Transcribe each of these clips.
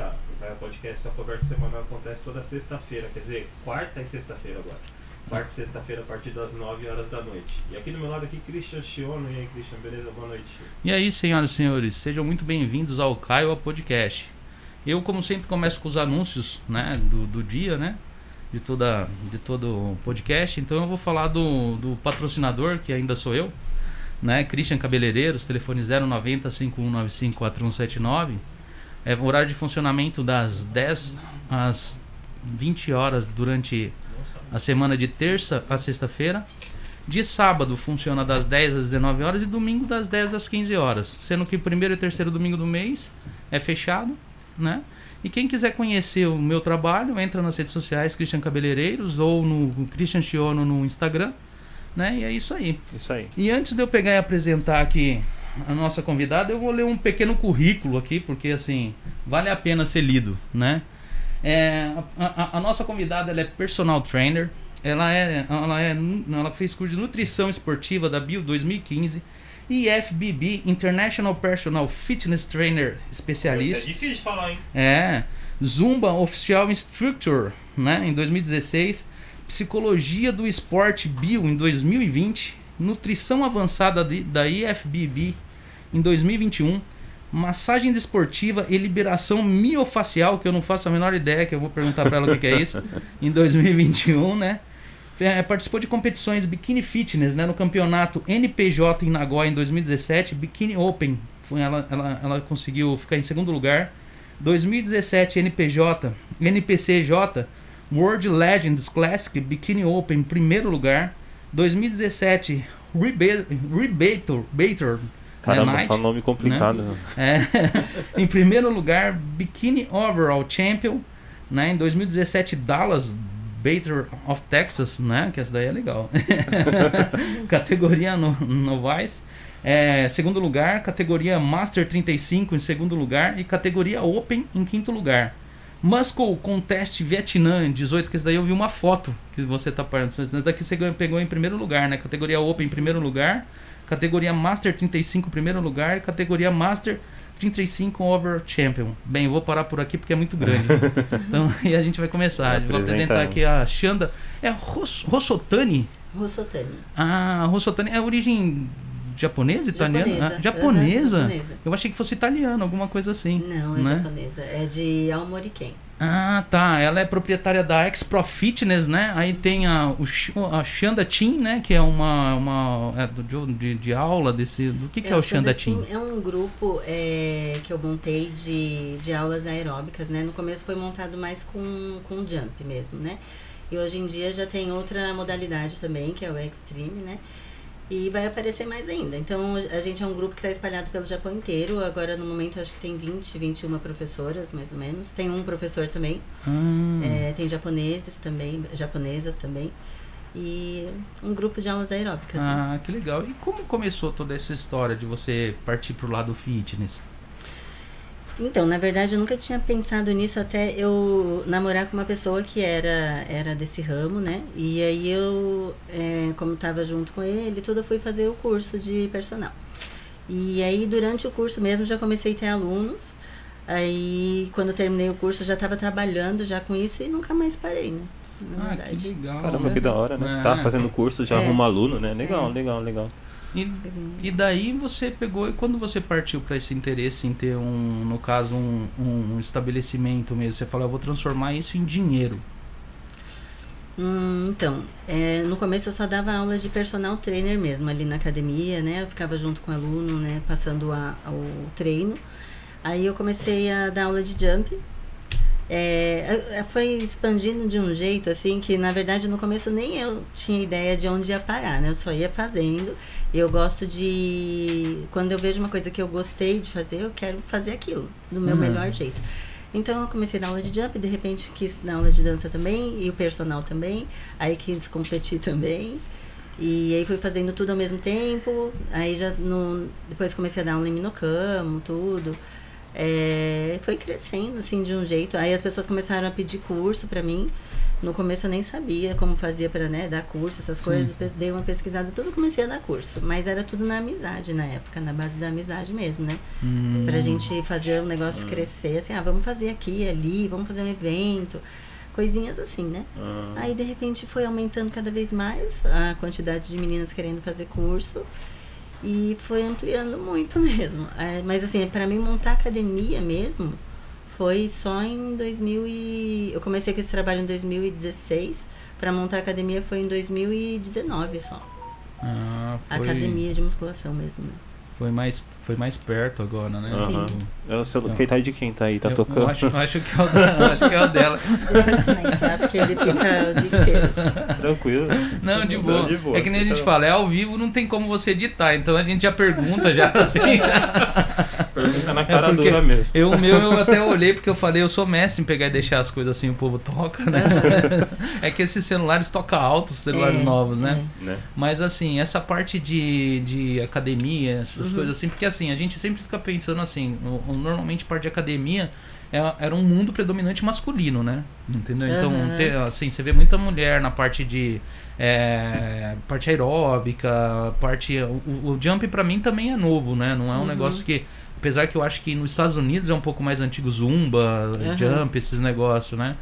convidar. O podcast A Conversa Semanal acontece toda sexta-feira, quer dizer, quarta e sexta-feira agora. Quarta e sexta-feira a partir das 9 horas da noite. E aqui do meu lado aqui, Christian Chiono. E aí, Christian, beleza? Boa noite. E aí, senhoras e senhores, sejam muito bem-vindos ao Caio Podcast. Eu, como sempre, começo com os anúncios né, do, do dia, né? De, toda, de todo o podcast. Então eu vou falar do, do patrocinador, que ainda sou eu, né? Christian Cabeleireiros, telefone 090 5195 4179. É o horário de funcionamento das 10 às 20 horas durante a semana de terça a sexta-feira. De sábado funciona das 10 às 19 horas e domingo das 10 às 15 horas. Sendo que o primeiro e terceiro domingo do mês é fechado, né? E quem quiser conhecer o meu trabalho, entra nas redes sociais Christian Cabeleireiros ou no Christian Chiono no Instagram, né? E é isso aí. Isso aí. E antes de eu pegar e apresentar aqui a nossa convidada, eu vou ler um pequeno currículo aqui, porque assim, vale a pena ser lido, né? É, a, a, a, nossa convidada ela é personal trainer. Ela, é, ela, é, ela fez curso de nutrição esportiva da Bio 2015 e FBB International Personal Fitness Trainer especialista. é difícil de falar, hein? É. Zumba Official Instructor, né, em 2016. Psicologia do Esporte Bio em 2020. Nutrição avançada de, da IFBB em 2021 massagem desportiva e liberação miofacial, que eu não faço a menor ideia, que eu vou perguntar para ela o que, é isso, em 2021, né? É, participou de competições Bikini Fitness, né? No campeonato NPJ em Nagoya em 2017, Bikini Open, foi, ela, ela, ela conseguiu ficar em segundo lugar. 2017 NPJ, NPCJ, World Legends Classic Bikini Open, primeiro lugar. 2017 Rebator, Rebator Caramba, Night, só nome complicado. Né? É, em primeiro lugar, Bikini Overall Champion, né? Em 2017, Dallas Bater of Texas, né? Que essa daí é legal. categoria no, Novice. É, segundo lugar, categoria Master 35 em segundo lugar e categoria Open em quinto lugar. Muscle Contest Vietnã 18, que esse daí eu vi uma foto que você tá participando. Esse daqui você pegou em primeiro lugar, né? Categoria Open em primeiro lugar categoria Master 35 primeiro lugar, categoria Master 35 Over Champion. Bem, vou parar por aqui porque é muito grande. então, e a gente vai começar. Vou apresentar aqui a Xanda. É Ross, Rossotani? Rossotani. Ah, Rossotani é a origem japonesa, italiana? Japonesa. Ah, japonesa? Uhum, japonesa? Eu achei que fosse italiana, alguma coisa assim. Não, é né? japonesa. É de Aomoriken. Ah, tá. Ela é proprietária da X-Pro Fitness, né? Aí tem a, o, a Xanda Team, né? Que é uma, uma é de, de, aula desse... Do que, é, que é o Xanda Team? É um grupo é, que eu montei de, de aulas aeróbicas, né? No começo foi montado mais com, com jump mesmo, né? E hoje em dia já tem outra modalidade também, que é o Extreme, né? E vai aparecer mais ainda. Então, a gente é um grupo que está espalhado pelo Japão inteiro. Agora, no momento, acho que tem 20, 21 professoras, mais ou menos. Tem um professor também. Hum. É, tem japoneses também, japonesas também. E um grupo de aulas aeróbicas. Né? Ah, né? que legal. E como começou toda essa história de você partir para o lado fitness? Então, na verdade, eu nunca tinha pensado nisso até eu namorar com uma pessoa que era, era desse ramo, né? E aí eu, é, como estava junto com ele, tudo, eu fui fazer o curso de personal. E aí, durante o curso mesmo, já comecei a ter alunos. Aí, quando terminei o curso, já estava trabalhando já com isso e nunca mais parei, né? Na ah, verdade. que legal. Caramba, né? que da hora, né? É. Tá fazendo curso, já é. arruma aluno, né? Legal, é. legal, legal. E, e daí você pegou e quando você partiu para esse interesse em ter um, no caso, um, um estabelecimento mesmo, você falou, eu vou transformar isso em dinheiro. Hum, então, é, no começo eu só dava aula de personal trainer mesmo, ali na academia, né? Eu ficava junto com o aluno, né? Passando a, o treino. Aí eu comecei a dar aula de jump, é, foi expandindo de um jeito assim que na verdade no começo nem eu tinha ideia de onde ia parar, né? Eu só ia fazendo. Eu gosto de quando eu vejo uma coisa que eu gostei de fazer, eu quero fazer aquilo do meu uhum. melhor jeito. Então eu comecei na aula de jump, de repente quis na aula de dança também e o personal também, aí quis competir também. E aí fui fazendo tudo ao mesmo tempo. Aí já no depois comecei a dar aula em Minocamo, tudo. É, foi crescendo, assim, de um jeito. Aí as pessoas começaram a pedir curso para mim. No começo eu nem sabia como fazia para né, dar curso, essas coisas. Dei uma pesquisada, tudo comecei a dar curso. Mas era tudo na amizade na época, na base da amizade mesmo, né? Hum. Pra gente fazer o negócio crescer, assim, ah, vamos fazer aqui, ali, vamos fazer um evento. Coisinhas assim, né? Ah, Aí de repente foi aumentando cada vez mais a quantidade de meninas querendo fazer curso e foi ampliando muito mesmo. É, mas assim, para mim montar academia mesmo foi só em 2000 e eu comecei com esse trabalho em 2016, para montar academia foi em 2019 só. Ah, foi, Academia de musculação mesmo. Né? Foi mais, foi mais perto agora, né? Aham. Sim. É o celular. Quem tá aí de quem tá aí? Tá eu, tocando? Eu acho, eu acho que é o da- acho que é o dela. Deixa eu silenciar porque ele fica inteiro. assim. Tranquilo. Não, de Não, boa. de boa, É que nem a gente fica- fala, é ao vivo, não tem como você editar. Então a gente já pergunta, já assim. já. Pergunta na cara É dura mesmo. Eu, o meu, eu até olhei porque eu falei, eu sou mestre em pegar e deixar as coisas assim, o povo toca, né? É que esses celulares tocam alto, os celulares É, novos, né? Né? Mas assim, essa parte de, de academia, essas Uhum. coisas assim, porque assim, a gente sempre fica pensando assim, no- normalmente parte de academia é- era um mundo predominante masculino, né? Entendeu? Então, Aham. te- assim, você vê muita mulher na parte de é, parte aeróbica, parte. O, o- jump pra mim também é novo, né? Não é um Uhum. negócio que. Apesar que eu acho que nos Estados Unidos é um pouco mais antigo zumba, Aham. jump, esses negócios, né?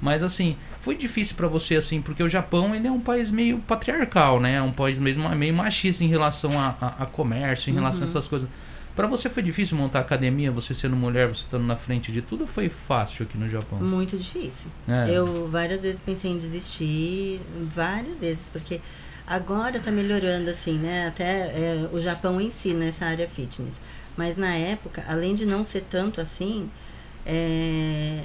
Mas assim, foi difícil pra você assim, porque o Japão ele é um país meio patriarcal, né? É um país mesmo meio machista em relação a, a, a comércio, em relação a Uhum. essas coisas. Pra você foi difícil montar academia, você sendo mulher, você estando na frente de tudo, ou foi fácil aqui no Japão? Muito difícil. É. Eu várias vezes pensei em desistir, várias vezes, porque agora tá melhorando assim, né? Até é, o Japão em si nessa área fitness. Mas na época, além de não ser tanto assim, é, é-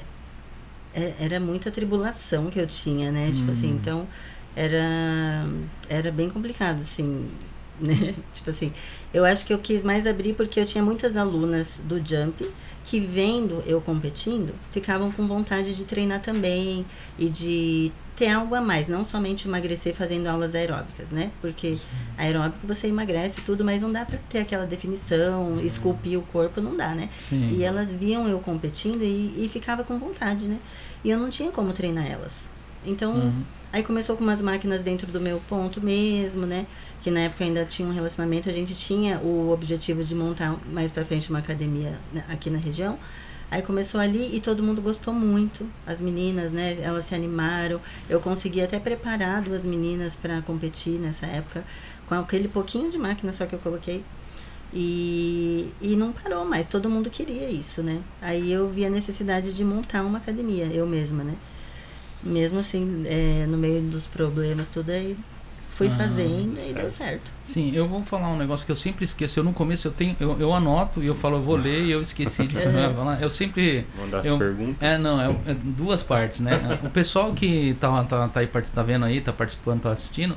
era muita tribulação que eu tinha, né? Tipo assim, Hum. então era era bem complicado assim, né? Tipo assim, eu acho que eu quis mais abrir porque eu tinha muitas alunas do jump que vendo eu competindo, ficavam com vontade de treinar também e de ter algo a mais, não somente emagrecer fazendo aulas aeróbicas, né? Porque aeróbico você emagrece tudo, mas não dá pra ter aquela definição, esculpir o corpo, não dá, né? Sim. E elas viam eu competindo e, e ficava com vontade, né? E eu não tinha como treinar elas. Então, Uhum. Aí começou com umas máquinas dentro do meu ponto mesmo, né? Que na época ainda tinha um relacionamento, a gente tinha o objetivo de montar mais pra frente uma academia né, aqui na região. Aí começou ali e todo mundo gostou muito. As meninas, né? Elas se animaram. Eu consegui até preparar duas meninas para competir nessa época com aquele pouquinho de máquina só que eu coloquei. E, e não parou mais, todo mundo queria isso, né? Aí eu vi a necessidade de montar uma academia, eu mesma, né? Mesmo assim, é, no meio dos problemas, tudo aí fui Ah, fazendo e deu certo. Sim, eu vou falar um negócio que eu sempre esqueço. Eu no começo eu tenho, eu, eu anoto e eu falo, eu vou ler e eu esqueci de falar. Eu sempre Mandar as Eu- perguntas. É, não, é, é duas partes, né? O pessoal que tá, tá, tá aí, tá vendo aí, tá participando, tá assistindo,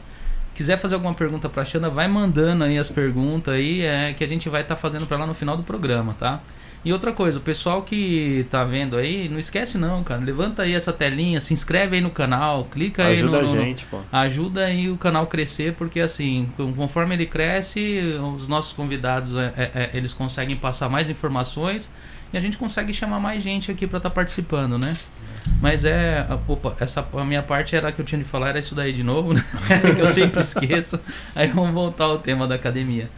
quiser fazer alguma pergunta pra Xana, vai mandando aí as perguntas aí, é, que a gente vai estar fazendo pra lá no final do programa, tá? E outra coisa, o pessoal que tá vendo aí, não esquece não, cara. Levanta aí essa telinha, se inscreve aí no canal, clica aí Ajuda no, no- a gente, pô. ajuda aí o canal crescer, porque assim, conforme ele cresce, os nossos convidados é, é, é, eles conseguem passar mais informações e a gente consegue chamar mais gente aqui para estar participando, né? Mas é, opa, essa a minha parte era que eu tinha de falar era isso daí de novo, né? que eu sempre esqueço. Aí vamos voltar ao tema da academia.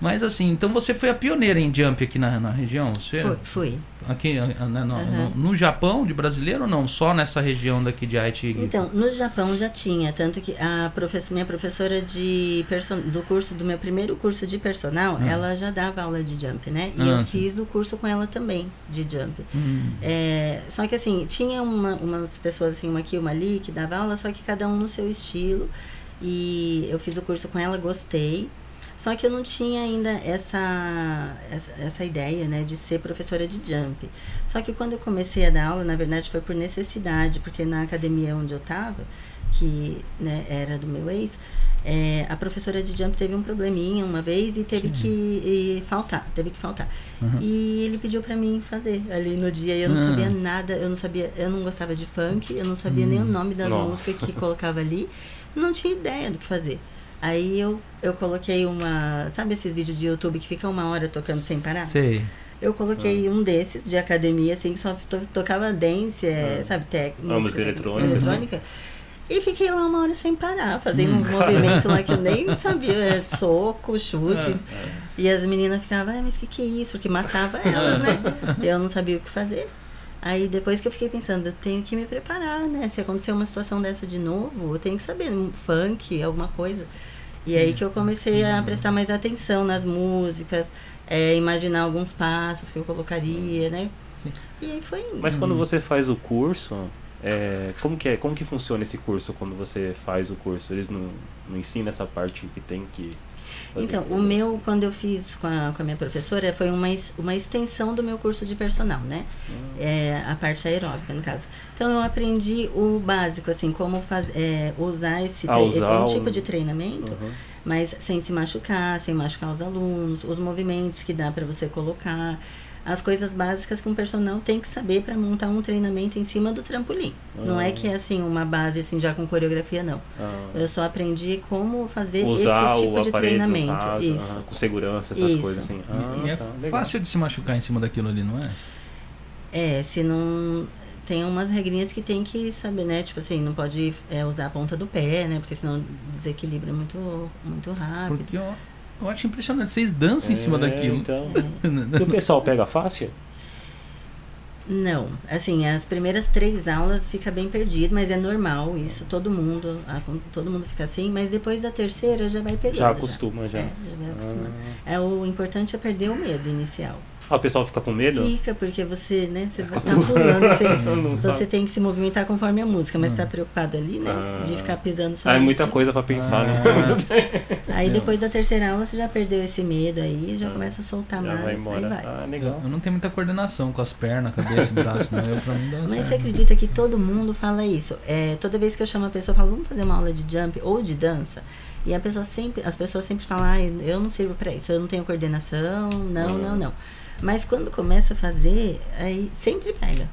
Mas assim, então você foi a pioneira em jump aqui na, na região? Você, Fui, fui. Aqui ah, ah, no, no- Aham. no Japão, de brasileiro ou não? Só nessa região daqui de Haiti? Então, no Japão já tinha, tanto que a professora, minha professora de person, do curso, do meu primeiro curso de personal, Ah. ela já dava aula de jump, né? E Ah, eu sim. fiz o curso com ela também, de jump. Hum. É, só que assim, tinha uma- umas pessoas assim, uma aqui, uma ali, que dava aula, só que cada um no seu estilo. E eu fiz o curso com ela, gostei. Só que eu não tinha ainda essa, essa, essa ideia, né, de ser professora de jump. Só que quando eu comecei a dar aula, na verdade foi por necessidade, porque na academia onde eu estava, que né, era do meu ex, é, a professora de jump teve um probleminha uma vez e teve que e faltar, teve que faltar. Uhum. E ele pediu pra mim fazer ali no dia. E eu não Ah. sabia nada, eu não sabia, eu não gostava de funk, eu não sabia nem o Hum. nome das Nossa. músicas que colocava ali. Não tinha ideia do que fazer. Aí eu, eu coloquei uma. Sabe esses vídeos de YouTube que ficam uma hora tocando sem parar? Sei. Eu coloquei um desses de academia, assim, que só to tocava dance, é, Ah. sabe, tec, Ah, música eletrônica, eletrônica. E fiquei lá uma hora sem parar, fazendo uns movimentos lá que eu nem sabia, era soco, chute. E as meninas ficavam, ah, mas o que, que é isso? Porque matava elas, né? Eu não sabia o que fazer. Aí depois que eu fiquei pensando, eu tenho que me preparar, né? Se acontecer uma situação dessa de novo, eu tenho que saber, um funk, alguma coisa. E aí que eu comecei a prestar mais atenção nas músicas, é, imaginar alguns passos que eu colocaria, né? Sim. E aí foi indo. Mas quando você faz o curso, é, como que é? Como que funciona esse curso quando você faz o curso? Eles não, não ensinam essa parte que tem que. Então, o meu, quando eu fiz com a, com a minha professora, foi uma, uma extensão do meu curso de personal, né? É, a parte aeróbica, no caso. Então, eu aprendi o básico, assim, como faz, é, usar esse, Ah, tre- esse usar um tipo de treinamento, Uhum. mas sem se machucar, sem machucar os alunos, os movimentos que dá para você colocar, as coisas básicas que um personal tem que saber para montar um treinamento em cima do trampolim. Não é Ah. que é assim uma base assim já com coreografia não. Ah, Eu só aprendi como fazer usar esse tipo de treinamento. caso, Isso. aham, com segurança, essas Isso. coisas assim. Ah, E é tá, fácil de se machucar em cima daquilo ali, não é? É, se não. Tem umas regrinhas que tem que saber, né? Tipo assim, não pode é, usar a ponta do pé, né? Porque senão desequilibra muito, muito rápido. Porque eu, eu acho impressionante. Vocês dançam em cima É, daquilo. Então. É. E o pessoal pega fácil? Não, assim, as primeiras três aulas fica bem perdido, mas é normal isso, todo mundo, a- todo mundo fica assim, mas depois da terceira já vai pegando. Já acostuma já. É, já vai acostumando. Ah. É, o importante é perder o medo inicial. Ah, o pessoal fica com medo? Fica, porque você, né, você vai estar pulando, você, você tem que se movimentar conforme a música, mas tá preocupado ali, né, Ah. de ficar pisando só Ah, é muita coisa pra pensar, né? Ah, Aí depois da terceira aula você já perdeu esse medo aí, já Ah. começa a soltar Já mais, vai embora. vai. Ah, eu, legal. eu não tenho muita coordenação com as pernas, cabeça e braço, não. Eu, pra mim dá Mas você certo. acredita que todo mundo fala isso? É, toda vez que eu chamo a pessoa, eu falo, vamos fazer uma aula de jump ou de dança? E a pessoa sempre, as pessoas sempre falam, ah, eu não sirvo pra isso, eu não tenho coordenação, não, Hum. não, não. Mas quando começa a fazer, aí sempre pega.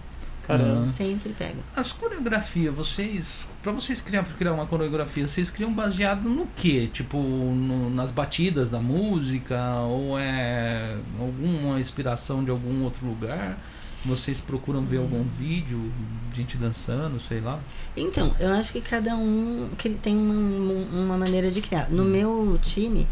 Caramba. Ah. Sempre pega. As coreografias, vocês. Pra vocês criar, criar uma coreografia, vocês criam baseado no quê? Tipo, no- nas batidas da música? Ou é alguma inspiração de algum outro lugar? Vocês procuram ver algum vídeo, gente dançando, sei lá? Então, eu acho que cada um cri- tem uma, uma maneira de criar. No meu time,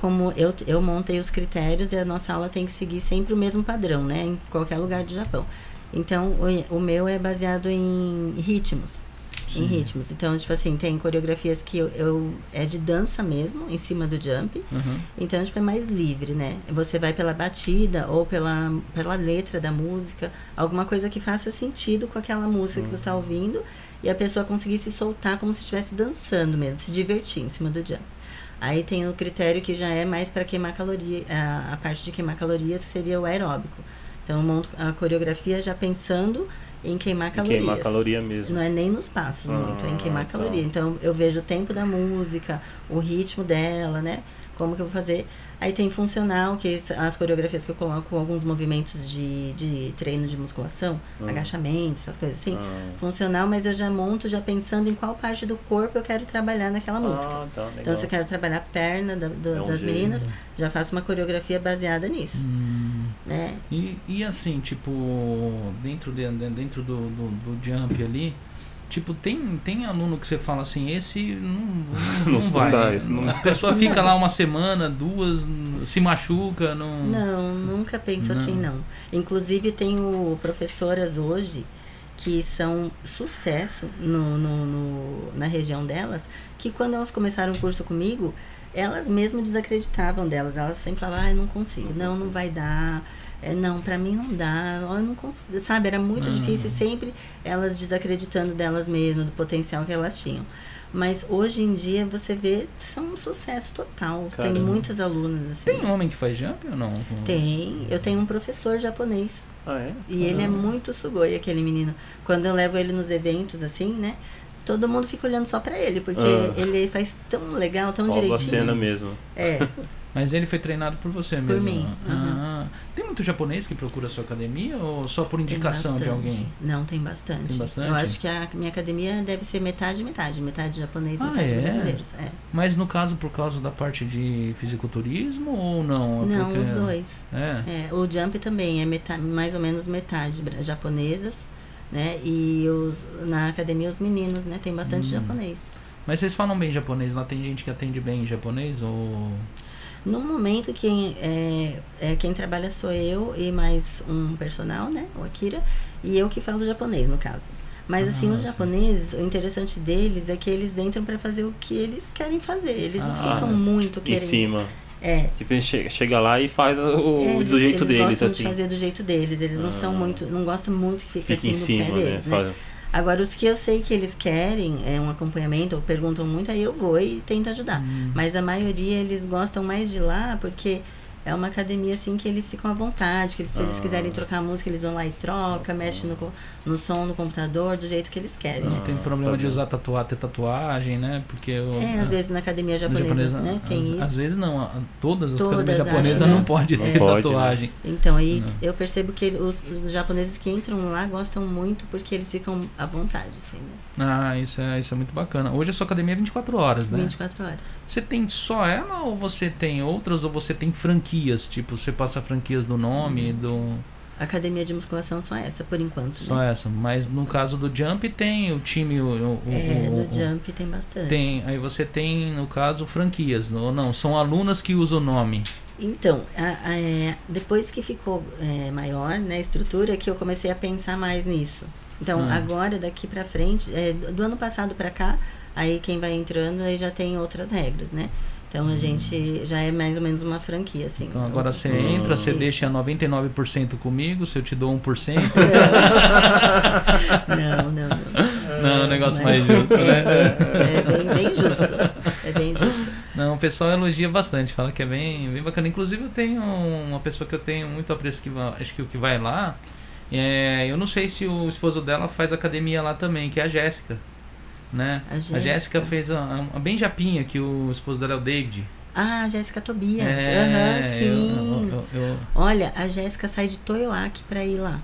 como eu, eu montei os critérios e a nossa aula tem que seguir sempre o mesmo padrão, né? Em qualquer lugar do Japão. Então, o, o meu é baseado em ritmos. Em Sim. ritmos. Então, tipo assim, tem coreografias que eu, eu- é de dança mesmo, em cima do jump. Uhum. Então, tipo, é mais livre, né? Você vai pela batida ou pela, pela letra da música, alguma coisa que faça sentido com aquela música que você está ouvindo e a pessoa conseguir se soltar como se estivesse dançando mesmo, se divertir em cima do jump. Aí tem o critério que já é mais para queimar caloria, a, a parte de queimar calorias, que seria o aeróbico. Então, eu monto a coreografia já pensando em queimar calorias. Queimar caloria mesmo. Não é nem nos passos Ah, muito, é em queimar tá. caloria. Então eu vejo o tempo da música, o ritmo dela, né? Como que eu vou fazer. Aí tem funcional, que s- as coreografias que eu coloco alguns movimentos de, de treino de musculação, Ah. agachamento, essas coisas assim. Ah. Funcional, mas eu já monto já pensando em qual parte do corpo eu quero trabalhar naquela música. Ah, tá, legal. Então, se eu quero trabalhar a perna da- do- É um das jeito. meninas, já faço uma coreografia baseada nisso, Hum. né? E, e assim, tipo, dentro, de, de- dentro do, do, do jump ali, tipo, tem, tem aluno que você fala assim, esse não, não, Não não vai. dá, esse não- A pessoa fica lá uma semana, duas, se machuca, não. Não, nunca penso Não. assim, não. Inclusive, tenho professoras hoje que são sucesso no, no- no- na região delas, que quando elas começaram o curso comigo, elas mesmas desacreditavam delas. Elas sempre falavam, ah, eu não consigo, não, não vai dar. É, não, pra mim não dá, eu não consigo, sabe? Era muito Uhum. difícil sempre elas desacreditando delas mesmas, do potencial que elas tinham. Mas hoje em dia você vê, são um sucesso total. Tem Caramba. muitas alunas assim. Tem homem que faz jump ou não? Tem. Eu tenho um professor japonês. Ah, é? E ele é Ah. muito sugoi, aquele menino. Quando eu levo ele nos eventos, assim, né? Todo mundo fica olhando só pra ele, porque Ah. ele faz tão legal, tão Rouba a direitinho. cena mesmo. É. Mas ele foi treinado por você Por mesmo? mim, Ah, tem muito japonês que procura a sua academia ou só por indicação de alguém? Não, tem bastante. Tem bastante? Eu acho que a minha academia deve ser metade, metade. Metade japonês, Ah, metade é? brasileiros. É. Mas no caso por causa da parte de fisiculturismo ou não? É Não, porque- os dois. É. É, o jump também é metade, mais ou menos metade japonesas, né? E os, na academia os meninos, né? Tem bastante Hum. japonês. Mas vocês falam bem japonês? Lá tem gente que atende bem em japonês ou No momento, quem, é, é, quem trabalha sou eu e mais um personal, né? O Akira. E eu que falo japonês, no caso. Mas assim, Ah, os sim. japoneses, o interessante deles é que eles entram para fazer o que eles querem fazer. Eles não Ah, ficam muito Em querendo. cima. É, Tipo, chega, lá e faz o, É, do eles, jeito eles deles, gostam assim. de fazer do jeito deles. Eles não são Ah. muito, não gostam muito que fica, Fica em assim no cima, pé né? deles, né? Faz- Agora os que eu sei que eles querem é um acompanhamento ou perguntam muito, aí eu vou e tento ajudar. Hum. Mas a maioria eles gostam mais de lá porque é uma academia assim que eles ficam à vontade, que eles, se eles Ah. quiserem trocar música, eles vão lá e troca, mexe no, no som no computador do jeito que eles querem. não né? tem problema tá de bem. usar tatuar, ter tatuagem, né? Porque eu, É, às vezes na academia japonesa, né, tem às, isso. Às vezes não, a- todas as Todas, academias acho, japonesas né? não pode Não ter pode, né? tatuagem. Então, aí Não. eu percebo que os, os japoneses que entram lá gostam muito porque eles ficam à vontade, assim, né? Ah, isso é, isso é muito bacana. Hoje a sua academia é 24 horas, né? 24 horas. Você tem só ela ou você tem outras ou você tem franquias? Tipo, você passa franquias do nome, do. Academia de musculação só essa, por enquanto. Só né? essa. Mas no caso do Jump tem o time. O, o- É, o- do Jump tem bastante. Tem, aí você tem, no caso, franquias, ou não? São alunas que usam o nome. Então, a- a- é, depois que ficou é, maior né, a estrutura, que eu comecei a pensar mais nisso. Então, Hum. agora, daqui pra frente, é, do do ano passado pra cá, aí quem vai entrando aí já tem outras regras, né? Então, a gente já é mais ou menos uma franquia, assim. Então agora você Hum. entra, você deixa 99% comigo, se eu te dou 1%. Não, não, não. não, é um negócio mais justo, né? é, é bem, bem justo. É bem justo. Não, o pessoal elogia bastante, fala que é bem, bem bacana. Inclusive eu tenho uma pessoa que eu tenho muito apreço que vai, acho que o que vai lá. É, eu não sei se o esposo dela faz academia lá também, que é a Jéssica. Né? A A Jéssica. Fez a, a bem japinha, que o esposo dela é o David. Ah, Jéssica Tobias. É, Aham, eu- sim. eu- eu- eu- Olha, a Jéssica sai de Toyoaki pra ir lá.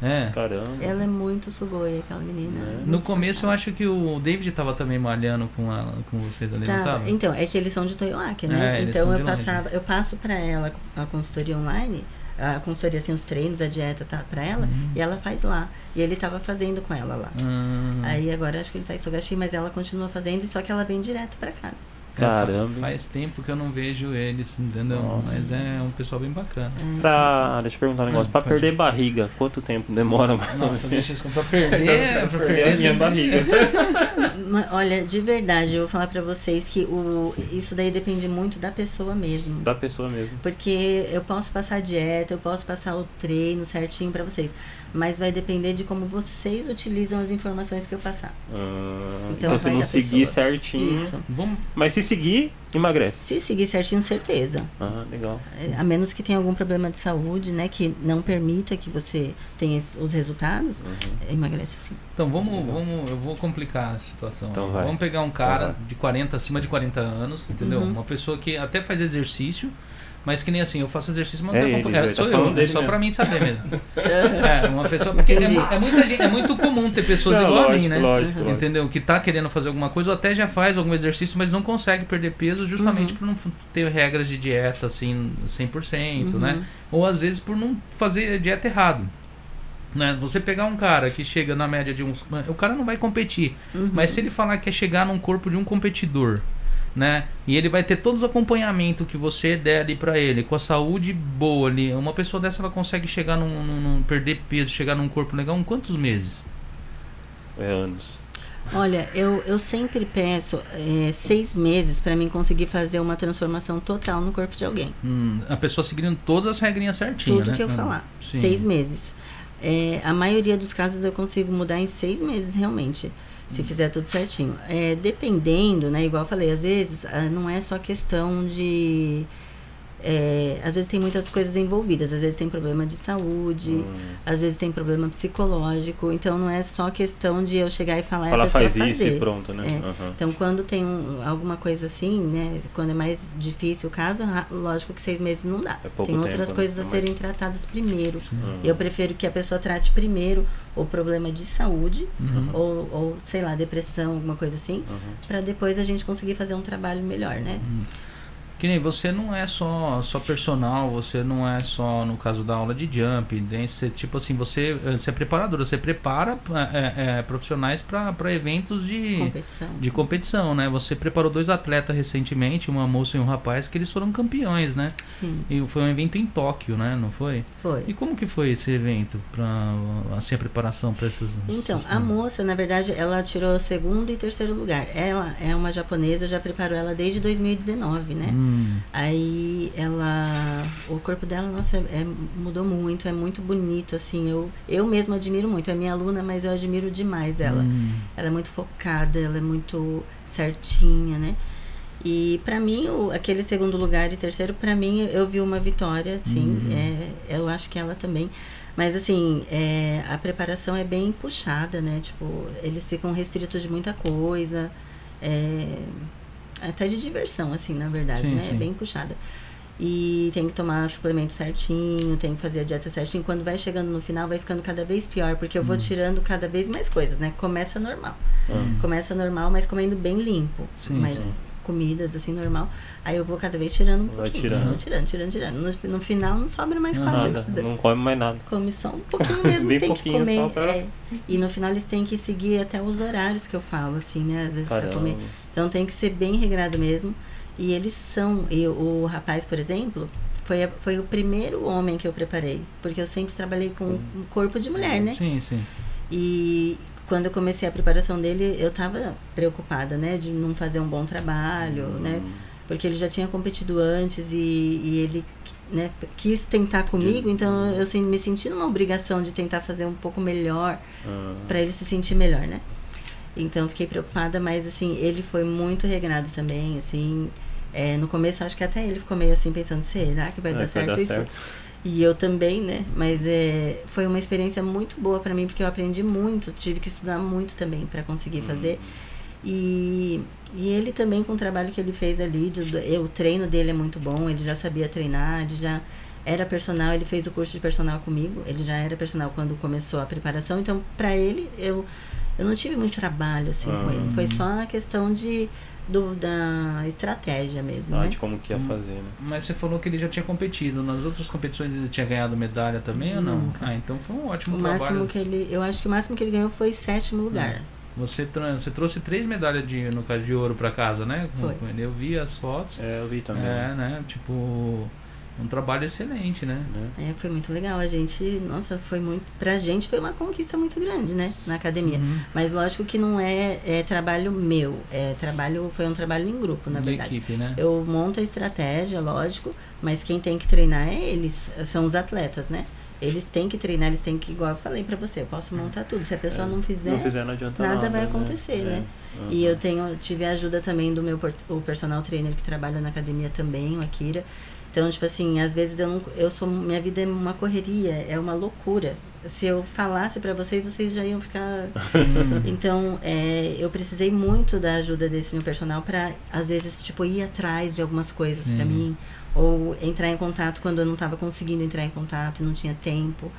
é. Caramba. Ela é muito sugoi, aquela menina. É. muito No começo eu acho que o David tava também malhando com, ela, com vocês ali, não Tava. tava? Então, é que eles são de Toyoaki, É, né? eles então eu passava, eu passo pra ela a consultoria online, a consultoria assim, os treinos, a dieta tá pra ela, Uhum. e ela faz lá. E ele tava fazendo com ela lá. Hum. Aí agora acho que ele tá em Sogashi, mas ela continua fazendo, só que ela vem direto pra cá. Caramba. Faz tempo que eu não vejo eles, entendeu? Nossa. Mas é um pessoal bem bacana. É, sim, Pra, deixa eu perguntar um negócio. Ah, pra perder barriga, quanto tempo demora? Nossa, deixa isso pra perder, pra perder a minha barriga. sim. Olha, de verdade, eu vou falar pra vocês que o, isso daí depende muito da pessoa mesmo. Da pessoa mesmo. Porque eu posso passar a dieta, eu posso passar o treino certinho pra vocês. Mas vai depender de como vocês utilizam as informações que eu passar. Ah, Então então, se não seguir pessoa. certinho. Isso. Vamos, Mas se seguir, emagrece. Se seguir certinho, certeza. Ah, legal. É, A menos que tenha algum problema de saúde, né? Que não permita que você tenha os resultados, Uhum. emagrece sim. então vamos, vamos, eu vou complicar a situação. Então. Vamos pegar um cara Então de 40, acima de 40 anos, entendeu? Uhum. Uma pessoa que até faz exercício, mas que nem assim, eu faço exercício, mas não É tem ele, acompanhado. ele tá Sou falando eu, é só mesmo. pra mim saber mesmo. é, uma pessoa. Porque é, é muita gente, é muito comum ter pessoas Não, igual a lógico, mim, né? lógico, lógico. Entendeu? Que tá querendo fazer alguma coisa ou até já faz algum exercício, mas não consegue perder peso justamente Uhum. por não ter regras de dieta assim 100%, Uhum. né? Ou às vezes por não fazer a dieta errado. Né? Você pegar um cara que chega na média de uns. O cara não vai competir. Uhum. Mas se ele falar que é chegar num corpo de um competidor, né? E ele vai ter todos os acompanhamento que você der ali pra ele, com a saúde boa ali. Uma pessoa dessa ela consegue chegar num, num- num- perder peso, chegar num corpo legal em quantos meses? É anos. Olha, eu, eu sempre peço é, seis meses pra mim conseguir fazer uma transformação total no corpo de alguém. Hum, a pessoa seguindo todas as regrinhas certinho, Tudo né? que eu Hum, falar. sim. Seis meses. É, a maioria dos casos eu consigo mudar em seis meses, realmente. Se fizer tudo certinho. É, dependendo, né? Igual eu falei, às vezes ah, não é só questão de. É, às vezes tem muitas coisas envolvidas, às vezes tem problema de saúde, Hum. às vezes tem problema psicológico, então não é só questão de eu chegar e falar e Fala, a pessoa faz isso fazer. e pronto, né? É. Aham. Então, quando tem um- alguma coisa assim, né? Quando é mais difícil o caso, lógico que seis meses não dá. É tem outras tempo, né? coisas a É serem tratadas primeiro. Hum. Eu prefiro que a pessoa trate primeiro o problema de saúde, Uhum. ou, ou, sei lá, depressão, alguma coisa assim, Uhum. para depois a gente conseguir fazer um trabalho melhor, né? Que nem você não é só, só personal, você não é só no caso da aula de jump? Você, tipo assim, você, você é preparadora, você prepara é, é, profissionais para eventos de, Competição. de competição, né? Você preparou dois atletas recentemente, uma moça e um rapaz, que eles foram campeões, né? Sim, E foi um evento em Tóquio, né? Não foi? foi. E como que foi esse evento, pra, assim, a preparação para esses... Então, esses- a moça, na verdade, ela tirou segundo e terceiro lugar. Ela é uma japonesa, já preparou ela desde 2019, né? Hum, Aí ela. O corpo dela, nossa, é, é- mudou muito, é muito bonito, assim. Eu, eu mesma admiro muito. É minha aluna, mas eu admiro demais ela. hum, Ela é muito focada, ela é muito certinha, né? E pra mim, o, aquele segundo lugar e terceiro, pra mim, eu vi uma vitória, assim. Uhum. É, eu acho que ela também. Mas assim, é, a preparação é bem puxada, né? Tipo, eles ficam restritos de muita coisa. é, até de diversão, assim, na verdade, Sim, né? sim. É bem puxada. E tem que tomar suplemento certinho, tem que fazer a dieta certinho. Quando vai chegando no final, vai ficando cada vez pior, porque eu vou Uhum. tirando cada vez mais coisas, né? Começa normal. Hum. Começa normal, mas comendo bem limpo. Sim, mas sim. Comidas assim normal. Aí eu vou cada vez tirando um Vai pouquinho. tirando. Eu vou tirando, tirando, tirando. No, no final não sobra mais quase Nada, nada. não come mais nada. Come só um pouquinho mesmo, Bem tem que pouquinho comer. só pra- é. E no final eles têm que seguir até os horários que eu falo, assim, né? Às vezes pra Caramba. comer. Então tem que ser bem regrado mesmo. E eles são. E o rapaz, por exemplo, foi, a- foi o primeiro homem que eu preparei. Porque eu sempre trabalhei com Hum. um corpo de mulher, né? Sim, sim. E quando eu comecei a preparação dele, eu tava preocupada, né? De não fazer um bom trabalho, né? Hum. Porque ele já tinha competido antes e, e ele né, quis tentar comigo, então eu assim, me senti numa obrigação de tentar fazer um pouco melhor Ah. para ele se sentir melhor, né? Então eu fiquei preocupada, mas assim, ele foi muito regrado também, assim. é, no começo acho que até ele ficou meio assim pensando, será que vai É, dar vai certo dar isso? certo. E eu também, né? Mas é, foi uma experiência muito boa para mim, porque eu aprendi muito, tive que estudar muito também para conseguir fazer. E, e ele também, com o trabalho que ele fez ali, de, eu- o treino dele é muito bom, ele já sabia treinar, ele já era personal, ele fez o curso de personal comigo, ele já era personal quando começou a preparação, então para ele eu, eu não tive muito trabalho assim com ele, foi só a questão de, do, da estratégia mesmo, Ah, né? de como que ia Hum. fazer, né? Mas você falou que ele já tinha competido. Nas outras competições ele tinha ganhado medalha também ou não? Ah, então foi um ótimo O trabalho. máximo que ele, eu acho que o máximo que ele ganhou foi sétimo lugar. Você, tra- você trouxe três medalhas de, no caso de ouro pra casa, né? Foi. Eu vi as fotos. É, eu vi também. É, né? Tipo, um trabalho excelente, né? né? É, foi muito legal. A gente, nossa, foi muito. Pra gente foi uma conquista muito grande, né? Na academia. Uhum. Mas lógico que não é, é trabalho meu. É trabalho, foi um trabalho em grupo, na da verdade. equipe, né? Eu monto a estratégia, lógico, mas quem tem que treinar é eles, são os atletas, né? Eles têm que treinar, eles têm que, igual eu falei pra você, eu posso montar tudo. Se a pessoa É. não fizer, Não fizer, não adianta nada nada. vai né? acontecer, né? Uhum. E eu tenho, tive a ajuda também do meu o personal trainer que trabalha na academia também, o Akira. Então, tipo assim, às vezes eu não, eu sou, minha vida é uma correria, é uma loucura. Se eu falasse pra vocês, vocês já iam ficar. Então, é, eu precisei muito da ajuda desse meu personal pra, às vezes, tipo, ir atrás de algumas coisas Sim. mim, ou entrar em contato quando eu não tava conseguindo entrar em contato, não tinha tempo,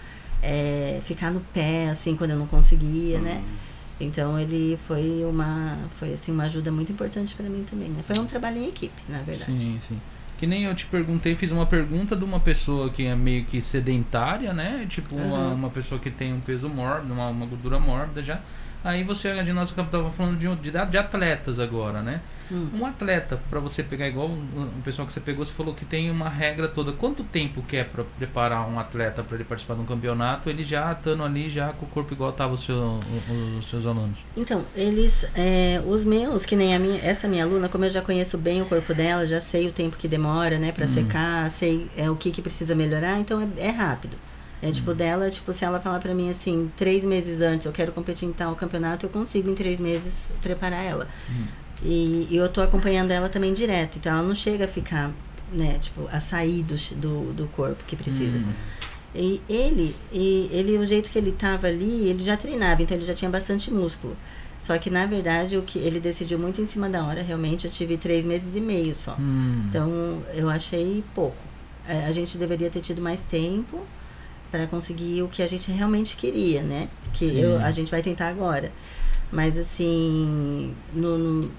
é, ficar no pé, assim, quando eu não conseguia, né? Hum. Então ele foi uma foi assim uma ajuda muito importante para mim também, né? Foi um trabalho em equipe, na verdade. Sim, sim. Que nem eu te perguntei, fiz uma pergunta de uma pessoa que é meio que sedentária, né? Tipo, uma, Aham. uma pessoa que tem um peso mórbido, uma, uma gordura mórbida já. Aí você, a nós estava falando de, de, de atletas agora, né? Hum. Um atleta, pra você pegar igual o pessoal que você pegou, você falou que tem uma regra toda. Quanto tempo que é pra preparar um atleta pra ele participar de um campeonato? Ele já estando ali, já com o corpo igual tava o seu, o- os seus alunos. Então, eles, é, os meus, que nem a minha, essa minha aluna, como eu já conheço bem o corpo dela, já sei o tempo que demora, né, para Hum. secar, sei é, o que que precisa melhorar, então é, é rápido. É tipo dela, tipo, se ela falar pra mim assim, três meses antes, eu quero competir em tal campeonato, eu consigo em três meses preparar ela. Hum. E, e eu tô acompanhando ela também direto, então ela não chega a ficar né, tipo, a sair do, do, do corpo que precisa. Hum. E ele, e ele, o jeito que ele tava ali, ele já treinava, então ele já tinha bastante músculo. Só que, na verdade, o que ele decidiu muito em cima da hora, realmente, eu tive três meses e meio só. Hum. Então, eu achei pouco. É, A gente deveria ter tido mais tempo para conseguir o que a gente realmente queria, né? Que eu, a gente vai tentar agora. Mas, assim, no, no,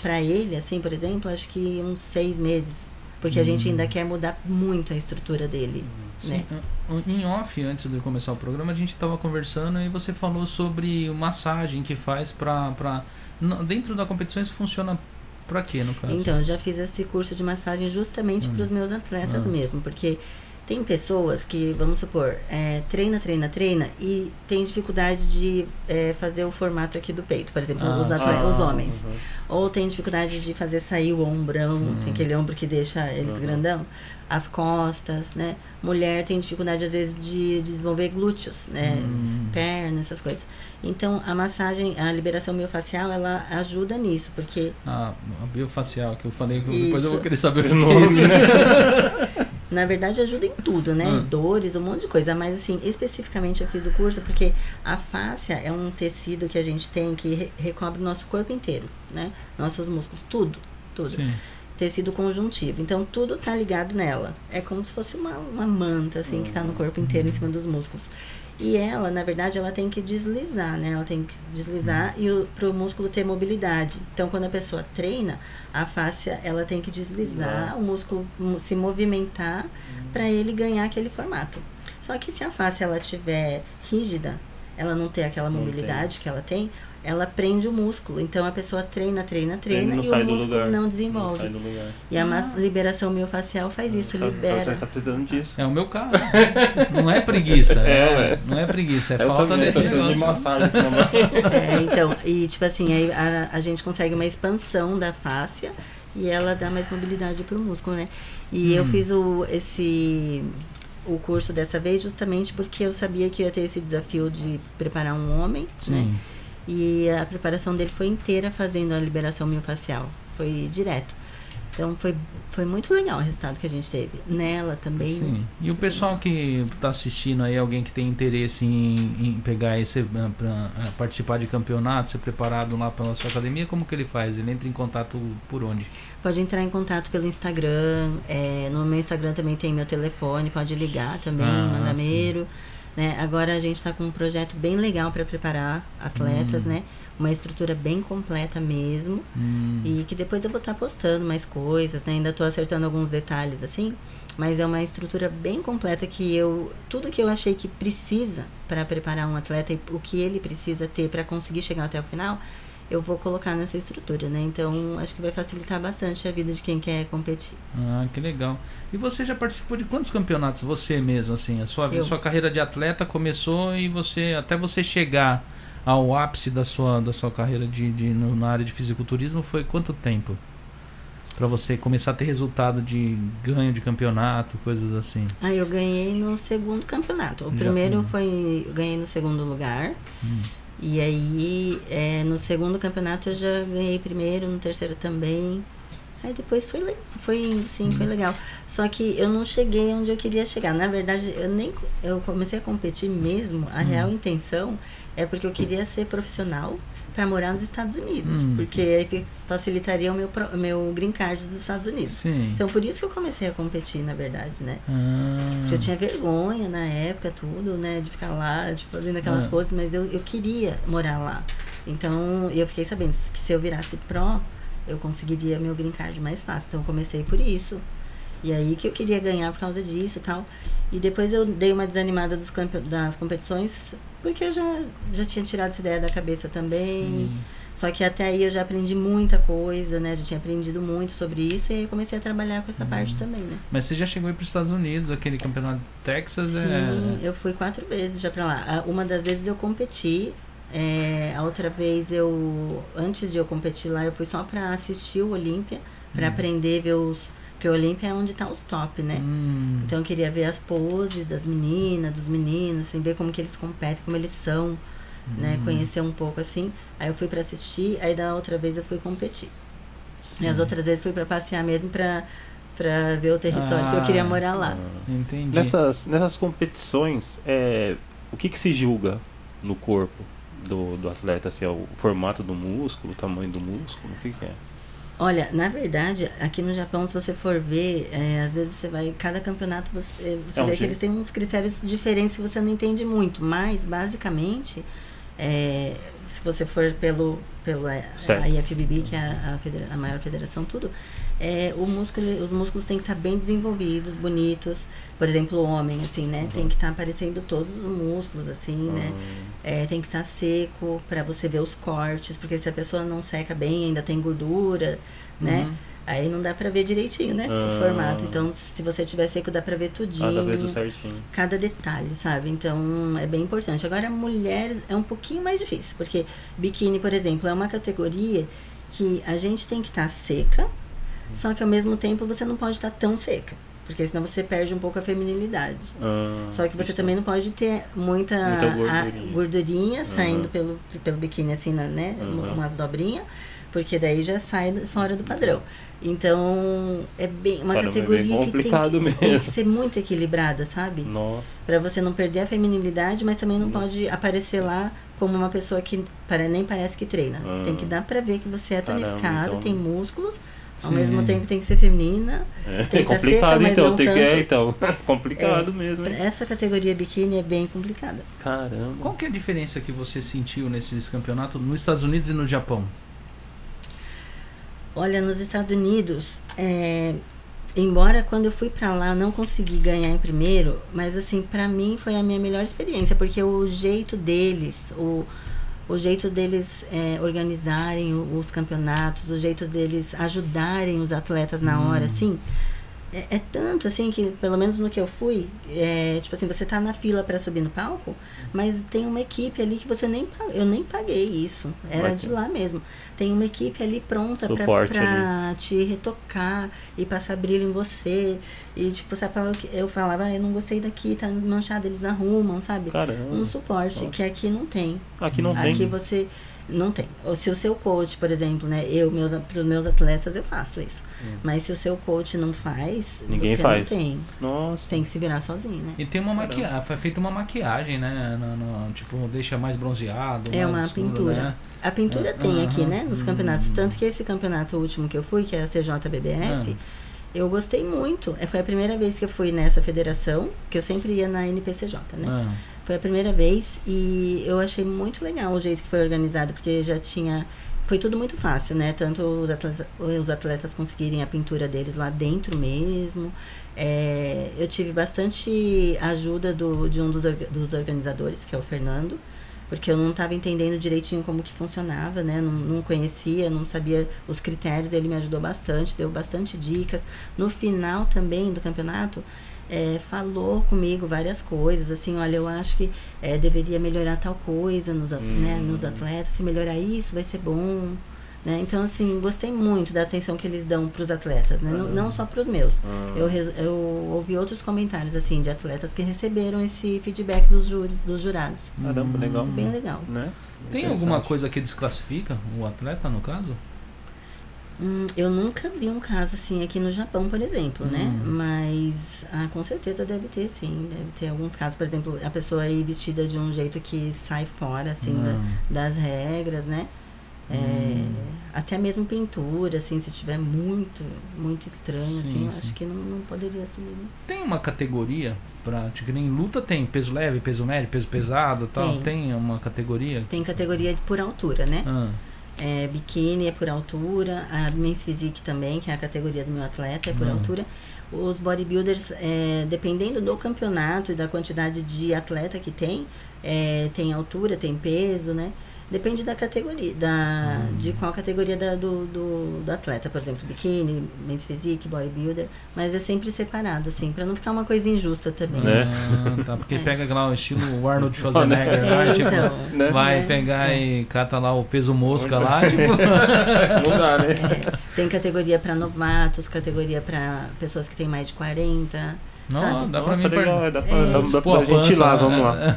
para ele, assim, por exemplo, acho que uns seis meses. Porque a gente Hum. ainda quer mudar muito a estrutura dele, né? Sim, em off, antes de começar o programa, a gente estava conversando e você falou sobre massagem que faz n- dentro da competição isso funciona pra quê, no caso? Então, eu já fiz esse curso de massagem justamente Hum. para os meus atletas Ah. mesmo, porque tem pessoas que, vamos supor, é, treina, treina, treina e tem dificuldade de é, fazer o formato aqui do peito, por exemplo, Ah, os, atle- Ah, os homens. uhum. Ou tem dificuldade de fazer sair o ombrão, Hum. assim, aquele ombro que deixa eles Uhum. grandão. As costas, né? Mulher tem dificuldade, às vezes, de desenvolver glúteos, né? Hum. Pernas, essas coisas. Então, a massagem, a liberação miofacial, ela ajuda nisso, porque Ah, a biofacial que eu falei, que depois eu vou querer saber o nome. nome, Na verdade, ajuda em tudo, né? Hum. Dores, um monte de coisa. Mas, assim, especificamente eu fiz o curso porque a fáscia é um tecido que a gente tem que re- recobre o nosso corpo inteiro, né? Nossos músculos, tudo, tudo. Sim. Tecido conjuntivo. Então, tudo tá ligado nela. É como se fosse uma, uma manta, assim, que tá no corpo inteiro, em cima dos músculos. E ela, na verdade, ela tem que deslizar, né? Ela tem que deslizar e o, pro músculo ter mobilidade. Então, quando a pessoa treina, a fáscia, ela tem que deslizar, o músculo se movimentar para ele ganhar aquele formato. Só que se a fáscia, ela tiver rígida, ela não ter aquela mobilidade que ela tem, ela prende o músculo. Então, a pessoa treina, treina, treina não e o músculo lugar. não Não desenvolve. lugar. E a mas- liberação miofacial faz isso, Tá- libera. Tá, tá precisando disso. É o meu caso. Não é preguiça. É, É, não é preguiça, é Eu falta também, de tô precisando de negócio. massagem também. É, então, e tipo assim, aí a, a gente consegue uma expansão da fáscia e ela dá mais mobilidade pro músculo, né? E eu Hum. fiz o, esse o curso dessa vez justamente porque eu sabia que eu ia ter esse desafio de preparar um homem, né? E a preparação dele foi inteira fazendo a liberação miofascial. Foi direto. Então foi, foi muito legal o resultado que a gente teve. Nela também. Sim. E o pessoal que está assistindo aí, alguém que tem interesse em, em pegar esse para participar de campeonato, ser preparado lá pela sua academia, como que ele faz? Ele entra em contato por onde? Pode entrar em contato pelo Instagram. é, no meu Instagram também tem meu telefone, pode ligar também, Ah, mandar sim. Né? Agora a gente está com um projeto bem legal para preparar atletas, Hum. né? Uma estrutura bem completa mesmo. Hum, E que depois eu vou estar postando mais coisas, né? Ainda estou acertando alguns detalhes assim, mas é uma estrutura bem completa que eu tudo que eu achei que precisa para preparar um atleta e o que ele precisa ter para conseguir chegar até o final, eu vou colocar nessa estrutura, né? Então, acho que vai facilitar bastante a vida de quem quer competir. Ah, que legal. E você já participou de quantos campeonatos? Você mesmo, assim, a sua, Eu. sua carreira de atleta começou e você até você chegar ao ápice da sua, da sua carreira de, de no- na área de fisiculturismo foi quanto tempo? Pra você começar a ter resultado de ganho de campeonato, coisas assim. Aí eu ganhei no segundo campeonato. O Já- primeiro hum. foi. Eu ganhei no segundo lugar. Hum. E aí, é, no segundo campeonato eu já ganhei primeiro, no terceiro também. Aí depois foi, foi indo, sim, foi legal. Só que eu não cheguei onde eu queria chegar. Na verdade, eu nem eu comecei a competir mesmo. A real intenção é porque eu queria ser profissional para morar nos Estados Unidos. Hum. Porque facilitaria o meu, meu green card dos Estados Unidos. Sim. Então por isso que eu comecei a competir, na verdade, né? Ah, Porque eu tinha vergonha na época, tudo, né? De ficar lá, tipo, fazendo aquelas Ah. coisas, mas eu, eu queria morar lá. Então, eu fiquei sabendo que se eu virasse pró, eu conseguiria meu green card mais fácil. Então, eu comecei por isso. E aí que eu queria ganhar por causa disso e tal. E depois eu dei uma desanimada dos das competições, porque eu já, já tinha tirado essa ideia da cabeça também. sim. Só que até aí eu já aprendi muita coisa, né? Já tinha aprendido muito sobre isso. E aí comecei a trabalhar com essa Uhum. parte também, né? Mas você já chegou aí para os Estados Unidos, aquele campeonato de Texas Sim, é. eu fui quatro vezes já pra lá. Ah, Uma das vezes eu competi, é, a outra vez eu, antes de eu competir lá, eu fui só pra assistir o Olímpia, pra Hum. aprender ver os, porque o Olímpia é onde tá os top, né? Hum, Então eu queria ver as poses das meninas, dos meninos, assim, ver como que eles competem, como eles são, né? hum. Conhecer um pouco assim. Aí eu fui pra assistir, aí da outra vez eu fui competir. E as Sim. outras vezes fui pra passear mesmo pra pra ver o território, que eu queria Ah. morar lá. Entendi. Nessas, nessas competições, é, o que, que se julga no corpo do, do atleta? Assim, é o formato do músculo, o tamanho do músculo? O que, que é? Olha, na verdade, aqui no Japão, se você for ver, é, às vezes você vai, cada campeonato você, você É um vê que jeito. eles têm uns critérios diferentes que você não entende muito, mas basicamente, é, se você for pelo, pelo é, Certo. a IFBB, que é a, a, federa- a maior federação, tudo, é, o músculo, os músculos têm que estar bem desenvolvidos, bonitos. Por exemplo, o homem, assim, né? Uhum. Tem que estar aparecendo todos os músculos, assim, né? Hum, É, tem que estar seco para você ver os cortes, porque se a pessoa não seca bem, ainda tem gordura, né? Uhum. Aí não dá pra ver direitinho, né? Ah. O formato. Então, se você tiver seco, dá pra ver tudinho. cada vez do certinho. Cada detalhe, sabe? Então, é bem importante. Agora, mulheres é um pouquinho mais difícil, porque biquíni, por exemplo, é uma categoria que a gente tem que estar seca, só que ao mesmo tempo você não pode estar tão seca, porque senão você perde um pouco a feminilidade. Ah, Só que você isso. também não pode ter muita, Muita gordurinha. gordurinha saindo Uhum. pelo, pelo biquíni, assim, né? Uhum. Umas dobrinhas, porque daí já sai fora do padrão. Então, é bem uma Caramba, é bem categoria que, tem que tem que ser muito equilibrada, sabe? Pra você não perder a feminilidade, mas também não pode aparecer lá como uma pessoa que para, nem parece que treina. Ah. Tem que dar pra ver que você é Caramba, tonificada, então- tem músculos, ao Sim. mesmo tempo tem que ser feminina. é Tem que tá complicado seca, então, tem que é, então, complicado mesmo, hein? Essa categoria biquíni é bem complicada. Caramba. Qual que é a diferença que você sentiu nesses campeonatos nos Estados Unidos e no Japão? Olha, nos Estados Unidos, é, embora quando eu fui pra lá eu não consegui ganhar em primeiro, mas assim, pra mim foi a minha melhor experiência, porque o jeito deles, o, o jeito deles é, organizarem os campeonatos, o jeito deles ajudarem os atletas na hora, Hum. assim, é, é tanto assim que, pelo menos no que eu fui, é, tipo assim, você tá na fila pra subir no palco, mas tem uma equipe ali que você nem pa- eu nem paguei isso, era de lá mesmo. Tem uma equipe ali pronta pra te retocar e passar brilho em você. E tipo, que- eu falava, ah, eu não gostei daqui, tá manchado, eles arrumam, sabe? Caramba. Um suporte que aqui não tem. Aqui não aqui tem. você não tem. Ou se o seu coach, por exemplo, né? Eu, meus, pros meus atletas, eu faço isso. Hum. Mas se o seu coach não faz, Ninguém você faz. não tem. Nossa. Você tem que se virar sozinho, né? E tem uma maquiagem, foi feita uma maquiagem, né? No, no- tipo, deixa mais bronzeado. É mais uma escuro, pintura. né? A pintura É, tem aqui, né? Nos campeonatos. Hum. Tanto que esse campeonato último que eu fui, que é a CJBBF, eu gostei muito. É, Foi a primeira vez que eu fui nessa federação, que eu sempre ia na NPCJ, né? Ah, Foi a primeira vez e eu achei muito legal o jeito que foi organizado, porque já tinha. Foi tudo muito fácil, né? Tanto os atletas, os atletas conseguirem a pintura deles lá dentro mesmo. É, eu tive bastante ajuda do, de um dos, dos organizadores, que é o Fernando, porque eu não estava entendendo direitinho como que funcionava, né? Não, não conhecia, não sabia os critérios, ele me ajudou bastante, deu bastante dicas. No final também do campeonato, é, falou comigo várias coisas, assim, olha, eu acho que é, deveria melhorar tal coisa nos, né, Hum. nos atletas, se melhorar isso vai ser bom, né? Então, assim, gostei muito da atenção que eles dão para os atletas, né? Não, Caramba. não só para os meus. Ah, Eu, eu ouvi outros comentários, assim, de atletas que receberam esse feedback dos, júri, dos jurados. Caramba, legal. Hum. Bem legal. né? Tem alguma coisa que desclassifica o atleta, no caso? Hum, eu nunca vi um caso assim aqui no Japão, por exemplo, né? Hum. Mas ah, com certeza deve ter, sim. Deve ter alguns casos, por exemplo, a pessoa ir vestida de um jeito que sai fora, assim, da- das regras, né? É, Hum. Até mesmo pintura, assim, se tiver muito, muito estranho, assim, Sim, eu sim. acho que não, não poderia assumir. Né? Tem uma categoria pra. tipo, nem luta tem peso leve, peso médio, peso pesado tal. Tem. Tem uma categoria? Tem categoria por altura, né? Ah, É, biquíni é por altura, a Men's Physique também, que é a categoria do meu atleta, é por Hum. altura. Os bodybuilders, é, dependendo do campeonato e da quantidade de atleta que tem, é, tem altura, tem peso, né? Depende da categoria, da, Hum. de qual categoria da- do, do, do atleta, por exemplo, biquíni, men's physique, bodybuilder, mas é sempre separado, assim, pra não ficar uma coisa injusta também. Né? ah, tá. Porque É. pega lá o estilo Arnold Schwarzenegger, É, lá, tipo, então, Né? vai né? pegar É. e cata lá o peso mosca lá, tipo. Não dá, né? É, tem categoria pra novatos, categoria pra pessoas que têm mais de 40. Não, Sabe? dá pra Nossa, mim legal, é, dá pra, É. dá, dá pra gente ir lá, né? vamos lá.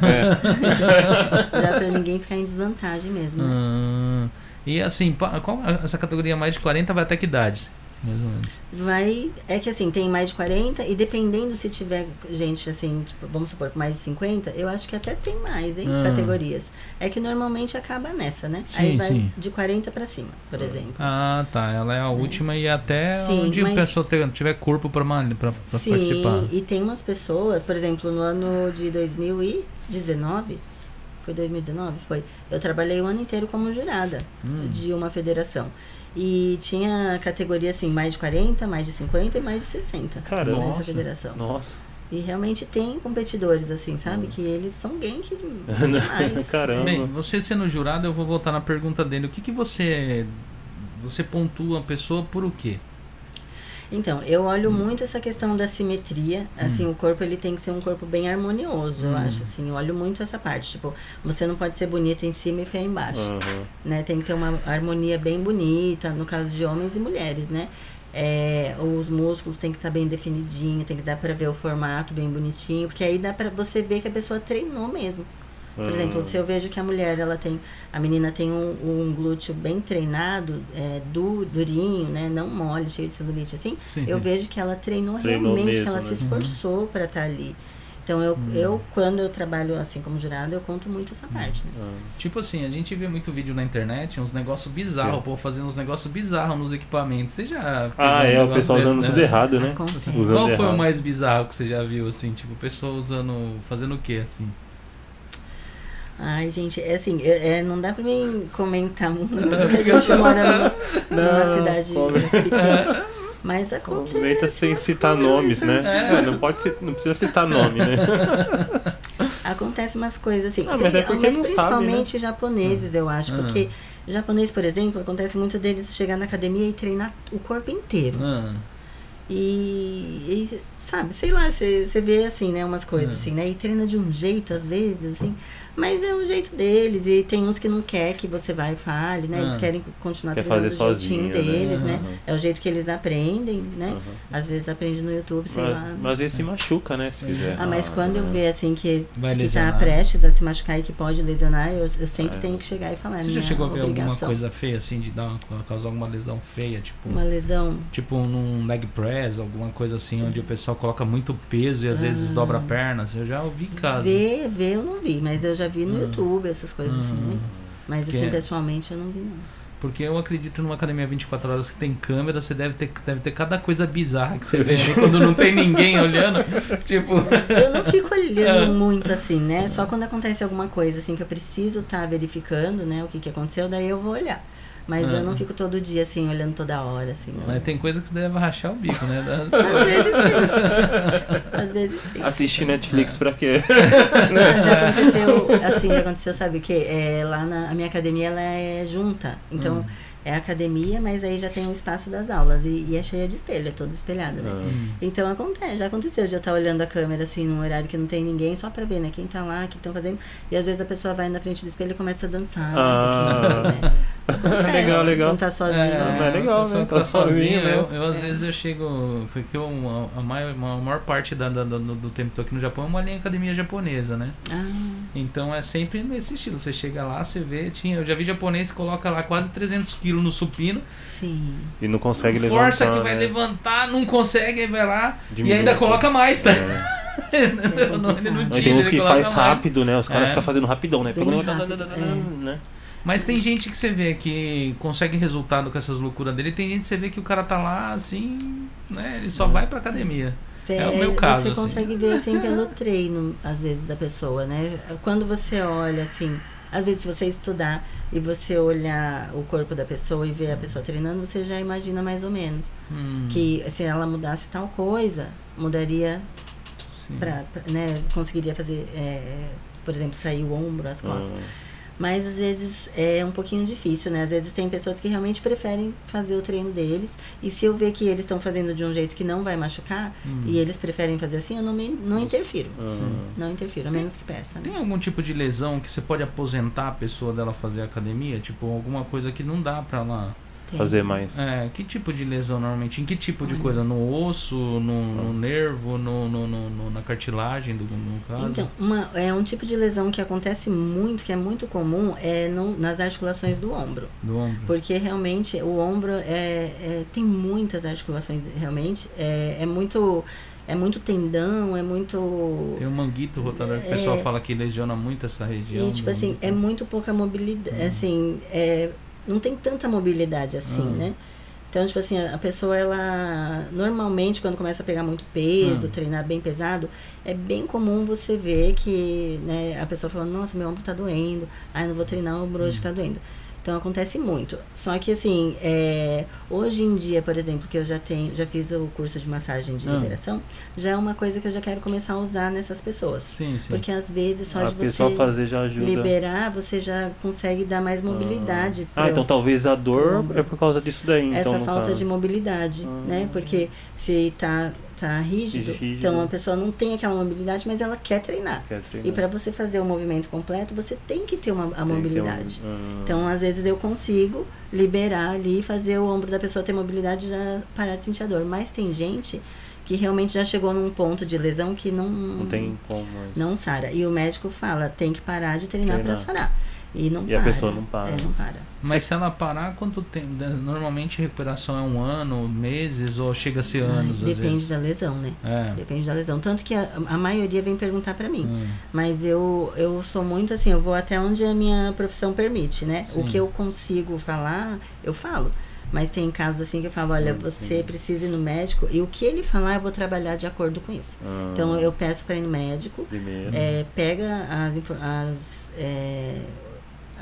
É. Já pra ninguém ficar em desvantagem mesmo. né? Ah, e assim, qual essa categoria mais de 40 vai até que idade? Mais ou menos. Vai. É que assim, tem mais de 40 e dependendo se tiver gente assim, tipo, vamos supor, com mais de 50, eu acho que até tem mais, hein? Ah. Categorias. É que normalmente acaba nessa, né? Sim, Aí vai sim. de 40 pra cima, por exemplo. Ah, tá. Ela é a última e até Sim, onde a pessoa tiver corpo Sim, participar. e tem umas pessoas, por exemplo, no ano de 2019, foi 2019? Foi. Eu trabalhei o ano inteiro como jurada Hum. de uma federação. E tinha categoria assim, mais de 40, mais de 50 e mais de 60 Caramba. nessa Nossa. federação. Nossa. E realmente tem competidores, assim, sabe? Que eles são gank demais. Caramba. Bem, você sendo jurado, eu vou voltar na pergunta dele. O que, que você. Você pontua a pessoa por o quê? Então, eu olho Hum. muito essa questão da simetria. Assim, o corpo ele tem que ser um corpo bem harmonioso, eu Hum. acho. Assim, eu olho muito essa parte. Tipo, você não pode ser bonito em cima e feio embaixo. Aham. né? Tem que ter uma harmonia bem bonita, no caso de homens e mulheres, né? É, os músculos tem que estar bem definidinho, tem que dar pra ver o formato bem bonitinho, porque aí dá pra você ver que a pessoa treinou mesmo. Por exemplo, Ah. se eu vejo que a mulher, ela tem, a menina tem um, um glúteo bem treinado, é, du, durinho, né? Não mole, cheio de celulite assim, Sim, eu vejo que ela treinou, Treinou realmente, mesmo, que ela né? se esforçou pra estar ali. Então eu, Hum. eu, quando eu trabalho assim como jurada, eu conto muito essa parte, né? Ah. Tipo assim, a gente vê muito vídeo na internet, uns negócios bizarros, É. o povo fazendo uns negócios bizarros nos equipamentos. Você já. Ah, um é, o pessoal desse, usando né? tudo errado, né? Qual foi o errado. mais bizarro que você já viu, assim? Tipo, pessoa usando. fazendo o quê, assim? Ai, gente, é assim, é, é, não dá pra mim comentar muito, porque a gente mora numa, numa Não, cidade pequena. Mas acontece. Comenta sem umas citar coisas, nomes, né? É, não, pode não precisa citar nome, né? Acontece umas coisas assim. Ah, mas é porque não sabe, principalmente japoneses, eu acho. Ah. Porque japonês, por exemplo, acontece muito deles chegar na academia e treinar o corpo inteiro. Ah, E, e, sabe, sei lá, você vê assim, né, umas coisas É. assim, né? E treina de um jeito, às vezes, assim. Mas é o jeito deles. E tem uns que não quer que você vá e fale, né? Eles Ah. querem continuar Quer treinando do fazer jeitinho sozinho, né? deles, né? É o jeito que eles aprendem, né? Às vezes aprende no YouTube, sei mas, lá. mas às vezes se machuca, né? Se fizer. Ah, mas quando eu ver assim que, Vai que tá prestes a se machucar e que pode lesionar, eu, eu sempre É. tenho que chegar e falar. Você já chegou a ver alguma obrigação. coisa feia, assim, de dar uma, causar alguma lesão feia? Tipo, Uma lesão. tipo num leg press, alguma coisa assim, onde o pessoal coloca muito peso e às vezes Ah. dobra a perna. Eu já ouvi casos. Ver, ver eu não vi, mas eu já vi no Ah. YouTube, essas coisas assim, né? Mas Que assim, é- pessoalmente eu não vi não. Porque eu acredito numa academia 24 horas que tem câmera, você deve ter, deve ter cada coisa bizarra que você vê ali quando não tem ninguém olhando. Tipo. Eu não fico olhando Ah. muito assim, né? Só quando acontece alguma coisa assim que eu preciso estar verificando, né, o que, que aconteceu, daí eu vou olhar. Mas Ah. eu não fico todo dia assim, olhando toda hora, assim. não. Mas tem coisa que você deve rachar o bico, né? Às vezes tem. Às vezes tem. Assistir Netflix pra quê? Ah, já aconteceu, assim, já aconteceu, sabe o quê? É, lá na a minha academia, ela é junta. Então, Hum. É academia, mas aí já tem o espaço das aulas. E, e é cheia de espelho, é toda espelhada, né? Ah. Hum. Então, acontece, já aconteceu de eu estar olhando a câmera, assim, num horário que não tem ninguém, só pra ver, né? Quem tá lá, o que estão fazendo. E às vezes a pessoa vai na frente do espelho e começa a dançar. Ah. um assim, né? Acontece, Legal, legal. Quando tá sozinho. É, né? legal, a pessoa né? Tá Tá sozinho, sozinho, né? eu, eu às vezes eu chego. Porque eu, a, a maior, a maior parte da, da- do, do tempo que tô aqui no Japão é uma linha academia japonesa, né? Ah, Então é sempre nesse estilo. Você chega lá, você vê, tinha, eu já vi japonês que coloca lá quase 300 quilos no supino, sim. E não consegue levantar. força que vai né? levantar, não consegue, aí vai lá Diminui e ainda coloca mais, tá? É. Ele não- ele não Mas tira, tem uns que faz mais. rápido, né? Os caras É. ficam fazendo rapidão, né? Rápido, é. né? Mas tem gente que você vê que consegue resultado com essas loucuras dele, tem gente que você vê que o cara tá lá assim, né? Ele só vai pra academia. É o meu caso, Você assim. consegue ver assim pelo treino, às vezes, da pessoa, né? Quando você olha assim, às vezes se você estudar e você olhar o corpo da pessoa e ver a pessoa treinando, você já imagina mais ou menos. Hum, Que se ela mudasse tal coisa, mudaria pra- né? Conseguiria fazer, é, por exemplo, sair o ombro, as costas. Ah. Mas às vezes é um pouquinho difícil, né? Às vezes tem pessoas que realmente preferem fazer o treino deles. E se eu ver que eles estão fazendo de um jeito que não vai machucar, Hum. e eles preferem fazer assim, eu não, me, não interfiro. Ah. Não interfiro, a menos que peça. Né? Tem algum tipo de lesão que você pode aposentar a pessoa dela fazer academia? Tipo, alguma coisa que não dá pra ela Tem. Fazer mais. É, que tipo de lesão normalmente? Em que tipo de coisa? No osso, no, no nervo, no, no, no- no- na cartilagem, do, no caso? Então, uma, é um tipo de lesão que acontece muito, que é muito comum, é no- nas articulações do ombro. do ombro. Porque realmente o ombro é, é- tem muitas articulações, realmente. É, é muito. É muito tendão, é muito. Tem um manguito rotador que o pessoal É. fala que lesiona muito essa região. E tipo assim, é muito pouca mobilidade. Hum. Assim, é, não tem tanta mobilidade assim, Hum. né? Então, tipo assim, a pessoa, ela. Normalmente, quando começa a pegar muito peso, Hum. treinar bem pesado, é bem comum você ver que né, a pessoa falando: Nossa, meu ombro tá doendo. Ai, não vou treinar, o ombro hoje Hum. tá doendo. Então acontece muito. Só que assim, é, hoje em dia, por exemplo, que eu já tenho, já fiz o curso de massagem de Ah. liberação, já é uma coisa que eu já quero começar a usar nessas pessoas. Sim, sim. Porque às vezes só a de pessoa você fazer já ajuda. liberar, você já consegue dar mais mobilidade. Ah, pro- então talvez a dor ombro. é por causa disso daí. essa então, falta caso. de mobilidade, Ah. né? Porque se tá, tá rígido, Rígido. então a pessoa não tem aquela mobilidade, mas ela quer treinar. Quer treinar. E para você fazer o movimento completo, você tem que ter uma, a Tem ter um- mobilidade. ah, Então, às vezes eu consigo liberar ali, fazer o ombro da pessoa ter mobilidade e já parar de sentir a dor. Mas tem gente que realmente já chegou num ponto de lesão que não não tem como. não sara. E o médico fala, tem que parar de treinar para sarar. E não E a para. pessoa não para. É, não para. Mas se ela parar, quanto tempo? Normalmente a recuperação é um ano, meses ou chega a ser anos? às Depende vezes? da lesão, né? É. Depende da lesão. Tanto que a, a maioria vem perguntar para mim. Hum. Mas eu, eu sou muito assim, eu vou até onde a minha profissão permite, né? O Sim. que eu consigo falar, eu falo. Mas tem casos assim que eu falo, olha, você precisa ir no médico e o que ele falar eu vou trabalhar de acordo com isso. ah, Então eu peço para ir no médico, Primeiro. é, pega as, as é,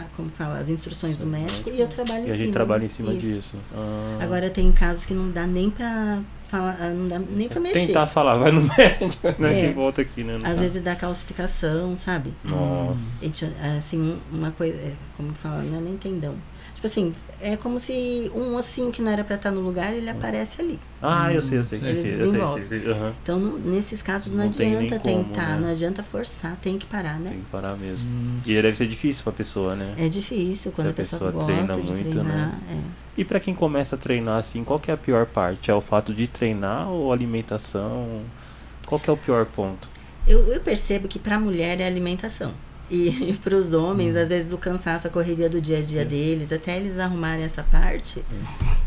a- como fala, as instruções do médico e eu trabalho e em a cima. gente trabalha em cima Isso. disso. Ah. Agora tem casos que não dá nem pra falar, ah, não dá nem pra mexer. Tentar falar, vai no médico, né? É. Que volta aqui, né? no Às caso. vezes dá calcificação, sabe? Nossa. E ti- assim, uma coisa, é, como que fala, não é nem tendão. Tipo assim, é como se um ossinho que não era pra estar no lugar, ele aparece ali. Ah, eu sei, eu sei. Ele sei, desenvolve. eu sei, eu sei. Aham. Então, não- nesses casos, não, Não adianta como, tentar, né? não adianta forçar, tem que parar, né? Tem que parar mesmo. Hum. E deve ser difícil pra pessoa, né? É difícil quando a a pessoa, pessoa gosta treina de muito, treinar. né? é. E pra quem começa a treinar assim, qual que é a pior parte? É o fato de treinar ou alimentação? Qual que é o pior ponto? Eu, eu percebo que para a mulher é alimentação. E, para os homens, Hum. às vezes o cansaço, a correria do dia a dia deles, até eles arrumarem essa parte, Hum.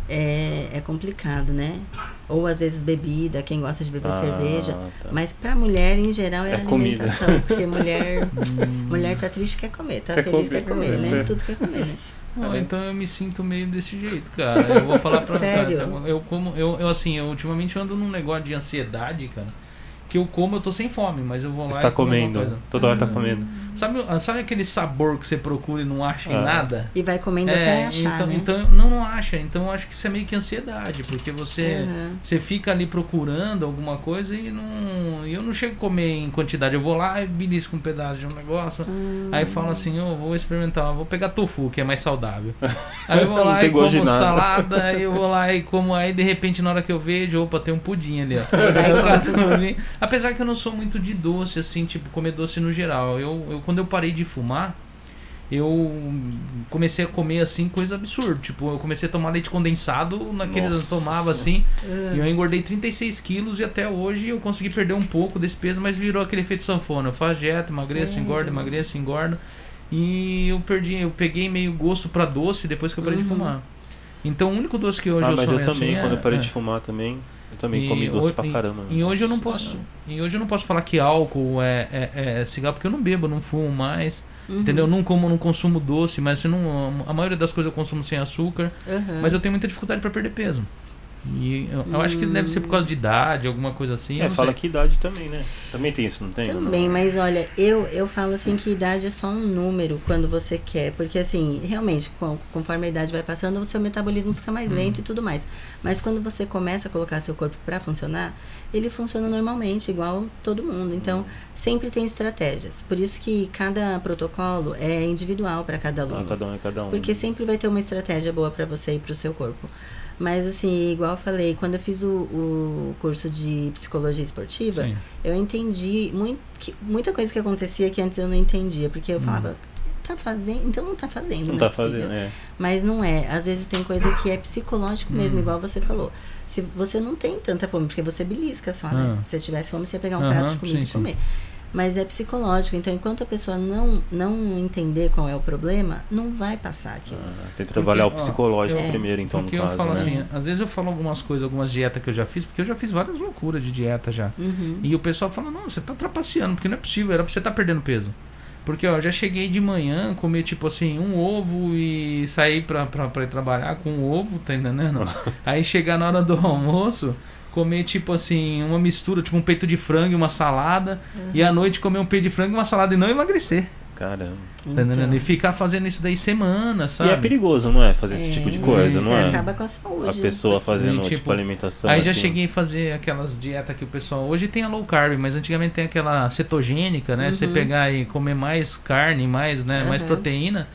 é, é complicado, né? Ou às vezes bebida, quem gosta de beber Ah, cerveja. tá. Mas para mulher, em geral, é, É a comida. alimentação. Porque mulher, Hum. mulher tá triste, quer comer. Tá Quer feliz, comer, quer comer, comer, né? né? Tudo quer comer, né? Não, então eu me sinto meio desse jeito, cara. Eu vou falar pra Sério? cara, eu como eu, eu assim, eu ultimamente ando num negócio de ansiedade, cara. Que eu como, eu tô sem fome, mas eu vou lá Você tá e comendo, toda hora tá Hum. comendo. Sabe, sabe aquele sabor que você procura e não acha em Ah. nada? E vai comendo até achar, então, né? então não, não acha. Então eu acho que isso é meio que ansiedade, porque você Uhum. você fica ali procurando alguma coisa e não eu não chego a comer em quantidade. Eu vou lá e belisco um pedaço de um negócio. Hum. Aí falo assim, eu vou experimentar, vou pegar tofu, que é mais saudável. Aí eu vou lá e como salada, aí eu vou lá e como, aí de repente na hora que eu vejo, opa, tem um pudim ali, ó. Aí eu Apesar que eu não sou muito de doce, assim, tipo, comer doce no geral. Eu, eu quando eu parei de fumar, eu comecei a comer assim coisa absurda. Tipo, eu comecei a tomar leite condensado naqueles eu Nossa. tomava assim. Ah. E eu engordei 36 quilos e até hoje eu consegui perder um pouco desse peso, mas virou aquele efeito sanfona. Eu faço dieta, emagreço, Sério? engordo, emagreço, engordo. E eu perdi, eu peguei meio gosto pra doce depois que eu parei de Uhum. fumar. Então o único doce que hoje ah, eu mas sou eu também, assim, quando é- eu parei é. de fumar também, eu também E comi doce pra e- caramba. E hoje eu não posso. E hoje eu não posso falar que álcool é, é, é cigarro, porque eu não bebo, não fumo mais. Uhum. Entendeu? Não como, não consumo doce, mas não, a maioria das coisas eu consumo sem açúcar. Uhum. Mas eu tenho muita dificuldade pra perder peso. E eu, eu acho que deve ser por causa de idade, alguma coisa assim. É, fala sei. que idade também, né? Também tem isso, não tem? ou não? Também, mas olha, eu, eu falo assim que idade é só um número quando você quer, porque assim, realmente, com- conforme a idade vai passando, o seu metabolismo fica mais Uhum. lento e tudo mais. Mas quando você começa a colocar seu corpo para funcionar, ele funciona normalmente, igual todo mundo. Então, sempre tem estratégias. Por isso que cada protocolo é individual para cada aluno. Ah, cada um é cada um. Porque sempre vai ter uma estratégia boa para você e para o seu corpo. Mas assim, igual eu falei, quando eu fiz o, o curso de psicologia esportiva, Sim. eu entendi muito, que- muita coisa que acontecia que antes eu não entendia, porque eu Hum. falava, tá fazendo, então não tá fazendo, Não não, tá é possível. fazendo, é. Mas não é. Às vezes tem coisa que é psicológico mesmo, Hum. igual você falou. Se você não tem tanta fome, porque você belisca só, né? Ah. Se você tivesse fome, você ia pegar um prato de comida sim, e sim. Mas é psicológico. Então, enquanto a pessoa não, não entender qual é o problema, não vai passar aquilo. Ah, tem que trabalhar Porque, o ó, psicológico eu- primeiro, então, porque no eu caso, falo né? assim, às vezes eu falo algumas coisas, algumas dietas que eu já fiz, porque eu já fiz várias loucuras de dieta já. Uhum. E o pessoal fala, não, você tá trapaceando, porque não é possível, era pra você estar perdendo peso. Porque, ó, eu já cheguei de manhã, comer, tipo assim, um ovo e pra, pra, pra ir trabalhar com um ovo, tá entendendo? Aí chegar na hora do almoço, comer, tipo assim, uma mistura, tipo um peito de frango e uma salada. E à noite comer um peito de frango e uma salada e não emagrecer, Caramba. tá entendendo? Então, E ficar fazendo isso daí semana, sabe? E é perigoso, não é? Fazer esse é, tipo de coisa, você não é? acaba com a saúde. A pessoa fazendo, E, tipo, tipo, alimentação Aí já assim. cheguei a fazer aquelas dietas que o pessoal. Hoje tem a low carb, mas antigamente tem aquela cetogênica, né? Você Uhum. pegar e comer mais carne, mais, né? mais Uhum. proteína.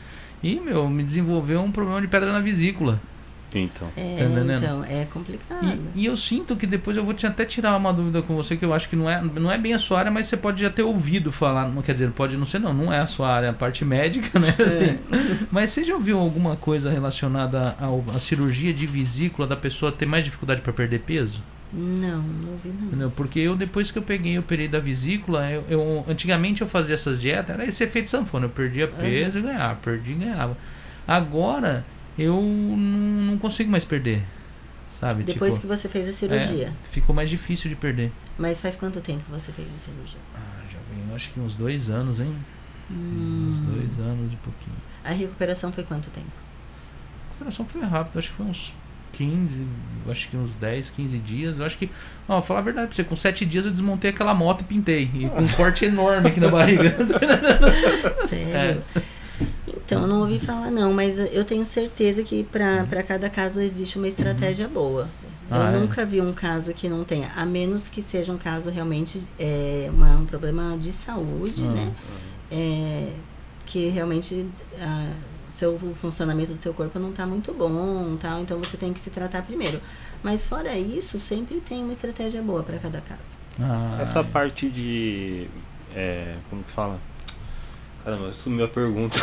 E, meu, me desenvolveu um problema de pedra na vesícula. Então. É, Tá então, é complicado. E, e eu sinto que depois eu vou te até tirar uma dúvida com você, que eu acho que não é, não é bem a sua área, mas você pode já ter ouvido falar. Não quer dizer, pode não ser, não, não é a sua área, a parte médica, né? Assim. Mas você já ouviu alguma coisa relacionada à cirurgia de vesícula da pessoa ter mais dificuldade para perder peso? Não, não ouvi não. Entendeu? Porque eu, depois que eu peguei e operei da vesícula, eu, eu- antigamente eu fazia essas dietas, era esse efeito sanfona. Eu perdia peso e ganhava, perdia e ganhava. Agora, eu não, consigo mais perder. Sabe? Depois tipo, que você fez a cirurgia. ficou mais difícil de perder. Mas faz quanto tempo que você fez a cirurgia? Ah, já vem, acho que uns dois anos, hein? Hum. Uns dois anos e pouquinho. A recuperação foi quanto tempo? A recuperação foi rápida, acho que foi uns 15, eu acho que uns 10, 15 dias. Eu acho que, ó, falar a verdade pra você, com 7 dias eu desmontei aquela moto e pintei. E com um corte enorme aqui na barriga. Sério? Então, eu não ouvi falar não, mas eu tenho certeza que Uhum. para cada caso existe uma estratégia boa. Eu Ah, é? nunca vi um caso que não tenha, a menos que seja um caso realmente é, uma- um problema de saúde, Ah. né? É, que realmente ah, seu, o funcionamento do seu corpo não está muito bom, tal, então você tem que se tratar primeiro. Mas fora isso, sempre tem uma estratégia boa para cada caso. Ah, Essa parte de. É, como que fala? Caramba, sumiu a pergunta.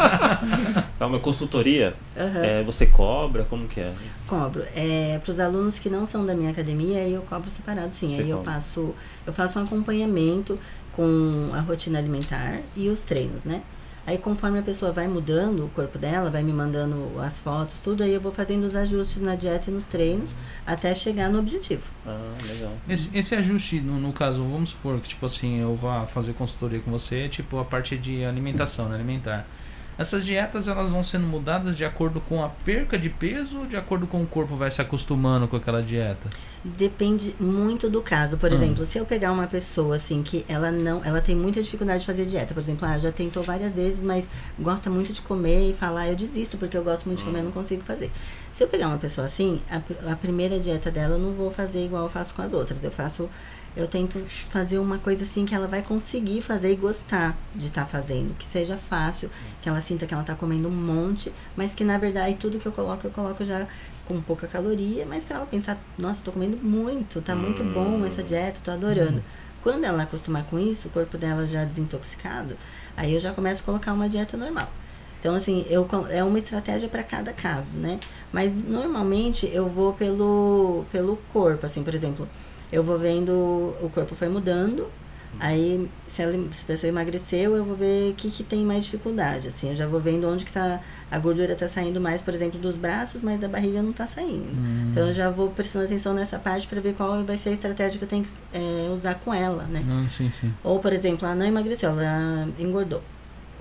Calma, consultoria. Aham. É, você cobra? Como que é? Cobro. É, para os alunos que não são da minha academia, aí eu cobro separado, sim. Você aí eu cobra. passo, eu faço um acompanhamento com a rotina alimentar e os treinos, né? Aí conforme a pessoa vai mudando o corpo dela, vai me mandando as fotos, tudo, aí eu vou fazendo os ajustes na dieta e nos treinos até chegar no objetivo. Ah, legal. Esse, esse ajuste, no, no caso, vamos supor que, tipo assim, eu vá fazer consultoria com você, tipo, a parte de alimentação, né, alimentar. Essas dietas, elas vão sendo mudadas de acordo com a perca de peso ou de acordo com o corpo vai se acostumando com aquela dieta? Depende muito do caso. Por Hum. exemplo, se eu pegar uma pessoa assim que ela não, ela tem muita dificuldade de fazer dieta, por exemplo, ah, já tentou várias vezes, mas gosta muito de comer e falar, eu desisto porque eu gosto muito de comer, eu não consigo fazer. Se eu pegar uma pessoa assim, a, a primeira dieta dela eu não vou fazer igual eu faço com as outras. Eu faço eu tento fazer uma coisa assim que ela vai conseguir fazer e gostar de estar fazendo, que seja fácil, que ela sinta que ela está comendo um monte, mas que na verdade tudo que eu coloco, eu coloco já com pouca caloria, mas para ela pensar, nossa, tô comendo muito, tá muito bom essa dieta, tô adorando. Quando ela acostumar com isso, o corpo dela já desintoxicado, aí eu já começo a colocar uma dieta normal. Então, assim, eu, é uma estratégia para cada caso, né? Mas normalmente eu vou pelo, pelo corpo, assim, por exemplo, eu vou vendo o corpo foi mudando, aí se, ela, se a pessoa emagreceu, eu vou ver o que, que tem mais dificuldade, assim, eu já vou vendo onde que tá, a gordura tá saindo mais, por exemplo, dos braços, mas da barriga não tá saindo. Hum. Então eu já vou prestando atenção nessa parte para ver qual vai ser a estratégia que eu tenho que é, usar com ela, né? Não, sim, sim. Ou, por exemplo, ela não emagreceu, ela engordou.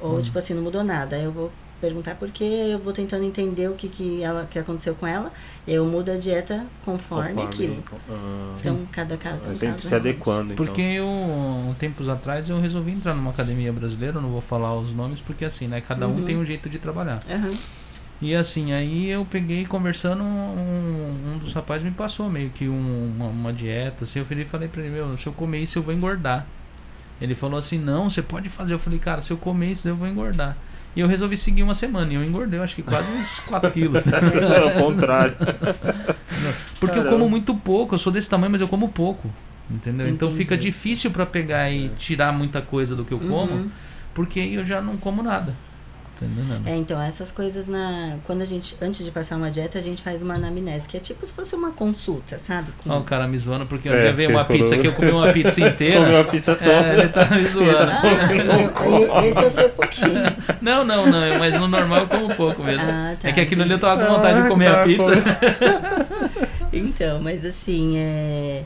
Ou, Hum. tipo assim, não mudou nada. Aí eu vou perguntar por quê, eu vou tentando entender o que, que, ela, que aconteceu com ela. Eu mudo a dieta conforme, aquilo. Ah, Então, cada caso é um tem que caso, se realmente. adequando, então. Porque eu, tempos atrás, eu resolvi entrar numa academia brasileira, não vou falar os nomes, porque assim, né, cada um Uhum. tem um jeito de trabalhar. Aham. E assim, aí eu peguei conversando, um, um dos rapazes me passou meio que um- uma, uma dieta, assim, eu falei, falei pra ele, meu, se eu comer isso eu vou engordar. Ele falou assim, não, você pode fazer. Eu falei, cara, se eu comer isso eu vou engordar. E eu resolvi seguir uma semana e eu engordei, eu acho que quase uns 4 quilos. É o contrário. Porque eu Caramba. como muito pouco, eu sou desse tamanho, mas eu como pouco. Entendeu? Então Entendi. fica difícil pra pegar e tirar muita coisa do que eu como. Uhum. porque aí eu já não como nada. Tá entendendo? É, então, essas coisas na. Quando a gente. Antes de passar uma dieta, a gente faz uma anamnese, que é tipo se fosse uma consulta, sabe? Com- Ó, o cara me zoando porque um É, dia veio uma pizza aqui, eu comi uma pizza Comeu inteira. a pizza toda. É, ele tá me zoando. Ah, eu- esse é o seu pouquinho. Não, não, não, mas no normal eu como pouco mesmo. Ah, tá. É que aquilo ali eu tava com vontade de comer a Ah, pizza. Então, mas assim, é.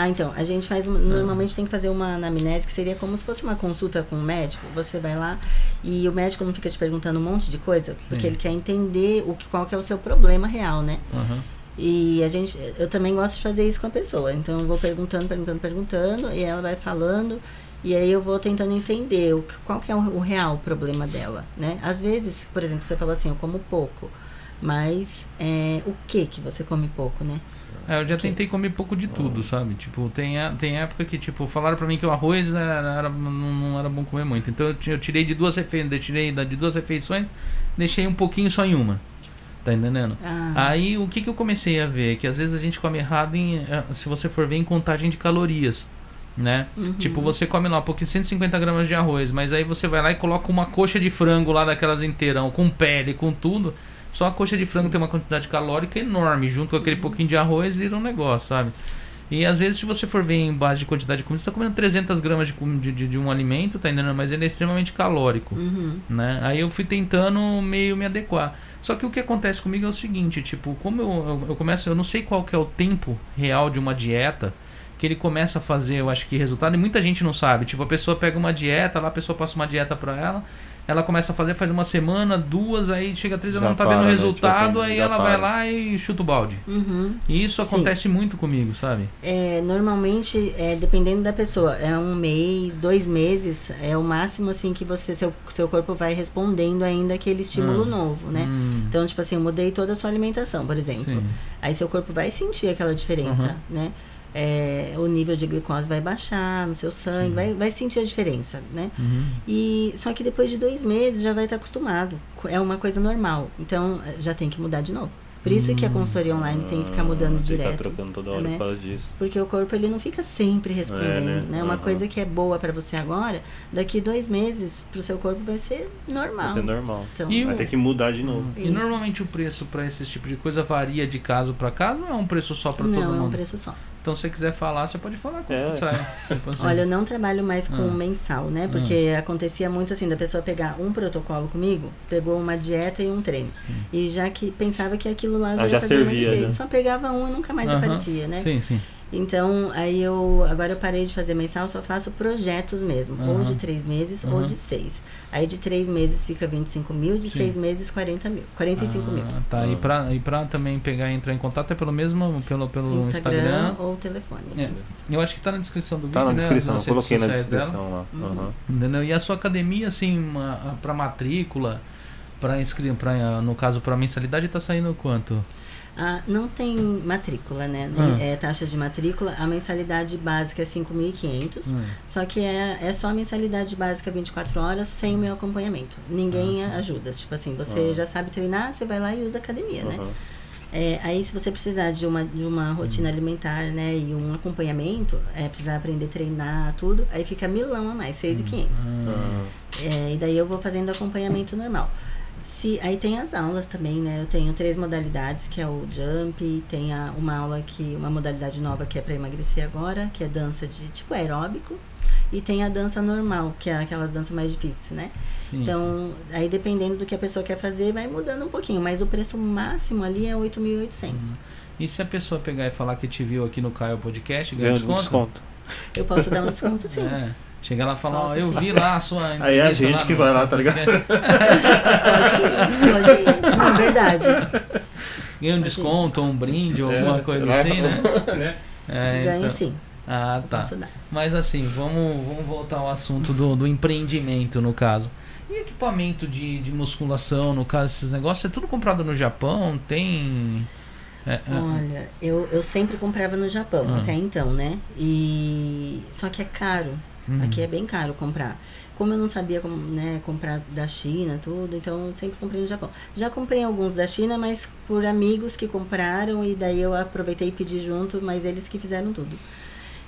Ah, então, a gente faz. uma- Normalmente tem que fazer uma anamnese, que seria como se fosse uma consulta com o médico. Você vai lá e o médico não fica te perguntando um monte de coisa, porque Sim. ele quer entender o que, qual que é o seu problema real, né? Aham. E a gente, eu também gosto de fazer isso com a pessoa. Então eu vou perguntando, perguntando, perguntando, e ela vai falando, e aí eu vou tentando entender o, que- qual que é o, o real problema dela, né? Às vezes, por exemplo, você fala assim, eu como pouco, mas é, o que que você come pouco, né? É, eu já tentei comer pouco de tudo, sabe? Tipo, tem, a- tem época que, tipo, falaram pra mim que o arroz era, era- não, não era bom comer muito. Então eu, eu tirei de duas refeições, tirei de duas refeições, deixei um pouquinho só em uma. Tá entendendo? Ah, Aí o que, que eu comecei a ver? Que às vezes a gente come errado em. eh, Se você for ver em contagem de calorias. Né? uhum. Tipo, você come lá um pouquinho, 150 gramas de arroz, mas aí você vai lá e coloca uma coxa de frango lá daquelas inteirão, com pele, com tudo. Só a coxa de frango tem uma quantidade calórica enorme, junto com aquele pouquinho de arroz vira um negócio, sabe? E às vezes, se você for ver em base de quantidade de comida, você tá comendo 300 gramas de, de, de, um alimento, tá entendendo? Mas ele é extremamente calórico Uhum. né? Aí eu fui tentando meio me adequar. Só que o que acontece comigo é o seguinte, tipo, como eu, eu, eu começo, eu não sei qual que é o tempo real de uma dieta que ele começa a fazer, eu acho que resultado, e muita gente não sabe. Tipo, a pessoa pega uma dieta, lá a pessoa passa uma dieta pra ela, ela começa a fazer, faz uma semana, duas, aí chega três, ela Já não tá para, vendo o né? resultado, Tipo aí ela vai para. lá e chuta o balde. Uhum. E isso Sim. acontece muito comigo, sabe? É, normalmente, é, dependendo da pessoa, é um mês, dois meses, é o máximo assim que você, seu, seu corpo vai respondendo ainda aquele estímulo Hum. novo, né? Hum, Então, tipo assim, eu mudei toda a sua alimentação, por exemplo. sim. Aí seu corpo vai sentir aquela diferença, Uhum. né? É, o nível de glicose vai baixar no seu sangue, vai, vai sentir a diferença, né? Uhum. E só que depois de dois meses já vai estar acostumado. Co- É uma coisa normal. Então já tem que mudar de novo. Por isso que a consultoria online tem que ficar mudando Ah, tem que direto. Ficar trocando toda hora né? por causa disso. Porque o corpo ele não fica sempre respondendo, É, né? né? Uma Aham. coisa que é boa pra você agora, daqui dois meses pro seu corpo vai ser normal. Isso é normal. Então, E Vai o- ter que mudar de novo. E Isso. normalmente o preço pra esse tipo de coisa varia de caso pra caso, não é um preço só pra todo não, é um mundo? preço só. Então se você quiser falar, você pode falar quanto É. que sai. Olha, eu não trabalho mais com Ah. mensal, né? Porque acontecia muito assim, da pessoa pegar um protocolo comigo, pegou uma dieta e um treino. E já que pensava que aquilo lá já Ah, ia já fazer servia, emagrecer. né? Só pegava um e nunca mais Aham. aparecia, né? Sim, sim. Então, aí eu agora eu parei de fazer mensal, só faço projetos mesmo, ou Aham. de três meses ou Aham. de seis. Aí de três meses fica 25 mil, de Sim. seis meses 40 mil, 45 mil. Ah, Tá, e pra, e pra também pegar e entrar em contato é pelo mesmo, pelo, pelo Instagram, Instagram. ou telefone. É. Isso. Eu acho que tá na descrição do vídeo, Tá na né? descrição, eu coloquei na descrição lá. Uhum. E a sua academia, assim, uma, pra matrícula, pra inscrever, pra, no caso, pra mensalidade, tá saindo quanto? Ah, não tem matrícula, né? Ah. É taxa de matrícula. A mensalidade básica é 5.500. Hum. Só que é, é só a mensalidade básica 24 horas sem o meu acompanhamento. Ninguém Ah. ajuda. Tipo assim, você Ah. já sabe treinar, você vai lá e usa academia, né? É, aí se você precisar de uma, de uma rotina alimentar, né, e um acompanhamento, é, precisar aprender a treinar, tudo, aí fica milão a mais, 6.500. Ah, Ah, É, e daí eu vou fazendo acompanhamento normal. Se, aí tem as aulas também, né? Eu tenho três modalidades, que é o jump, tem a, uma aula que, uma modalidade nova que é para emagrecer agora, que é dança de tipo aeróbico, e tem a dança normal, que é aquelas danças mais difíceis, né? sim, Então, aí dependendo do que a pessoa quer fazer, vai mudando um pouquinho, mas o preço máximo ali é 8.800. E se a pessoa pegar e falar que te viu aqui no Caio Podcast, ganha desconto? desconto. Eu posso dar um desconto sim. É. Chegar lá e falar, ó, Posso eu vi lá a sua Aí é a gente lá que vai lá, tá ligado? Pode ir, pode ir. Não, verdade. Ganha um Pode desconto, ou um brinde, ou É, alguma coisa lá- assim, né? É, Ganha então- sim. Ah, tá. Mas assim, vamos, vamos voltar ao assunto do, do empreendimento, no caso. E equipamento de, de musculação, no caso, esses negócios, é tudo comprado no Japão? Tem. É, é, Olha, eu, eu sempre comprava no Japão, Ah. até então, né? E só que é caro. Hum, Aqui é bem caro comprar. Como eu não sabia como, né, comprar da China, tudo, então eu sempre comprei no Japão. Já comprei alguns da China, mas por amigos que compraram e daí eu aproveitei e pedi junto, mas eles que fizeram tudo.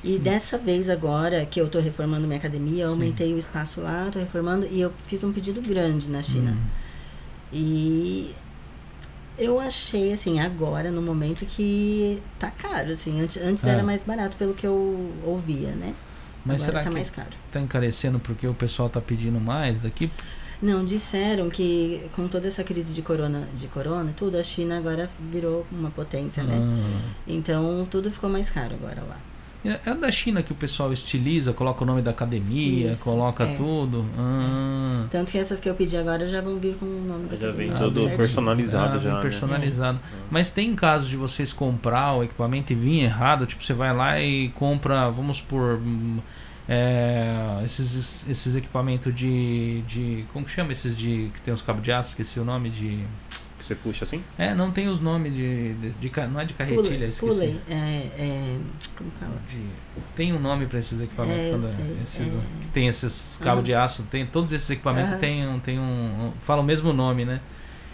E dessa vez agora que eu tô reformando minha academia, eu Sim. aumentei o espaço lá, tô reformando e eu fiz um pedido grande na China. Hum. E eu achei, assim, agora, no momento que tá caro, assim. Antes, antes É. era mais barato pelo que eu ouvia, né? Mas agora será tá que mais caro. tá encarecendo porque o pessoal tá pedindo mais daqui? Não, disseram que com toda essa crise de corona, de corona tudo, a China agora virou uma potência, né? Ah. Então tudo ficou mais caro agora lá. É da China que o pessoal estiliza, coloca o nome da academia, Isso, coloca é. tudo. Ah. Tanto que essas que eu pedi agora já vão vir com o nome da Já vem todo certinho. personalizado Ah, já. né? personalizado. Mas tem casos de vocês comprar o equipamento e vir errado, tipo, você vai lá e compra, vamos por esses, esses equipamentos de, de. Como que chama esses de. que tem os cabos de aço, esqueci o nome de. Você puxa assim? É, não tem os nomes de. de, de ca- não é de carretilha, Pulei, esqueci. pulei, é, é, como fala? De- tem um nome para esses equipamentos É, quando sei, esses- é. que tem esses cabos Aham. de aço, tem todos esses equipamentos Aham. tem um, tem um, um- fala o mesmo nome, né?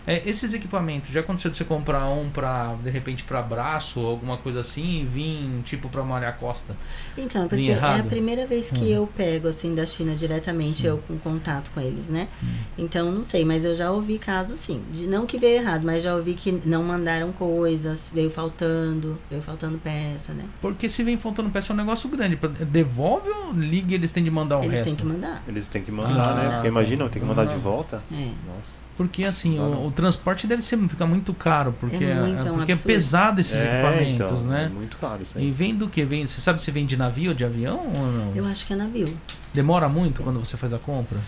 É, esses equipamentos, já aconteceu de você comprar um para de repente para braço ou alguma coisa assim e vir tipo para Maria Costa? Então, porque é a primeira vez que Hum. eu pego, assim, da China diretamente, eu com contato com eles, né? Hum. Então, não sei, mas eu já ouvi casos, sim. De, não que veio errado, mas já ouvi que não mandaram coisas, veio faltando, veio faltando peça, né? Porque se vem faltando peça é um negócio grande, devolve ou liga e eles têm de mandar o eles resto? têm que mandar. Eles têm que mandar, Ah, né? Porque imagina, tem que mandar de volta. É. Nossa. Porque assim, o, o transporte deve ser ficar muito caro, porque É muito, é um porque é pesado esses É, equipamentos, então, né? É muito caro isso E aí. vem do que? Vem, você sabe se vem de navio ou de avião ou não? Eu acho que é navio. Demora muito quando você faz a compra?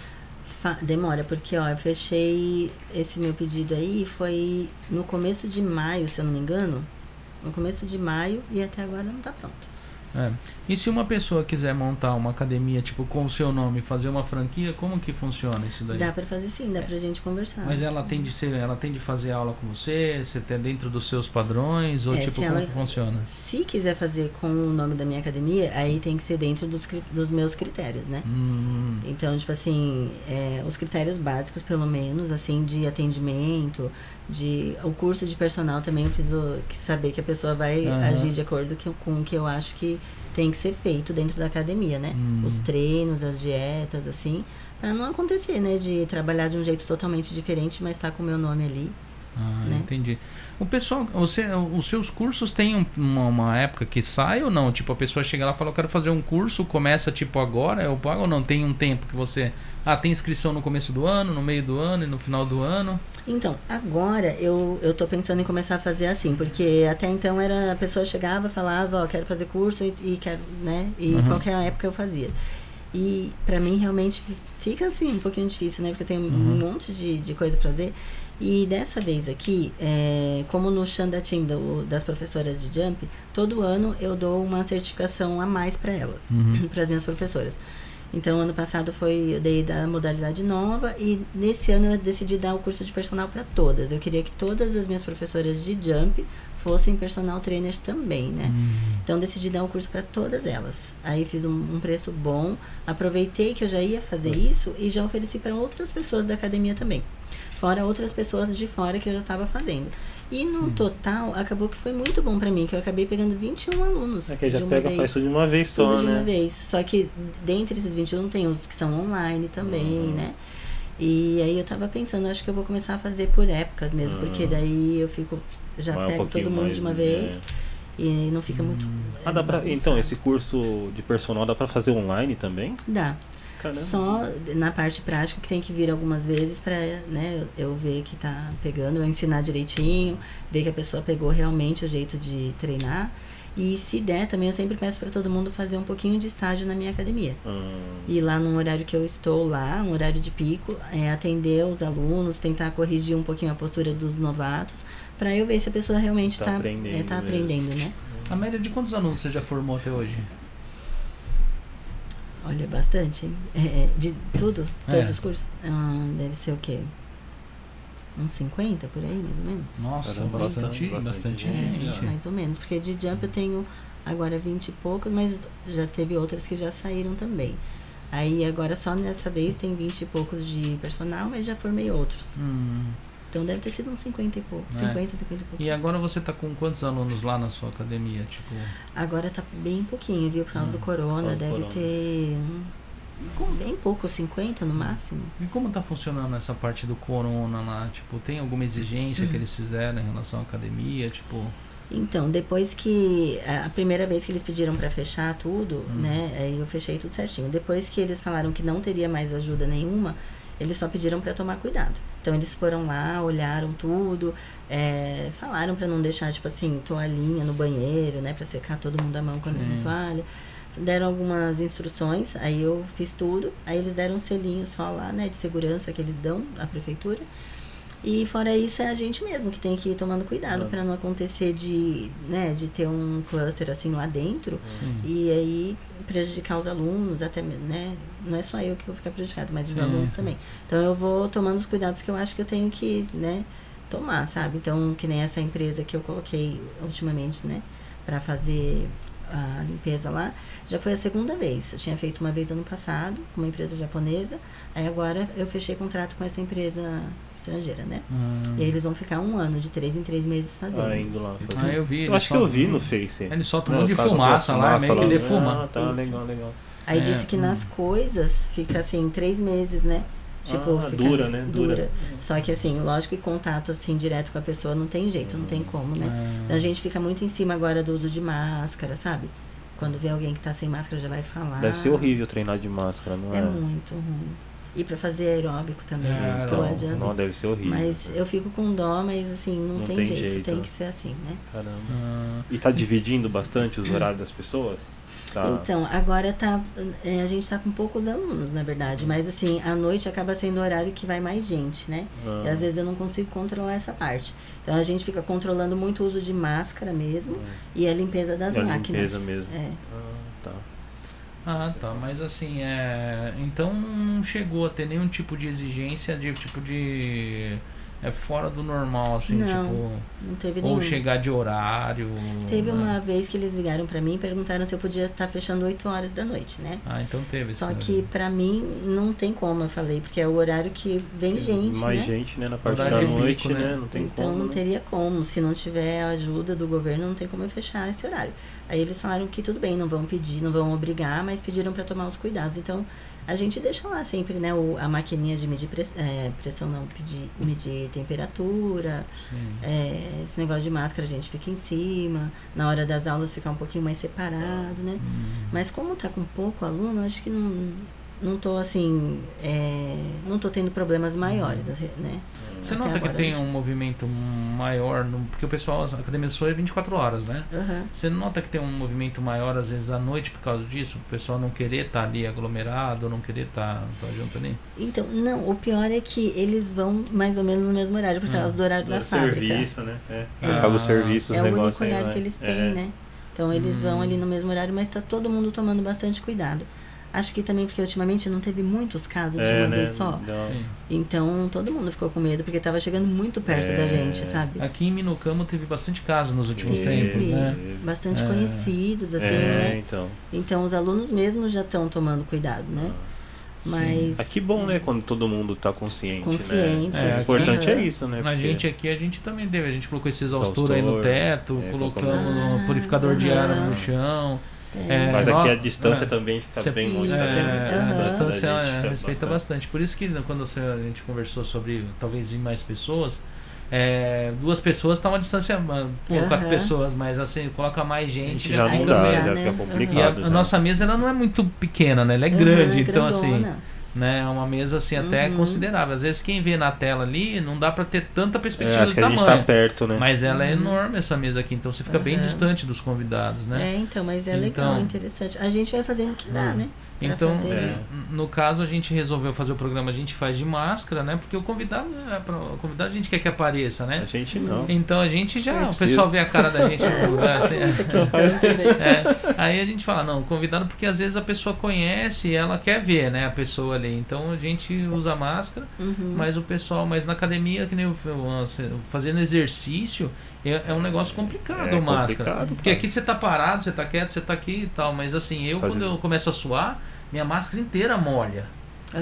Fa- demora, porque, ó, eu fechei esse meu pedido aí, foi no começo de maio, se eu não me engano. No começo de maio e até agora não tá pronto. É. E se uma pessoa quiser montar uma academia, tipo, com o seu nome, fazer uma franquia, como que funciona isso daí? Dá pra fazer sim, dá pra gente conversar. Mas ela tem de ser, ela tem de fazer aula com você, você tem dentro dos seus padrões, ou É, tipo, como ela- que funciona? Se quiser fazer com o nome da minha academia, aí tem que ser dentro dos, dos meus critérios, né? Hum, Então, tipo assim, é, os critérios básicos, pelo menos, assim, de atendimento, de o curso de personal também, eu preciso que- saber que a pessoa vai Aham. agir de acordo que- com o que eu acho que tem que ser feito dentro da academia, né? Hum. Os treinos, as dietas, assim, pra não acontecer, né? De trabalhar de um jeito totalmente diferente, mas tá com o meu nome ali. ah, né? entendi. O pessoal, você, os seus cursos têm um- uma, uma época que sai ou não? Tipo, a pessoa chega lá e fala, eu quero fazer um curso, começa tipo agora, eu pago ou não? Tem um tempo que você. Ah, tem inscrição no começo do ano, no meio do ano e no final do ano? Então, agora eu, eu tô pensando em começar a fazer assim, porque até então era a pessoa chegava, falava, ó, quero fazer curso e, e quero, né? E Uhum. qualquer época eu fazia. E pra mim realmente fi- fica assim um pouquinho difícil, né? Porque eu tenho Uhum. um monte de, de coisa pra fazer. E dessa vez aqui, é, como no Shanda Team do- das professoras de Jump, todo ano eu dou uma certificação a mais pra elas, Uhum. para as minhas professoras. Então, ano passado foi eu dei da modalidade nova e nesse ano eu decidi dar o curso de personal para todas. Eu queria que todas as minhas professoras de Jump fossem personal trainers também, né? Hum. Então decidi dar o curso para todas elas. Aí fiz um, um preço bom, aproveitei que eu já ia fazer isso e já ofereci para outras pessoas da academia também. Fora outras pessoas de fora que eu já estava fazendo. E no total, acabou que foi muito bom para mim, que eu acabei pegando 21 alunos. É que já de uma pega, vez. faz tudo de uma vez só, Tudo de né? uma vez. Só que dentre esses 21 tem os que são online também, Uhum. né? E aí eu tava pensando, acho que eu vou começar a fazer por épocas mesmo, porque Uhum. daí eu fico. Já Vai um pego pouquinho todo mundo mais, de uma né? vez e não fica muito. Ah, dá pra, então, esse curso de personal dá pra fazer online também? Dá. Caramba. Só na parte prática que tem que vir algumas vezes pra né, eu eu ver que tá pegando, eu ensinar direitinho, ver que a pessoa pegou realmente o jeito de treinar. E se der, também eu sempre peço para todo mundo fazer um pouquinho de estágio na minha academia. Hum, ir lá num horário que eu estou lá, um horário de pico, é, atender os alunos, tentar corrigir um pouquinho a postura dos novatos, para eu ver se a pessoa realmente Tá está aprendendo é, tá mesmo. aprendendo, né? A média de quantos alunos você já formou até hoje? Olha, bastante, hein? É, é, de tudo, todos É. os cursos, ah, deve ser o quê? Uns 50 por aí, mais ou menos? Nossa, Caramba, bastante, bastante, bastante, bastante gente. É, mais ou menos, porque de jump eu tenho agora 20 e poucos, mas já teve outras que já saíram também. Aí agora só nessa vez tem 20 e poucos de personal, mas já formei outros. Hum. Então deve ter sido uns 50 e pouco. É. 50, 50 e pouco. E agora você tá com quantos alunos lá na sua academia? Tipo, Agora tá bem pouquinho, viu? Por causa Hum, do corona, deve corona. ter bem pouco, 50 no máximo. e como tá funcionando essa parte do corona lá? Tipo, tem alguma exigência Hum. que eles fizeram em relação à academia? Tipo, Então, depois que a primeira vez que eles pediram para fechar tudo, Hum. né? Aí eu fechei tudo certinho. Depois que eles falaram que não teria mais ajuda nenhuma, eles só pediram para tomar cuidado. Então eles foram lá, olharam tudo, é, falaram para não deixar tipo assim toalhinha no banheiro, né, para secar todo mundo a mão quando Sim. tem toalha. Deram algumas instruções, aí eu fiz tudo. Aí eles deram um selinho só lá, né, de segurança que eles dão à prefeitura. E fora isso é a gente mesmo que tem que ir tomando cuidado Ah. para não acontecer de, né, de ter um cluster assim lá dentro sim. e aí prejudicar os alunos, até, né, não é só eu que vou ficar prejudicado, mas os Sim. alunos também. Então eu vou tomando os cuidados que eu acho que eu tenho que, né, tomar, sabe? Então, que nem essa empresa que eu coloquei ultimamente, né, para fazer a limpeza lá, já foi a segunda vez. Eu tinha feito uma vez ano passado com uma empresa japonesa, aí agora eu fechei contrato com essa empresa estrangeira, né? Ah, E aí eles vão ficar um ano, de três em três meses fazendo. Ah, indo lá. fazer. ah, eu vi. eu acho que eu vi no Face. Ele solta um monte de os caras fumaça lá, fumaça meio que defuma. Ah, tá, Isso. legal, legal. Aí É, disse que hum. nas coisas fica assim, três meses, né? Tipo, Ah, fica dura, né? Dura. Dura. Só que assim, lógico que contato assim direto com a pessoa não tem jeito, não tem como, né? Ah, a gente fica muito em cima agora do uso de máscara, sabe? Quando vê alguém que tá sem máscara já vai falar. Deve ser horrível treinar de máscara, não é? É muito ruim. E pra fazer aeróbico também, É? Então, Pular jump. não, deve ser horrível. Mas eu fico com dó, mas assim, não, Não tem, tem jeito, jeito, tem que ser assim, né? Caramba. ah, E tá dividindo bastante os horários das pessoas? Tá. Então, agora tá. é, a gente tá com poucos alunos, na verdade. Mas assim, à noite acaba sendo o horário que vai mais gente, né? Ah, E às vezes eu não consigo controlar essa parte. Então a gente fica controlando muito o uso de máscara mesmo e a limpeza das E a máquinas. limpeza mesmo. É. ah, tá. Ah, tá. Mas assim, é. Então não chegou a ter nenhum tipo de exigência de tipo de. É fora do normal, assim, Não, tipo. Não teve Ou nenhum. chegar de horário. Teve né? uma vez que eles ligaram pra mim e perguntaram se eu podia estar fechando 8 horas da noite, né? Ah, então teve Só que pra mim não tem como, eu falei, porque é o horário que vem gente, Mais né? gente, né? Na parte Horário da de noite, né? né? Não tem então como. não né? teria como. Se não tiver a ajuda do governo, não tem como eu fechar esse horário. Aí eles falaram que tudo bem, não vão pedir, não vão obrigar, mas pediram para tomar os cuidados. Então a gente deixa lá sempre, né, o, a maquininha de medir press, é, pressão, não, pedir, medir temperatura. É, esse negócio de máscara a gente fica em cima. Na hora das aulas ficar um pouquinho mais separado, né? Hum. Mas como tá com pouco aluno, acho que não, não tô assim. é, não tô tendo problemas maiores, né? Você Até nota que tem um movimento maior, no- porque o pessoal, a academia sua é 24 horas, né? Aham. Você nota que tem um movimento maior, às vezes, à noite por causa disso? O pessoal não querer estar ali aglomerado, não querer estar junto ali? Então, não, o pior é que eles vão mais ou menos no mesmo horário, por Hum. causa do horário da Do fábrica. serviço, né? É. É. Acaba o serviço, É o único negócios aí, horário vai. que eles têm, É. né? Então eles Hum. vão ali no mesmo horário, mas tá todo mundo tomando bastante cuidado. Acho que também porque ultimamente não teve muitos casos de É, uma né? vez só. Então todo mundo ficou com medo, porque tava chegando muito perto da É. gente, sabe? Aqui em Minucamo teve bastante caso nos últimos Teve. tempos, né? Bastante É. conhecidos, assim, é, né? então. Então os alunos mesmos já estão tomando cuidado, né? Mas. Ah, que bom, né? Quando todo mundo tá consciente, Consciente, né? É, o importante é isso, né? A porque- gente aqui, a gente também teve. A gente colocou esse exaustor aí no Exaustor, teto, é, colocamos um purificador de ar no chão. É. É, Mas aqui a distância é. também fica bem longe. É, né? aham. a Da distância gente é, respeita bastante. Por isso que quando a gente conversou sobre talvez vir mais pessoas, é, duas pessoas tá uma distância, pô, Aham. quatro pessoas, mas assim, coloca mais A gente, gente já já não dá, já né? fica complicado. E a, a nossa mesa ela não é muito pequena, né? Ela é grande, então assim, grandona. Né? É uma mesa assim até Uhum. considerável. Às vezes quem vê na tela ali não dá pra ter tanta É, perspectiva acho do que a gente tamanho. tá perto, né? Mas ela é Uhum. enorme essa mesa aqui, então você fica bem Aham. distante dos convidados, né? É, então, mas é Então- legal, é interessante. A gente vai fazendo o que dá, né? Então. É. no caso, a gente resolveu fazer o programa, a gente faz de máscara, né? Porque o convidado, é o convidado a gente quer que apareça, A né? gente não. Então a gente já, É, o pessoal vê a cara da gente no lugar, assim, também. é, aí a gente fala, não, convidado porque às vezes a pessoa conhece e ela quer ver, né, a pessoa ali. Então a gente usa máscara, Uhum. mas o pessoal, mas na academia, que nem eu- fazendo exercício, é, é um negócio complicado É a máscara. complicado, Porque aqui você tá parado, você tá quieto, você tá aqui e tal, mas assim, eu quando eu começo a suar, minha máscara inteira molha.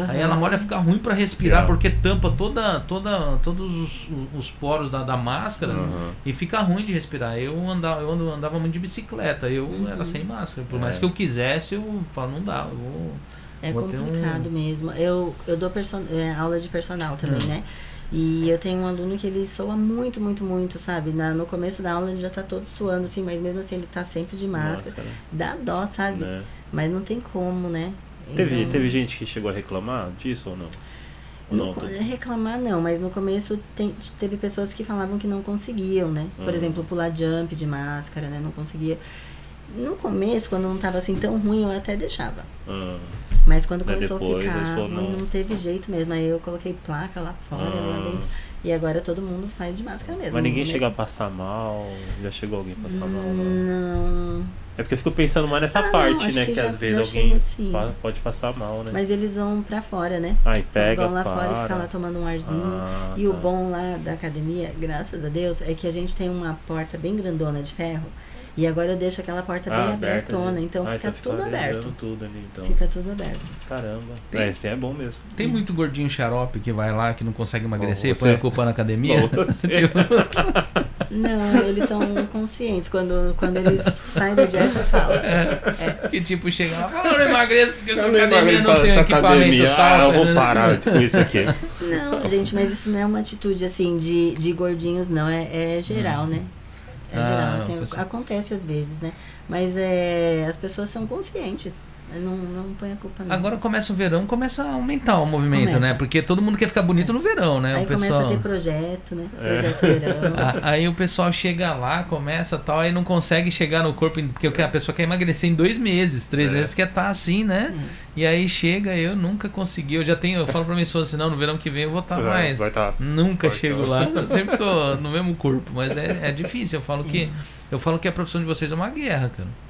Aí ela molha fica ruim pra respirar É. porque tampa toda, toda, todos os, os poros da, da máscara Aham. e fica ruim de respirar. Eu andava, eu andava muito de bicicleta, eu era sem máscara. Por mais É. que eu quisesse, eu falo, não dá, eu vou. É Vou ter um- complicado mesmo. Eu, eu dou perso é, aula de personal também, Hum. né? E eu tenho um aluno que ele soa muito, muito, muito, sabe? Na, no começo da aula ele já tá todo suando, assim, mas mesmo assim ele tá sempre de máscara. Máscara, Dá dó, sabe? né? Mas não tem como, né? Teve, Então, teve gente que chegou a reclamar disso ou não? Ou no não? co- reclamar não, mas no começo tem- teve pessoas que falavam que não conseguiam, né? Por Uhum. exemplo, pular jump de máscara, né? Não conseguia. No começo, quando não tava assim tão ruim, eu até deixava. Ah, Mas quando Mas começou depois, a ficar não. não teve jeito mesmo. Aí eu coloquei placa lá fora, lá Ah. dentro. E agora todo mundo faz de máscara mesmo. mas ninguém mesmo. chega a passar mal. Já chegou alguém a passar mal? Não. Não. É porque eu fico pensando mais nessa Ah, não, parte, acho né? que Que, já- às vezes alguém pode passar mal, né? Mas eles vão pra fora, né? Aí pega, vão lá para. fora e ficam lá tomando um arzinho. Ah, E o tá. bom lá da academia, graças a Deus, é que a gente tem uma porta bem grandona de ferro. E agora eu deixo aquela porta Ah, bem aberta abertona. ali. Então Ah, fica tudo arejando aberto. tudo ali, então. Fica tudo aberto. Caramba. Tem- É, esse é bom mesmo. Tem muito gordinho xarope que vai lá, que não consegue emagrecer, põe a culpa na academia. Bom. Tipo, Não, eles são conscientes. Quando, quando eles saem da dieta, falam. é, que tipo, chega lá, "Ah, eu não emagreço porque Eu não academia emagreço não essa equipamento academia. tal. Ah, eu vou parar com isso aqui. Não, gente, mas isso não é uma atitude assim de, de gordinhos, não. É, é geral, né? Ah, geral, assim, acontece às vezes, né? Mas é, as pessoas são conscientes. Não, não põe a culpa não. Agora começa o verão, começa a aumentar o movimento, Começa. né? Porque todo mundo quer ficar bonito no verão, né? Aí o pessoal... começa a ter projeto, né? É. Projeto verão. A- Aí o pessoal chega lá, começa tal, aí não consegue chegar no corpo, porque a pessoa quer emagrecer em dois meses, três É. meses, quer estar assim, né? E aí chega, eu nunca consegui, eu já tenho, eu falo pra minha assim, não, no verão que vem eu vou estar Vai- mais. Vai tá. Nunca Vai chego tá. lá, eu sempre tô no mesmo corpo, mas é, é difícil. Eu falo que É. eu falo que a profissão de vocês é uma guerra, cara.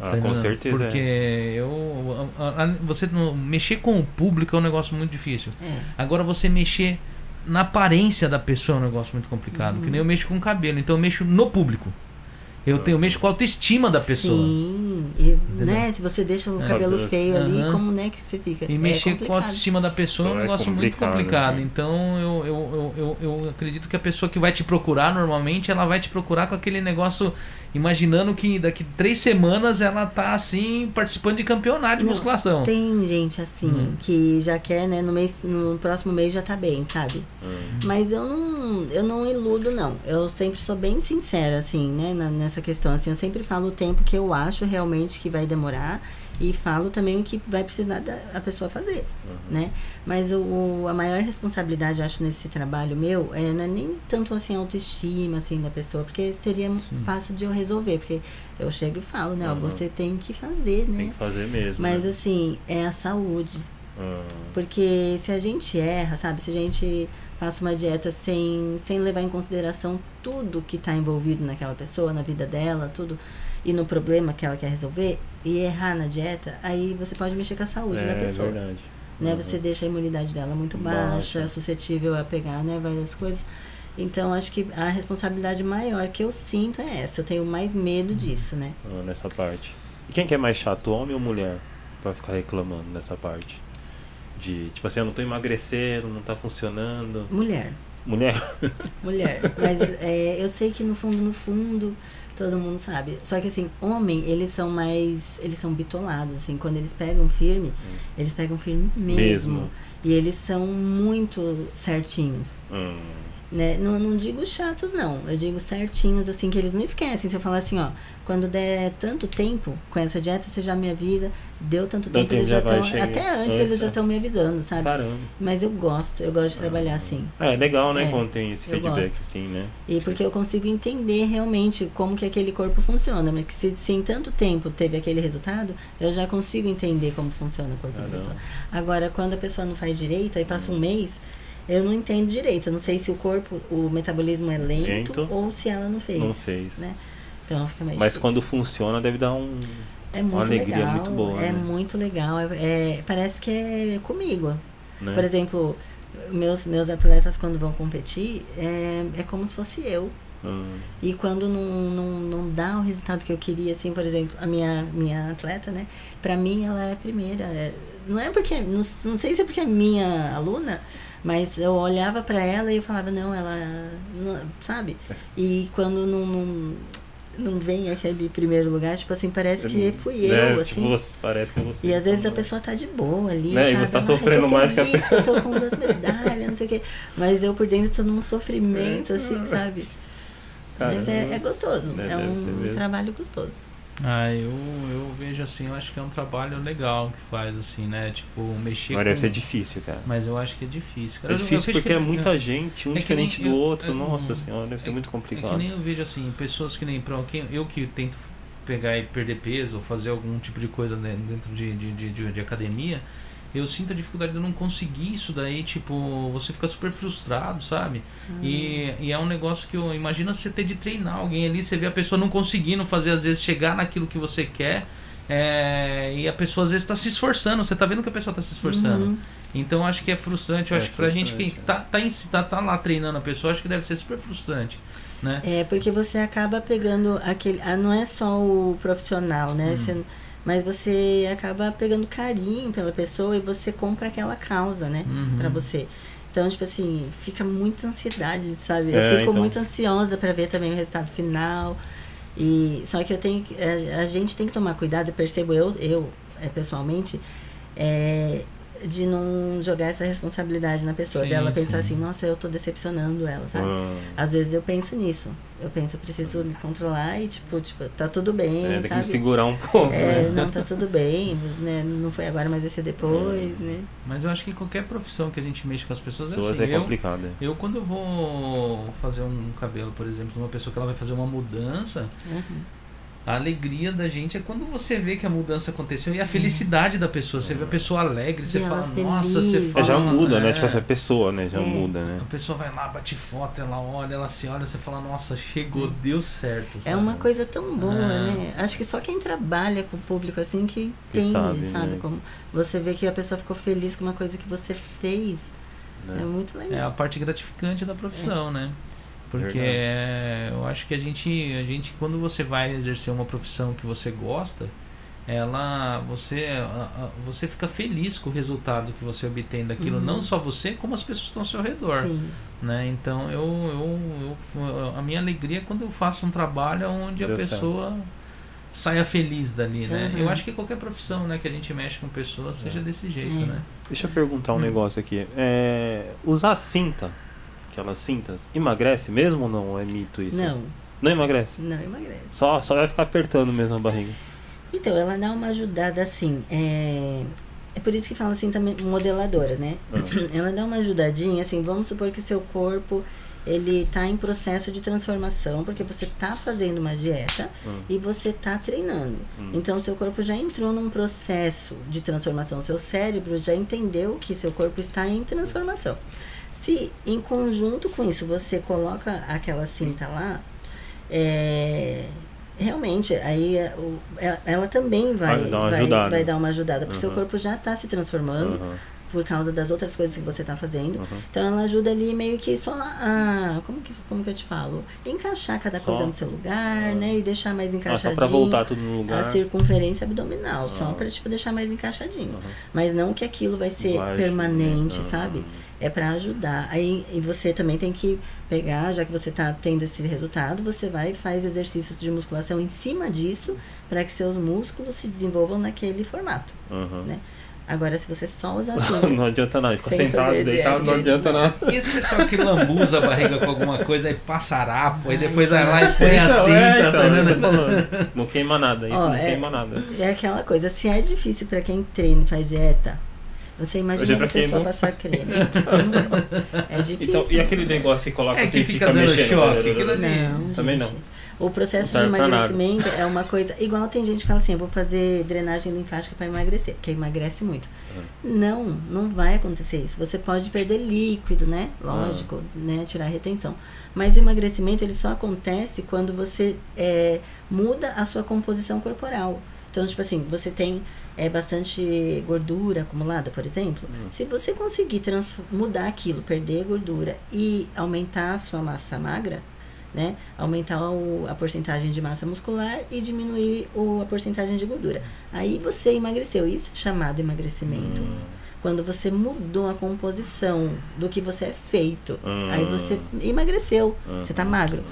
Ah, Tá com certeza. Porque é. eu a- a- você não- mexer com o público é um negócio muito difícil. É. Agora você mexer na aparência da pessoa é um negócio muito complicado. Uhum. Que nem eu mexo com o cabelo, então eu mexo no público. Eu tenho eu mexo com a autoestima da pessoa. Sim, e, né? Se você deixa o É. cabelo feio ali, Aham. como né que você fica? E é mexer com a autoestima da pessoa é um É negócio muito complicado. complicado. É. Então eu, eu, eu, eu, eu acredito que a pessoa que vai te procurar normalmente, ela vai te procurar com aquele negócio, imaginando que daqui três semanas ela tá assim, participando de campeonato de Não, musculação. Tem gente assim Uhum. que já quer, né, no mês, no próximo mês já tá bem, sabe? Hum. Mas eu não, eu não iludo não. Eu sempre sou bem sincera assim, né, na- nessa questão assim. Eu sempre falo o tempo que eu acho realmente que vai demorar e falo também o que vai precisar da a pessoa fazer, Uhum. né? Mas o, a maior responsabilidade, eu acho, nesse trabalho meu, é, não é nem tanto assim a autoestima assim da pessoa, porque seria fácil de eu resolver, porque eu chego e falo, né, ó, Uhum. você tem que fazer, né? Tem que fazer mesmo. Mas né? assim, é a saúde. Ah, Porque se a gente erra, sabe? Se a gente passa uma dieta sem, sem levar em consideração tudo que está envolvido naquela pessoa, na vida dela, tudo, e no problema que ela quer resolver, e errar na dieta, aí você pode mexer com a saúde da é pessoa. verdade. Né? Uhum. Você deixa a imunidade dela muito baixa, Baixa. suscetível a pegar né, várias coisas. Então, acho que a responsabilidade maior que eu sinto é essa. Eu tenho mais medo disso, né? Ah, nessa parte. E quem que é mais chato, homem ou mulher? Pra ficar reclamando nessa parte. De, tipo assim, eu não tô emagrecendo, não tá funcionando. Mulher. Mulher? Mulher. Mas é, eu sei que no fundo, no fundo, todo mundo sabe. Só que assim, homem, eles são mais. Eles são bitolados, assim. Quando eles pegam firme, eles pegam firme mesmo. Mesmo. E eles são muito certinhos. Hum, Né? Não, não digo chatos, não. Eu digo certinhos, assim, que eles não esquecem. Se eu falar assim, ó, quando der tanto tempo com essa dieta, você já me avisa. Deu tanto Então, tempo, eles já estão. Até antes Antes, eles já estão me avisando, sabe? caramba. Mas eu gosto, eu gosto de trabalhar assim. É legal, né? É, quando tem esse feedback gosto. assim, né? E porque eu consigo entender realmente como que aquele corpo funciona. Mas que se, se em tanto tempo teve aquele resultado, eu já consigo entender como funciona o corpo Ah, da pessoa. Agora, quando a pessoa não faz direito, aí passa um mês, eu não entendo direito. Eu não sei se o corpo, o metabolismo é lento, Lento. ou se ela não fez. Não fez. Né? Então fica mais Mas difícil. quando funciona, deve dar um. é muito alegria legal, muito boa, É né? muito legal. É, é- parece que é comigo. Né? Por exemplo, meus, meus atletas quando vão competir, é, é como se fosse eu. Hum, E quando não, não, não dá o resultado que eu queria, assim, por exemplo, a minha, minha atleta, né? Pra mim, ela é a primeira. é, não é porque, não, não sei se é porque é minha aluna, mas eu olhava pra ela e eu falava, não, ela, não- sabe? E quando não, não, não vem aquele primeiro lugar, tipo assim, parece que fui eu, É, assim. tipo, parece que você. E às vezes a pessoa tá de boa ali, Né, e sabe? você tá sofrendo mais que a que eu tô com duas medalhas, não sei o quê. Mas eu por dentro tô num sofrimento, assim, sabe? Mas é, é gostoso, Deve- é um trabalho gostoso. Ah, eu, eu vejo assim, eu acho que é um trabalho legal que faz, assim, né? Tipo, mexer deve com... ser difícil, cara. Mas eu acho que é difícil. cara. É difícil porque que- é muita gente, um é diferente do eu- outro. eu- Nossa senhora, deve ser é- muito É que complicado. nem eu vejo assim, pessoas que nem pra quem, eu que tento pegar e perder peso ou fazer algum tipo de coisa né, dentro de, de, de, de- de academia, eu sinto a dificuldade de eu não conseguir isso daí, tipo, você fica super frustrado, sabe? E, e é um negócio que eu imagina você ter de treinar alguém ali, você vê a pessoa não conseguindo fazer, às vezes, chegar naquilo que você quer. é, e a pessoa às vezes está se esforçando, você tá vendo que a pessoa está se esforçando. Uhum. Então acho que é frustrante. Eu É acho que pra gente que frustrante, tá, tá, em si- tá, tá lá treinando a pessoa, acho que deve ser super frustrante. Né? É, porque você acaba pegando aquele. Ah, não é só o profissional, né? Hum. Você- mas você acaba pegando carinho pela pessoa e você compra aquela causa, né? Uhum. Pra você. Então, tipo assim, fica muita ansiedade, sabe? É, eu fico então. muito ansiosa pra ver também o resultado final. E só que eu tenho a, a gente tem que tomar cuidado, percebo eu, eu é, pessoalmente, é, de não jogar essa responsabilidade na pessoa, Sim, dela pensar sim. assim, nossa, eu tô decepcionando ela, sabe? Ah, Às vezes eu penso nisso. Eu penso, eu preciso me controlar e, tipo, tipo tá tudo bem, é, tem que me sabe? segurar um pouco. É, né? não, tá tudo bem, né? Não foi agora, mas vai ser depois, né? Mas eu acho que qualquer profissão que a gente mexe com as pessoas é Pessoas assim. é Eu, complicado. é. eu quando eu vou fazer um cabelo, por exemplo, de uma pessoa que ela vai fazer uma mudança, Uhum. A alegria da gente é quando você vê que a mudança aconteceu e a felicidade da pessoa. Você vê a pessoa alegre, você E fala, feliz. nossa, você É, fala. É, já muda, né? é. Tipo, essa pessoa, né? Já É. muda, né? A pessoa vai lá, bate foto, ela olha, ela se olha, você fala, nossa, chegou, deu certo. É sabe? uma coisa tão boa, né? Acho que só quem trabalha com o público assim que Que entende, sabe, sabe? né? Como você vê que a pessoa ficou feliz com uma coisa que você fez. É né? muito É a legal. parte gratificante da profissão, né? Porque Verdade. é, eu acho que a gente, a gente, quando você vai exercer uma profissão que você gosta, ela, você, você fica feliz com o resultado que você obtém daquilo, Uhum. não só você, como as pessoas que estão ao seu redor, Sim. né? Então eu, eu, eu- a minha alegria é quando eu faço um trabalho onde a certo. pessoa saia feliz dali, né? Uhum. Eu acho que qualquer profissão, né, que a gente mexe com pessoas, seja desse jeito, É. né? Deixa eu perguntar um Hum. negócio aqui. É, usar cinta, aquelas cintas, emagrece mesmo ou não? É mito isso? Não, Não emagrece? não emagrece. Só, só vai ficar apertando mesmo a barriga. Então, ela dá uma ajudada assim. É, é por isso que fala assim também modeladora, né? Ah. Ela dá uma ajudadinha, assim, vamos supor que seu corpo ele tá em processo de transformação, porque você tá fazendo uma dieta Hum. e você tá treinando. Hum. Então, seu corpo já entrou num processo de transformação. Seu cérebro já entendeu que seu corpo está em transformação. Se em conjunto com isso você coloca aquela cinta lá, é, realmente aí é, o- ela, ela também vai, Vai dar uma vai, ajudada. vai dar uma ajudada, porque seu Uhum. corpo já está se transformando Aham, por causa das outras coisas que você está fazendo. aham. Então ela ajuda ali meio que só a. Como que, como que eu te falo? Encaixar cada Só- coisa no seu lugar, Ah. né? E deixar mais Ah, encaixadinho. só pra voltar tudo no lugar. A circunferência abdominal, só Ah. pra tipo, deixar mais encaixadinho. Mas não que aquilo vai ser permanente, sabe? É pra ajudar. Aí e você também tem que pegar, já que você tá tendo esse resultado, você vai e faz exercícios de musculação em cima disso, para que seus músculos se desenvolvam naquele formato. Aham. Né? Agora, se você só usar assim. Não adianta nada, fica Sem sentado, deitado, não dieta. adianta nada. E esse pessoal que lambuza a barriga com alguma coisa e passa harapo, aí Ai, depois vai lá e põe Então, cinta, é, tá então, falando. Não queima nada, isso Ó, não é- queima nada. É aquela coisa, se é difícil para quem treina e faz dieta, você imagina pra você só não- passar creme. é difícil. Então, e aquele negócio que coloca É assim que e fica fica, mexendo? choque, aquilo ali- Não, Também não. O processo de emagrecimento é uma coisa. Igual tem gente que fala assim: eu vou fazer drenagem linfática para emagrecer, porque emagrece muito. Não, não vai acontecer isso. Você pode perder líquido, né? Lógico, né? Tirar a retenção. Mas o emagrecimento ele só acontece quando você é, muda a sua composição corporal. Então, tipo assim, você tem é, bastante gordura acumulada, por exemplo. Se você conseguir mudar aquilo, perder gordura e aumentar a sua massa magra, né? Aumentar o, a porcentagem de massa muscular e diminuir o, a porcentagem de gordura. Aí você emagreceu. Isso é chamado emagrecimento. Hum. Quando você mudou a composição do que você é feito. Hum. Aí você emagreceu. Hum. Você tá magro.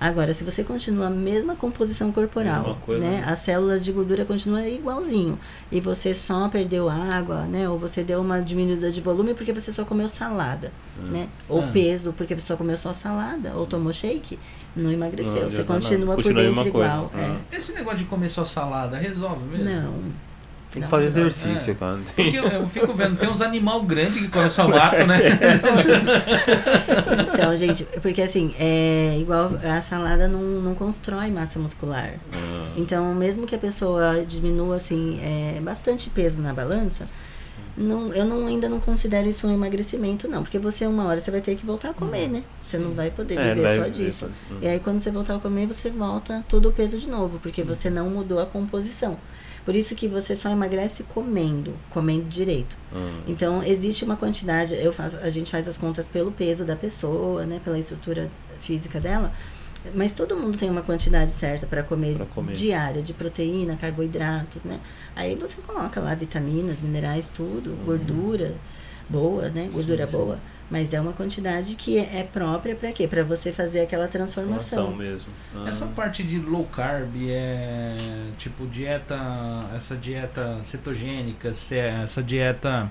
Agora, se você continua a mesma composição corporal, coisa, né? né? As células de gordura continuam igualzinho. E você só perdeu água, né? Ou você deu uma diminuída de volume porque você só comeu salada, Hum. né? Ou Ah. peso porque você só comeu só salada, ou tomou shake, não emagreceu. Não você nada. continua por Continua a dentro igual. Ah. é. Esse negócio de comer só salada resolve mesmo? Não. Tem que fazer ó, exercício, é. cara. Porque eu, eu fico vendo, tem uns animal grandes que comem só mato, né? Então, gente, porque assim, é igual a salada não, não constrói massa muscular. Ah. Então, mesmo que a pessoa diminua assim é, bastante peso na balança, não, eu não, ainda não considero isso um emagrecimento, não. Porque você, uma hora, você vai ter que voltar a comer, né? Você não vai poder É, viver só disso. hum. E aí, quando você voltar a comer, você volta todo o peso de novo, porque você não mudou a composição. Por isso que você só emagrece comendo, comendo direito. Hum. Então, existe uma quantidade, eu faço, a gente faz as contas pelo peso da pessoa, né, pela estrutura física dela, mas todo mundo tem uma quantidade certa para comer, comer. diária de proteína, carboidratos, né? Aí você coloca lá vitaminas, minerais, tudo, gordura boa, né? Gordura. Sim, sim. boa, mas é uma quantidade que é, é própria para quê? Para você fazer aquela transformação. Formação mesmo. Ah. Essa parte de low carb é tipo dieta, essa dieta cetogênica, essa dieta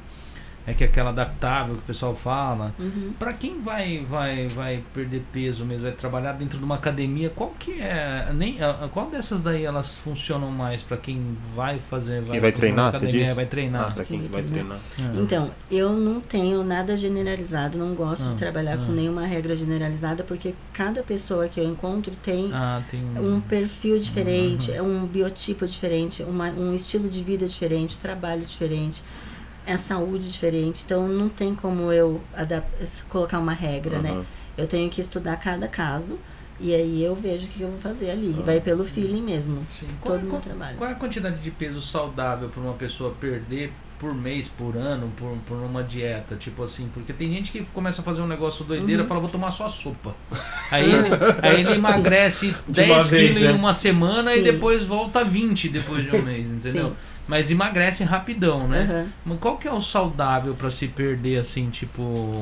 é que é aquela adaptável que o pessoal fala. Uhum. Pra quem vai vai vai perder peso mesmo, vai trabalhar dentro de uma academia, qual que é, nem qual dessas daí elas funcionam mais pra quem vai fazer Quem vai treinar, academia, vai Ah, treinar. pra quem que vai treinar. É. Então, eu não tenho nada generalizado, não gosto Ah, de trabalhar ah. com nenhuma regra generalizada, porque cada pessoa que eu encontro tem ah, tem um perfil diferente, Uhum. é um biotipo diferente, uma- um estilo de vida diferente, trabalho diferente, é saúde diferente. Então, não tem como eu colocar uma regra, né? Aham. Eu tenho que estudar cada caso e aí eu vejo o que eu vou fazer ali. Ah. Vai pelo feeling mesmo. Sim. Qual, Todo é- meu qual- trabalho. qual é a quantidade de peso saudável para uma pessoa perder por mês, por ano, por, por uma dieta? Tipo assim, porque tem gente que começa a fazer um negócio doideira e Uhum. fala, vou tomar só sopa. Aí, ele- aí ele emagrece uma 10 vez, quilos né? em uma semana e Sim. depois volta a 20 depois de um mês, entendeu? Sim. Mas emagrece rapidão, né? Aham. Mas qual que é o saudável para se perder assim, tipo.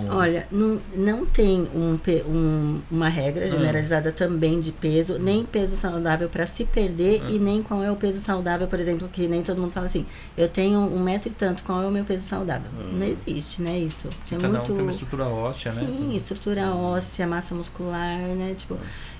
Olha, não, não tem um, um- uma regra Ah. generalizada também de peso, nem peso saudável para se perder Ah. e nem qual é o peso saudável, por exemplo, que nem todo mundo fala assim, eu tenho um metro e tanto, qual é o meu peso saudável? Ah. Não existe, né, isso. É cada muito... um tem uma estrutura óssea, né? Sim, estrutura óssea, massa muscular, né? Tipo,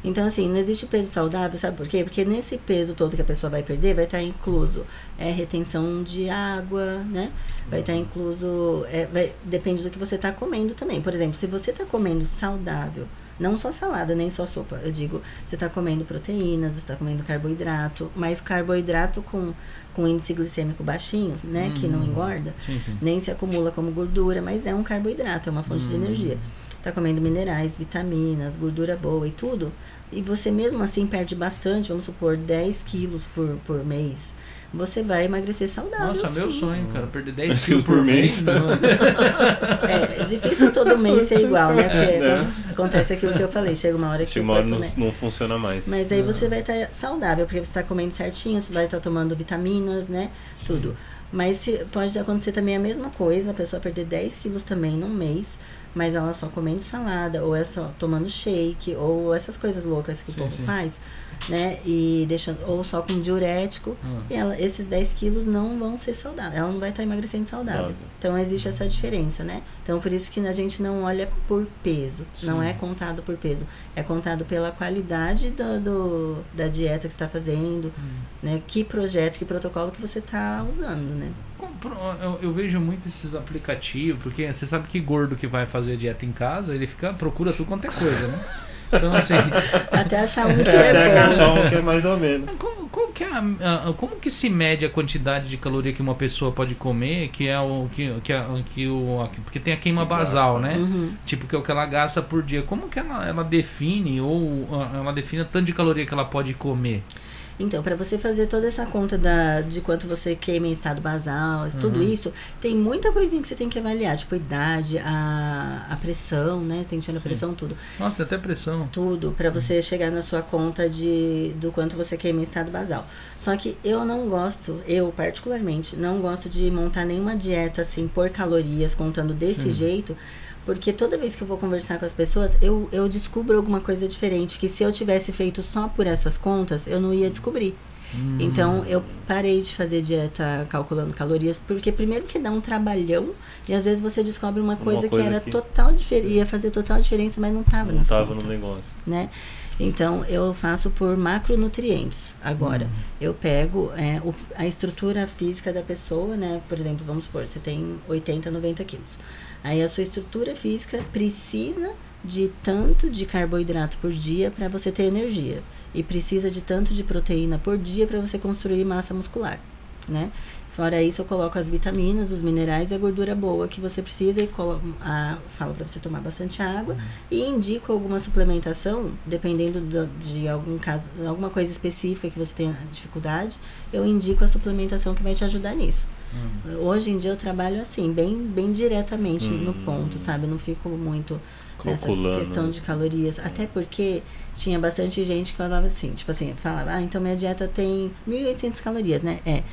então assim, não existe peso saudável, sabe por quê? Porque nesse peso todo que a pessoa vai perder, vai estar incluso é, retenção de água, né? Vai estar incluso, é, vai- depende do que você está comendo também. Por exemplo, se você está comendo saudável, não só salada, nem só sopa, eu digo, você está comendo proteínas, você está comendo carboidrato, mas carboidrato com, com índice glicêmico baixinho, né? Que não Hum. engorda Sim, sim. nem se acumula como gordura, mas é um carboidrato, é uma fonte de Hum. energia. Tá comendo minerais, vitaminas, gordura boa e tudo, e você mesmo assim perde bastante, vamos supor, 10 quilos por, por mês. Você vai emagrecer saudável. Nossa, meu sim. sonho, cara, perder 10 10 quilos por mês. não. É difícil todo mês ser igual, né? Porque É, né? acontece aquilo que eu falei, chega uma hora que Chega uma hora corpo, não, né? não funciona mais. Mas aí você vai estar saudável, porque você está comendo certinho, você vai estar tomando vitaminas, né? Tudo. Mas se, pode acontecer também a mesma coisa, a pessoa perder 10 quilos também num mês, mas ela só comendo salada, ou é só tomando shake, ou essas coisas loucas que Sim, o povo sim. faz, né? E deixando, ou só com diurético, e ela, esses 10 quilos não vão ser saudáveis, ela não vai estar emagrecendo saudável. Saudável. Então existe essa diferença, né? Então por isso que a gente não olha por peso, não Sim. é contado por peso, é contado pela qualidade do, do- da dieta que você está fazendo, né? Que projeto, que protocolo que você está usando, né? Eu, eu vejo muito esses aplicativos, porque você sabe que gordo que vai fazer dieta em casa, ele fica procura tudo quanto é coisa, né? Então assim, Até achar um que É, até é bom. achar um que é mais ou menos. como, como que é a- como que se mede a quantidade de caloria que uma pessoa pode comer, que é o que que, a- que o porque tem a queima Que gasta, basal, né? Uhum. Tipo que é o que ela gasta por dia. Como que ela, ela define ou ela define o tanto de caloria que ela pode comer? Então, para você fazer toda essa conta da, de quanto você queima em estado basal, tudo Uhum. isso, tem muita coisinha que você tem que avaliar, tipo a idade, a, a pressão, né? Tem que tirar a Sim. pressão, tudo. Nossa, até pressão. Tudo, para você chegar na sua conta de do quanto você queima em estado basal. Só que eu não gosto, eu particularmente, não gosto de montar nenhuma dieta assim por calorias, contando desse Sim. jeito. Porque toda vez que eu vou conversar com as pessoas, eu, eu descubro alguma coisa diferente. Que se eu tivesse feito só por essas contas, eu não ia descobrir. Hum. Então eu parei de fazer dieta calculando calorias, porque primeiro que dá um trabalhão e às vezes você descobre uma coisa, que coisa era que- total diferente, ia fazer total diferença, mas não estava Não nas tava contas, no negócio. né? Então eu faço por macronutrientes. Agora, Hum. eu pego é, o- a estrutura física da pessoa, né? Por exemplo, vamos supor, você tem 80, 90 quilos. Aí a sua estrutura física precisa de tanto de carboidrato por dia para você ter energia. E precisa de tanto de proteína por dia para você construir massa muscular, né? Fora isso, eu coloco as vitaminas, os minerais e a gordura boa que você precisa e colo- a, falo para você tomar bastante água e indico alguma suplementação, dependendo do- de algum caso, alguma coisa específica que você tenha dificuldade, eu indico a suplementação que vai te ajudar nisso. Hum. Hoje em dia eu trabalho assim, bem, bem diretamente no Hum. ponto, sabe? Eu não fico muito nessa questão de calorias. Até porque tinha bastante gente que falava assim, tipo assim, falava, ah, então minha dieta tem 1.800 calorias, né? É.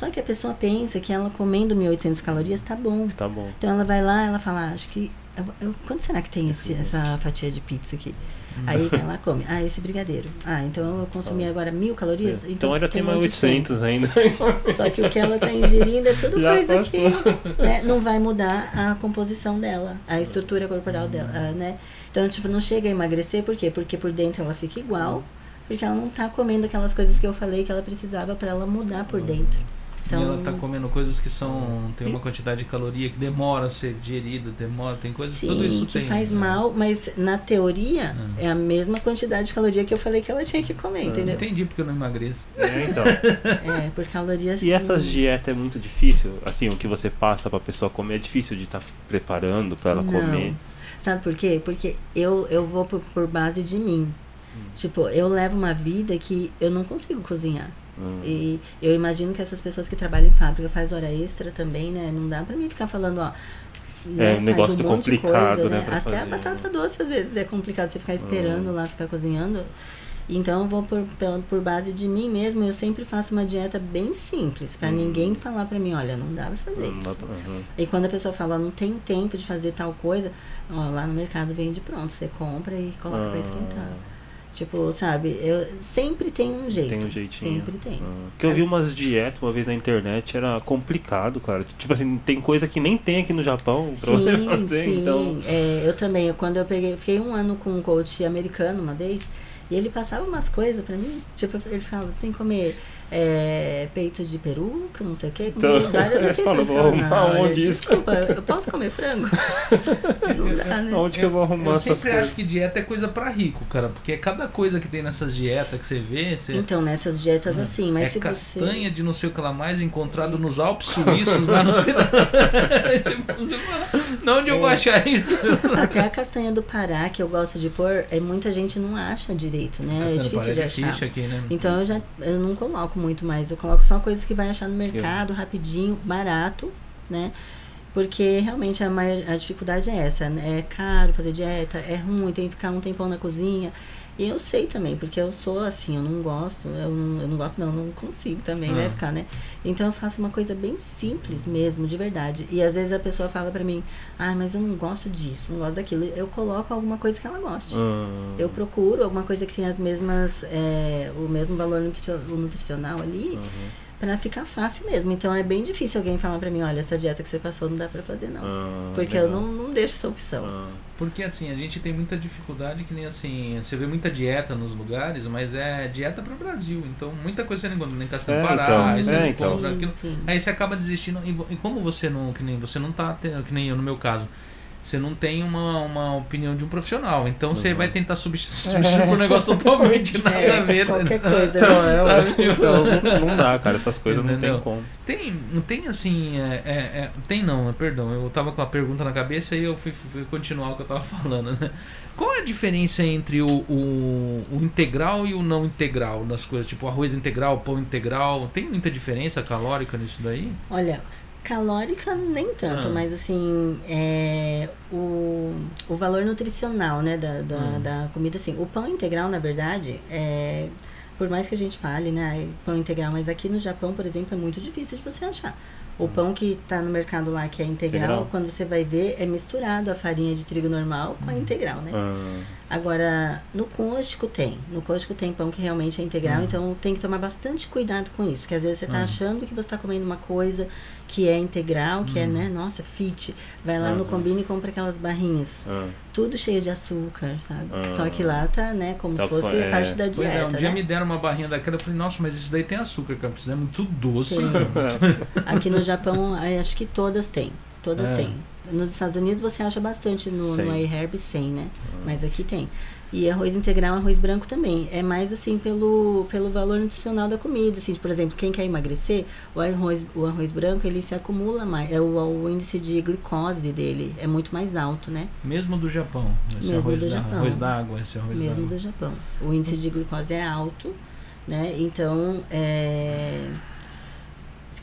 Só que a pessoa pensa que ela comendo 1.800 calorias tá bom. Tá bom. Então ela vai lá, ela fala, ah, acho que. eu- eu- quanto será que tem esse- essa fatia de pizza aqui? Aí vai lá, come. Ah, esse brigadeiro. Ah, então eu consumi agora mil calorias? Então ainda tem mais 800. 800 ainda. Só que o que ela está ingerindo é tudo Já coisa passou. que né, não vai mudar a composição dela, a estrutura corporal dela, ah, né? Então, tipo, não chega a emagrecer, por quê? Porque por dentro ela fica igual, porque ela não tá comendo aquelas coisas que eu falei que ela precisava para ela mudar por dentro. Então, e ela tá comendo coisas que são. tem uma quantidade de caloria que demora a ser digerida, demora, tem coisas. tudo isso sim, que tem. faz né? mal, mas na teoria Ah. é a mesma quantidade de caloria que eu falei que ela tinha que comer, entendeu? Entendi porque eu não emagreço. É, então. É, por calorias. E essas sim. dietas é muito difícil? Assim, o que você passa pra pessoa comer é difícil de estar preparando pra ela Não. comer. Sabe por quê? Porque eu, eu vou por, por base de mim. Tipo, eu levo uma vida que eu não consigo cozinhar. Hum. E eu imagino que essas pessoas que trabalham em fábrica faz hora extra também, né? Não dá pra mim ficar falando, ó. né, um faz negócio um monte de complicado, coisa, né, pra Até a fazer. batata doce às vezes é complicado você ficar esperando Hum. lá, ficar cozinhando. Então eu vou por, por base de mim mesmo, eu sempre faço uma dieta bem simples, pra Hum. ninguém falar pra mim, olha, não dá pra fazer Hum, isso. pra- uhum. E quando a pessoa fala, não tenho tempo de fazer tal coisa, ó, lá no mercado vende pronto, você compra e coloca pra esquentar. Tipo, sabe, eu sempre tem um jeito. Tem um jeitinho. Sempre tem. Ah, Porque eu vi umas dietas uma vez na internet, era complicado, cara. Tipo assim, tem coisa que nem tem aqui no Japão Sim, fazer, sim. então. É, eu também, quando eu peguei, fiquei um ano com um coach americano uma vez, e ele passava umas coisas pra mim, tipo, ele falava, você tem que comer é, peito de peru, que não sei o que, Então, várias refeições. "Vamos não, olha, aonde isso?" desculpa, eu posso comer frango? não dá, né? Onde que eu vou arrumar Eu sempre acho que dieta é coisa pra rico, cara. Porque cada coisa que tem nessas dietas que você vê, você. Então, nessas dietas assim, mas é se castanha você... de não sei o que lá mais, encontrado nos Alpes Suíços, lá não sei. Não, onde eu vou É. achar isso? Até a castanha do Pará, que eu gosto de pôr, é, muita gente não acha direito, né? Castanha é do difícil de é achar. difícil aqui, né? Então eu já eu não coloco muito mais, eu coloco só coisas que vai achar no mercado, rapidinho, barato, né? Porque realmente a, maior, a dificuldade é essa, né? é caro fazer dieta, é ruim, tem que ficar um tempão na cozinha. E eu sei também, porque eu sou assim, eu não gosto, eu não, eu não gosto não, eu não consigo também, né, Ah. ficar, né? Então eu faço uma coisa bem simples mesmo, de verdade. E às vezes a pessoa fala pra mim, ah, mas eu não gosto disso, não gosto daquilo. Eu coloco alguma coisa que ela goste. Ah, Eu procuro alguma coisa que tenha as mesmas, é, o mesmo valor nutri- nutricional ali, uhum. Pra ficar fácil mesmo. Então é bem difícil alguém falar pra mim, olha, essa dieta que você passou não dá pra fazer não. Ah, Porque eu legal. não, não deixo essa opção. Ah, Porque assim, a gente tem muita dificuldade, que nem assim, você vê muita dieta nos lugares, mas é dieta para o Brasil. Então muita coisa você não encontra nem castanha É, Pará, então, aí você é, não então. Sim, sim. Aí você acaba desistindo. E, e como você não, que nem você não tá tendo, que nem eu no meu caso, você não tem uma, uma opinião de um profissional. Então você Uhum. vai tentar substituir, substituir por um negócio totalmente nada a É, ver. qualquer né? coisa. Então, né? é, então não, não dá, cara. Essas coisas não Entendeu? tem como. Tem, não tem assim, é, é- é- tem não, perdão, eu tava com a pergunta na cabeça e eu fui, fui continuar o que eu tava falando, né? Qual é a diferença entre o, o, o integral e o não integral nas coisas, tipo arroz integral, pão integral? Tem muita diferença calórica nisso daí? Olha, calórica nem tanto, Ah. mas assim, é, o, o valor nutricional, né, da, da, Hum. da comida, assim, o pão integral, na verdade, é, por mais que a gente fale, né, pão integral, mas aqui no Japão, por exemplo, é muito difícil de você achar. O pão que tá no mercado lá, que é integral, Integral. quando você vai ver, é misturado a farinha de trigo normal com a integral, né? Ah, Agora, no Cosco tem. No Cosco tem pão que realmente é integral, Uhum. então tem que tomar bastante cuidado com isso. Que às vezes você tá Uhum. achando que você tá comendo uma coisa que é integral, que é, Uhum. né, nossa, fit. Vai lá no Uhum. Combine e compra aquelas barrinhas. ah. Tudo cheio de açúcar, sabe? Ah. Só que lá tá, né, como Tá se fosse é. parte da Pois é, dieta, um dia né? me deram uma barrinha daquela, eu falei, nossa, mas isso daí tem açúcar, cara, isso daí é muito doce. Aqui no Japão, acho que todas têm. Todas É. têm. Nos Estados Unidos você acha bastante no, no Sim. iHerb sem, né? Mas aqui tem. E arroz integral, arroz branco também. É mais assim pelo, pelo valor nutricional da comida. Assim, por exemplo, quem quer emagrecer, o arroz, o arroz branco ele se acumula mais. É o, o índice de glicose dele é muito mais alto, né? Mesmo do Japão, esse Mesmo arroz, do da, Japão. arroz d'água, esse arroz mesmo do Japão. O índice de glicose é alto, né? Então, é,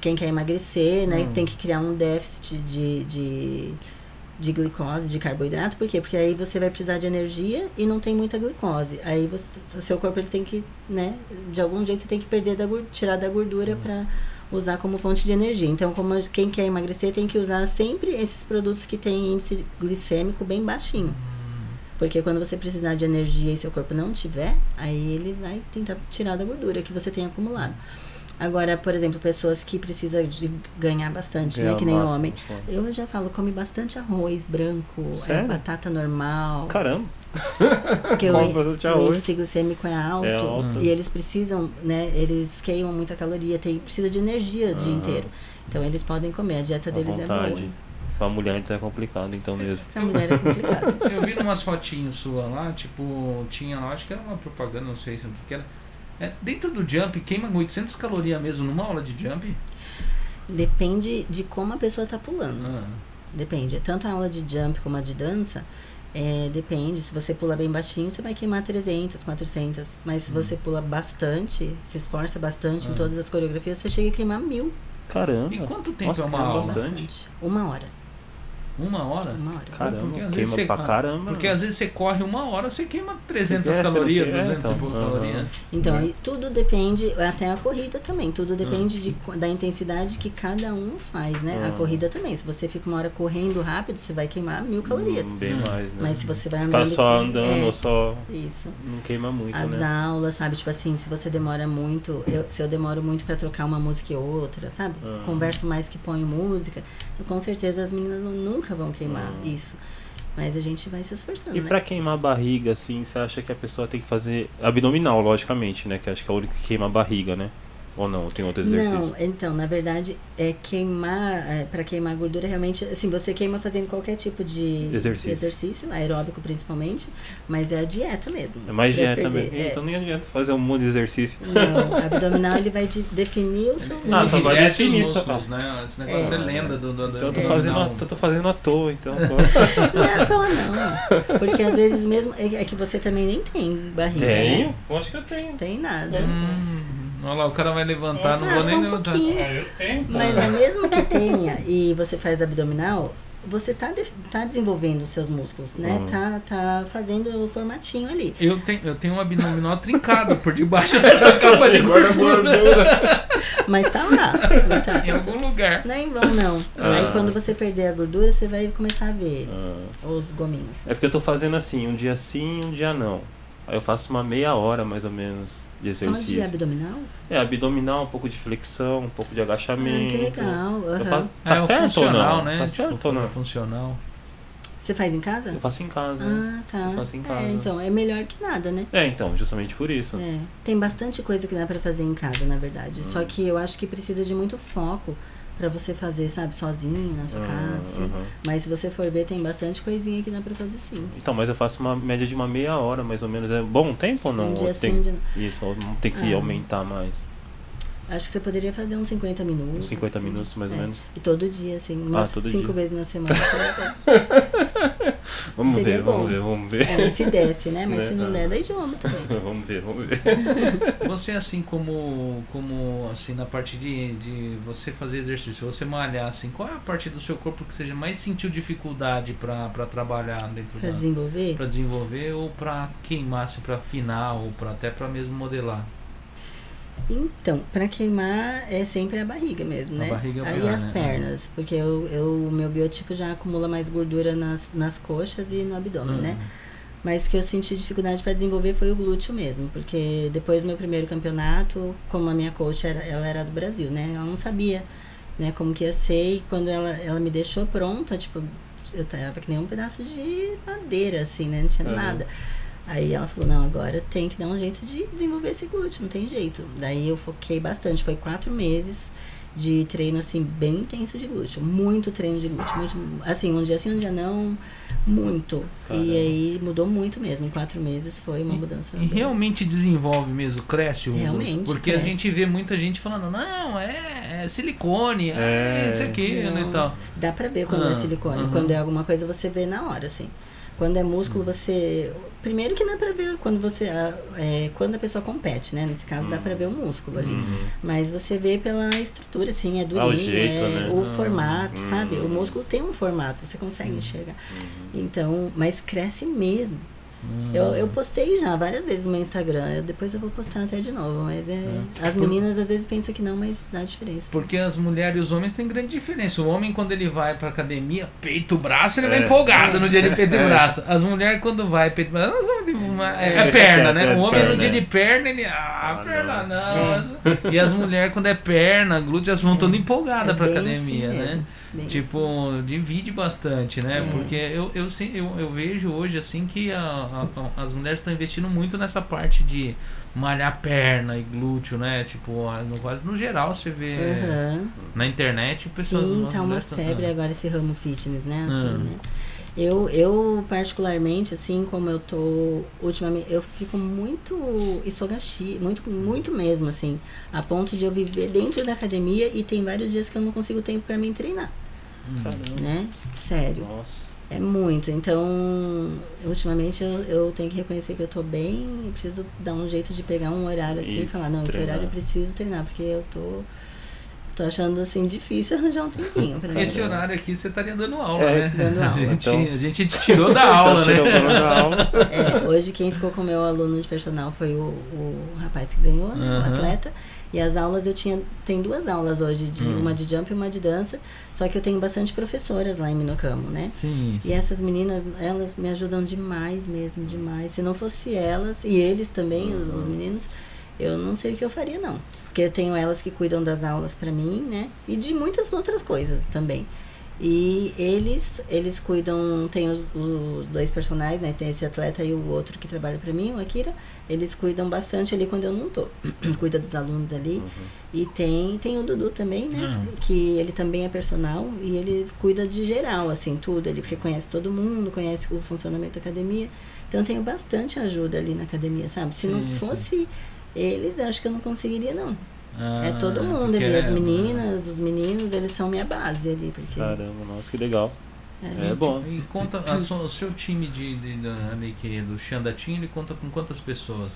quem quer emagrecer, né, Hum. tem que criar um déficit de, de, de glicose, de carboidrato. Por quê? Porque aí você vai precisar de energia e não tem muita glicose. Aí você, o seu corpo ele tem que, né, de algum jeito você tem que perder da, tirar da gordura Hum. para usar como fonte de energia. Então, como quem quer emagrecer tem que usar sempre esses produtos que têm índice glicêmico bem baixinho. Porque quando você precisar de energia e seu corpo não tiver, aí ele vai tentar tirar da gordura que você tem acumulado. Agora, por exemplo, pessoas que precisam de ganhar bastante, né? Ganhar Que nem massa, homem. Eu já falo, come bastante arroz branco, é, batata normal. Caramba. Porque o, o índice glicêmico é alto, É alto. E eles precisam, né? Eles queimam muita caloria, tem, precisa de energia o dia Aham. inteiro. Então eles podem comer, a dieta deles é boa. Pra mulher então é complicado, então mesmo. Pra mulher é complicado. Eu vi umas fotinhas sua lá, tipo, tinha lá, acho que era uma propaganda, não sei se o que que era. É, dentro do jump, queima 800 calorias mesmo numa aula de jump? Depende de como a pessoa tá pulando. Ah, Depende. Tanto a aula de jump como a de dança, é, depende. Se você pula bem baixinho, você vai queimar 300, 400. Mas se Hum. você pula bastante, se esforça bastante Ah. em todas as coreografias, você chega a queimar mil. Caramba. E quanto tempo Nossa, é uma aula? Bastante. Uma hora. Uma hora? Uma hora. Caramba, Porque às vezes queima você- pra caramba. Porque às vezes você corre uma hora, você queima 300 É, você não calorias, quer- é, 200 então, e pouco aham. calorias. Então, Né? e tudo depende, até a corrida também, tudo Ah. depende de, qu- da intensidade que cada um faz, né? A Ah. corrida também. Se você fica uma hora correndo rápido, você vai queimar mil calorias. Hum, Bem mais, né? Mas se você vai andando. só com- andando ou é, só. Isso. Não queima muito, As né? aulas, sabe? Tipo assim, se você demora muito, eu- se eu demoro muito pra trocar uma música e outra, sabe? Converso mais que ponho música, com certeza as meninas nu- nunca vão queimar Ah. isso. Mas a gente vai se esforçando, E né? pra queimar a barriga, assim, você acha que a pessoa tem que fazer abdominal, logicamente, né? Que acho que é o único que queima a barriga, né? Ou não? Tem outro exercício? Não, então, na verdade, é queimar, é, para queimar gordura, realmente, assim, você queima fazendo qualquer tipo de Exercício. exercício, aeróbico principalmente, mas é a dieta mesmo. É mais dieta perder, também. é. Então nem adianta fazer um monte de exercício. Não, abdominal ele vai de- definir o seu Ah, só vai os definir, só músculos, né? Esse negócio é, É. lenda do, do, do Então eu tô do- fazendo, eu tô fazendo à toa, então. Não é à toa, não. Porque às vezes mesmo. É é que você também nem tem barriga, Tenho? né? Eu acho que eu tenho. Tem nada. Hum, olha lá, o cara vai levantar, não Ah, vou nem um levantar. tenho. Mas é mesmo que tenha e você faz abdominal, você tá, de- tá desenvolvendo os seus músculos, né? Uhum. Tá, tá fazendo o formatinho ali. Eu tenho, eu tenho um abdominal trincado por debaixo dessa capa de gordura Mas tá lá. tá? em algum lugar. Não é em vão, não. Ah. Aí quando você perder a gordura, você vai começar a ver eles. Ah. Os gominhos. É porque eu tô fazendo assim, um dia sim, um dia não. Aí eu faço uma meia hora mais ou menos de Só exercício. de abdominal? É, abdominal, um pouco de flexão, um pouco de Ah, agachamento. que legal. Faço, É, tá o certo ou funcional, não? né? Tá Tipo, certo ou não? Funcional. Você faz em casa? Eu faço em casa. Ah, tá. Eu faço em casa. É, então, é melhor que nada, né? É, então, justamente por isso. É, tem bastante coisa que dá pra fazer em casa, na verdade. Hum. Só que eu acho que precisa de muito foco pra você fazer, sabe, sozinho na sua Ah, casa, assim. aham. Mas se você for ver, tem bastante coisinha que dá pra fazer sim. Então, mas eu faço uma média de uma meia hora, mais ou menos. É bom tempo ou não? um dia Ou sim, tem... um dia Isso, ou tem que Ah. aumentar mais. Acho que você poderia fazer uns 50 minutos. Uns 50 assim. minutos, mais ou É. menos. E todo dia, assim, umas todo cinco dia. vezes na semana. Vamos Seria ver, bom. vamos ver, vamos ver. É, se desce, né? Mas Né? se não der, daí idioma também. vamos ver, vamos ver. Você assim como como assim na parte de, de você fazer exercício, você malhar assim, qual é a parte do seu corpo que você mais sentiu dificuldade pra pra trabalhar dentro Pra da desenvolver. para desenvolver ou pra queimar, assim, para afinar ou para até pra mesmo modelar? Então, pra queimar é sempre a barriga mesmo, A né? barriga é Aí pior, as né? pernas, porque eu, eu, o meu biotipo já acumula mais gordura nas, nas coxas e no abdômen, né? Hum. Mas que eu senti dificuldade para desenvolver foi o glúteo mesmo, porque depois do meu primeiro campeonato, como a minha coach era, ela era do Brasil, né? Ela não sabia, né, como que ia ser e quando ela, ela me deixou pronta, tipo, eu tava que nem um pedaço de madeira assim, né? Não tinha Uhum. nada. Aí ela falou, não, agora tem que dar um jeito de desenvolver esse glúteo, não tem jeito. Daí eu foquei bastante, foi quatro meses de treino, assim, bem intenso de glúteo. Muito treino de glúteo, muito, assim, um dia sim, um dia não, muito. Caramba. E aí mudou muito mesmo, em quatro meses foi uma mudança. E bem- realmente desenvolve mesmo, cresce o Realmente. Porque a cresce. gente vê muita gente falando, não, é, é silicone, é, É. isso aqui, né, Não. e tal. Dá pra ver quando Ah, é silicone. aham. Quando é alguma coisa, você vê na hora, assim. Quando é músculo, você. Primeiro que dá pra ver quando você. É, quando a pessoa compete, né? Nesse caso, dá pra ver o músculo ali. Uhum. Mas você vê pela estrutura, assim, é durinho, Ah, o jeito, é né? o formato, Hum. sabe? O músculo tem um formato, você consegue Hum. enxergar. Uhum. Então, mas cresce mesmo. Hum. Eu, eu postei já várias vezes no meu Instagram, eu- depois eu vou postar até de novo, mas é. As Por- meninas às vezes pensam que não, mas dá diferença. Porque as mulheres e os homens têm grande diferença. O homem, quando ele vai pra academia, peito, braço, ele vai É. empolgado no dia de peito e É. braço. As mulheres, quando vai peito, braço, é, é É, perna, é, né? é O homem no dia é. de perna, ele. Ah, Ah, perna não. não. E as mulheres, quando é perna, glúteo, elas vão todas empolgadas É pra academia, assim né? mesmo, bem Tipo, divide bastante, né? É. Porque eu, eu, eu, eu vejo hoje assim que a- a- as mulheres estão investindo muito nessa parte de malhar perna e glúteo, né? Tipo, no, no geral você vê Aham. na internet o pessoal. Sim, tá uma febre agora esse ramo fitness, né? Assim, Ah. né? Eu, eu, particularmente, assim, como eu tô ultimamente, eu fico muito isogashi, muito, muito mesmo, assim, a ponto de eu viver dentro da academia e tem vários dias que eu não consigo tempo pra mim treinar. Caramba. né? Sério. Nossa. É muito. Então, ultimamente eu, eu tenho que reconhecer que eu tô bem e preciso dar um jeito de pegar um horário assim E e, falar, não, esse treinar. horário eu preciso treinar, porque eu tô. Tô achando assim difícil arranjar um tempinho pra Esse horário aqui você estaria dando aula, É, né? dando aula. A gente, Então- a gente te tirou da aula, Então, tirou né? o da aula. É, hoje quem ficou com o meu aluno de personal foi o, o rapaz que ganhou, né, o atleta. E as aulas eu tinha. Tem duas aulas hoje, de Hum. uma de jump e uma de dança. Só que eu tenho bastante professoras lá em Minocamo, né? Sim. E essas meninas, elas me ajudam demais mesmo, demais. Se não fosse elas, e eles também, os, Uhum. os meninos, eu não sei o que eu faria, não. Porque eu tenho elas que cuidam das aulas pra mim, né? E de muitas outras coisas também. E eles, eles cuidam, tem os, os dois personagens, né? Tem esse atleta e o outro que trabalha pra mim, o Akira. Eles cuidam bastante ali quando eu não tô. Cuida dos alunos ali. E tem, tem o Dudu também, né? Hum. Que ele também é personal e ele cuida de geral, assim, tudo. Ele porque conhece todo mundo, conhece o funcionamento da academia. Então eu tenho bastante ajuda ali na academia, sabe? Se Sim, não sim. fosse eles, eu acho que eu não conseguiria, não. É Ah, todo mundo ali, as é- meninas, os meninos, eles são minha base ali, porque. Caramba, nossa, que legal. é, É bom. E conta, a o seu time de, de, da- é do Xandatim, ele conta com quantas pessoas?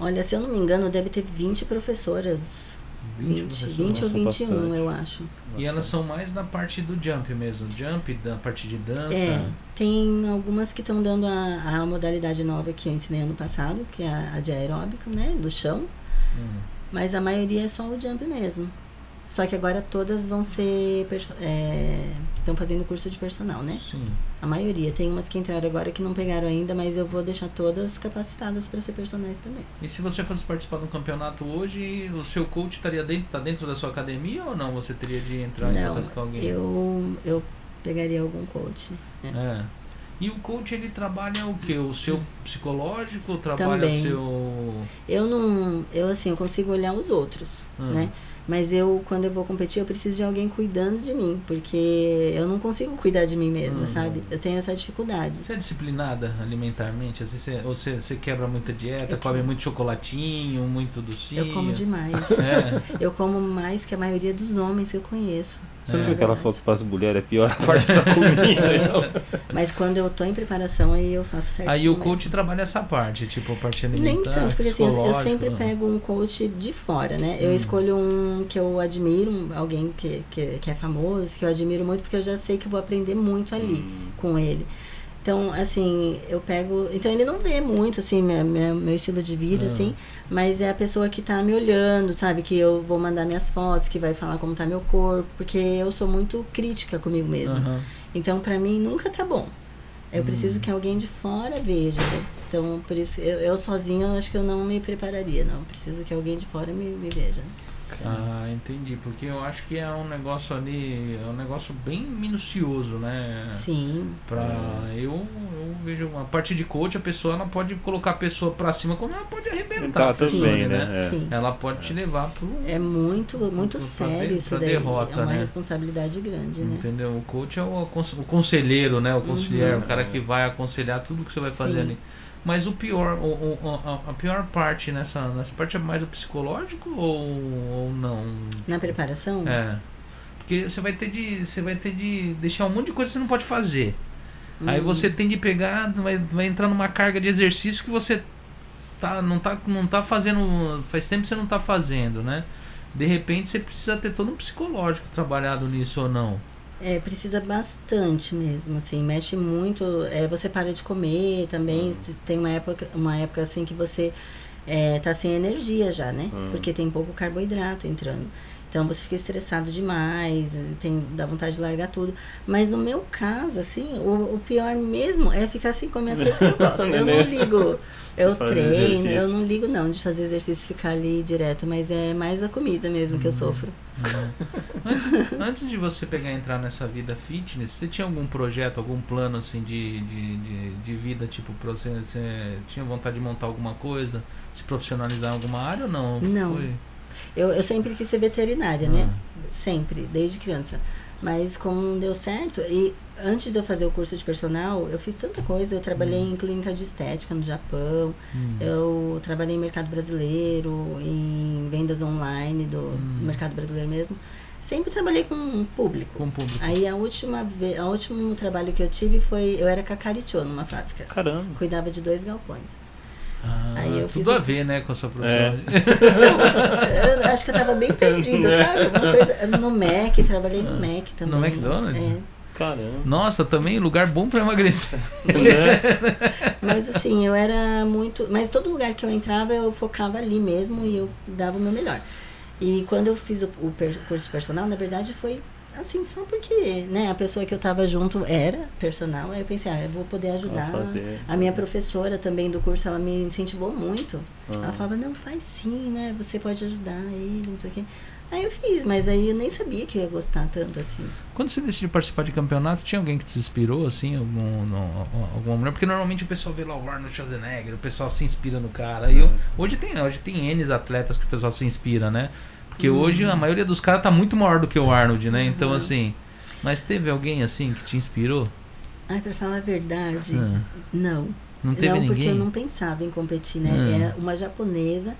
Olha, se eu não me engano, deve ter 20 professoras. 20, professores? 20 ou Nossa, 21, bastante. eu acho. E elas são mais da parte do jump mesmo, jump, da parte de dança. É, tem algumas que estão dando a, a modalidade nova que eu ensinei ano passado, que é a, a de aeróbico, né? Do chão. Hum. Mas a maioria é só o jump mesmo. Só que agora todas vão ser. Estão fazendo curso de personal, né? Sim. A maioria. Tem umas que entraram agora que não pegaram ainda, mas eu vou deixar todas capacitadas para ser personagens também. E se você fosse participar de um campeonato hoje, o seu coach estaria dentro, tá dentro da sua academia ou não? Você teria de entrar em não, contato com alguém? eu, eu pegaria algum coach. né? É. E o coach ele trabalha o que? O seu psicológico? Trabalha Também. o seu. Eu não. Eu assim, eu consigo olhar os outros, Hum. né? Mas eu, quando eu vou competir, eu preciso de alguém cuidando de mim, porque eu não consigo cuidar de mim mesma, Hum. sabe? Eu tenho essa dificuldade. Você é disciplinada alimentarmente? Às vezes você, ou você, você quebra muita dieta, Eu come muito chocolatinho, muito docinho. Eu como demais. É. Eu como mais que a maioria dos homens que eu conheço. Você não É. viu que ela falou que para as mulheres é pior a parte da comida? Mas quando eu tô em preparação, aí eu faço certinho. Aí o mesmo. coach trabalha essa parte, tipo, a parte Nem alimentar, tanto, porque assim, eu- sempre pego um coach de fora, né? Eu Hum. escolho um que eu admiro, um- alguém que, que, que é famoso, que eu admiro muito, porque eu já sei que eu vou aprender muito ali Hum. com ele. Então, assim, eu pego. Então, ele não vê muito, assim, minha, minha- meu estilo de vida, Ah. assim, mas é a pessoa que tá me olhando, sabe? Que eu vou mandar minhas fotos, que vai falar como tá meu corpo, porque eu sou muito crítica comigo mesma. Aham. Então, pra mim, nunca tá bom. Eu Hum. preciso que alguém de fora veja. né? Então, por isso, eu, eu sozinha, eu acho que eu não me prepararia, não. Eu preciso que alguém de fora me, me veja. Ah, entendi. Porque eu acho que é um negócio ali, é um negócio bem minucioso, né? Sim, Pra, eu, eu vejo a parte de coach, a pessoa ela pode colocar a pessoa pra cima como ela pode arrebentar. Tá a pessoa, também, né? É. sim. Ela pode te levar pro. É muito, muito Pra sério de- isso pra daí. derrota, é uma né? responsabilidade grande, né? Entendeu? O coach é o, o conselheiro, né? O conselheiro, Uhum. o cara que vai aconselhar tudo que você vai fazer Sim. ali. Mas o pior, o, o- a, a pior parte nessa, nessa parte é mais o psicológico ou, ou não? Na preparação, É. Porque você vai ter de. Você vai ter de deixar um monte de coisa que você não pode fazer. Aí hum, você tem de pegar, vai, vai entrar numa carga de exercício que você tá, não, tá, não tá fazendo. Faz tempo que você não tá fazendo, né? De repente você precisa ter todo um psicológico trabalhado nisso ou não. É, precisa bastante mesmo, assim, mexe muito. É, você para de comer também. Hum. Tem uma época, uma época assim que você é, tá sem energia já, né? Hum. Porque tem pouco carboidrato entrando. Então você fica estressado demais, tem, dá vontade de largar tudo. Mas no meu caso, assim, o, o pior mesmo é ficar sem comer as coisas que eu gosto. Eu não ligo. Eu treino, exercício. eu não ligo não de fazer exercício e ficar ali direto, mas é mais a comida mesmo que eu Hum. sofro. antes, antes de você pegar e entrar nessa vida fitness, você tinha algum projeto, algum plano assim de, de, de, de vida, tipo, pra você, você tinha vontade de montar alguma coisa, se profissionalizar em alguma área ou não? Não. Foi? Eu, eu sempre quis ser veterinária, né? Ah. Sempre, desde criança. Mas como não deu certo, e antes de eu fazer o curso de personal, eu fiz tanta coisa. Eu trabalhei em clínica de estética no Japão, Hum. eu trabalhei em mercado brasileiro, em vendas online do Hum. mercado brasileiro mesmo. Sempre trabalhei com público. Com público. Aí a última vez, o último trabalho que eu tive foi, eu era cacarichô numa fábrica. Caramba. Cuidava de dois galpões. Ah, Aí eu tudo fiz a o- ver, né, com a sua profissão. Eu acho que eu tava bem perdida, sabe? Alguma coisa. No Mac, trabalhei no Mac também. No McDonald's? É. Caramba. Nossa, também lugar bom pra emagrecer. Né? Mas assim, eu era muito. Mas todo lugar que eu entrava, eu focava ali mesmo e eu dava o meu melhor. E quando eu fiz o, o curso de personal, na verdade foi assim, só porque né, a pessoa que eu tava junto era personal. Aí eu pensei, ah, eu vou poder ajudar. Fazer. A minha professora também do curso, ela me incentivou muito. Ela Ah. falava, não, faz sim, né? Você pode ajudar ele, não sei o quê. Aí eu fiz, mas aí eu nem sabia que eu ia gostar tanto assim. Quando você decidiu participar de campeonato, tinha alguém que te inspirou, assim, algum, no- alguma mulher? Porque normalmente o pessoal vê lá o Arnold Schwarzenegger, o pessoal se inspira no cara. E eu, hoje tem, hoje tem N atletas que o pessoal se inspira, né? Porque Uhum. hoje a maioria dos caras tá muito maior do que o Arnold, né? Então, Uhum. assim. Mas teve alguém assim que te inspirou? Ai, pra falar a verdade, Ah, não. não teve não, ninguém? porque eu não pensava em competir, né? Ah. É uma japonesa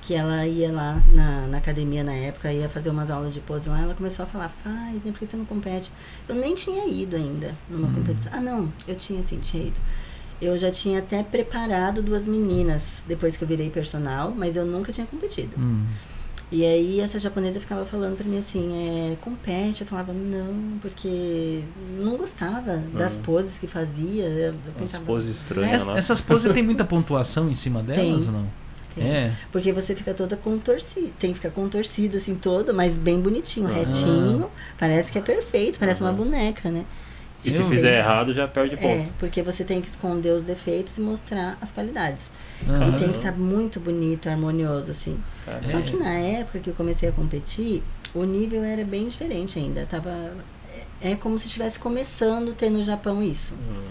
que ela ia lá na, na academia na época, ia fazer umas aulas de pose lá, ela começou a falar, faz, né? Por que você não compete? Eu nem tinha ido ainda numa Hum. competição. Ah, não, eu tinha sim, tinha ido. Eu já tinha até preparado duas meninas depois que eu virei personal, mas eu nunca tinha competido. Hum. E aí essa japonesa ficava falando pra mim assim, é, compete. Eu falava, não, porque não gostava das Uhum. poses que fazia. Eu, pensava. poses né? estranhas lá. Essas poses tem muita pontuação em cima delas Tem. ou não? Tem. É. Porque você fica toda contorcida, tem que ficar contorcida assim toda, mas bem bonitinho, Ah. retinho. Parece que é perfeito, parece uma Uhum. boneca, né? E se Eu- fizer errado, já perde É, ponto. porque você tem que esconder os defeitos e mostrar as qualidades. Aham. E tem que estar muito bonito, harmonioso, assim. Só É. que na época que eu comecei a competir, o nível era bem diferente ainda. Tava, é, é como se estivesse começando a ter no Japão isso. Hum.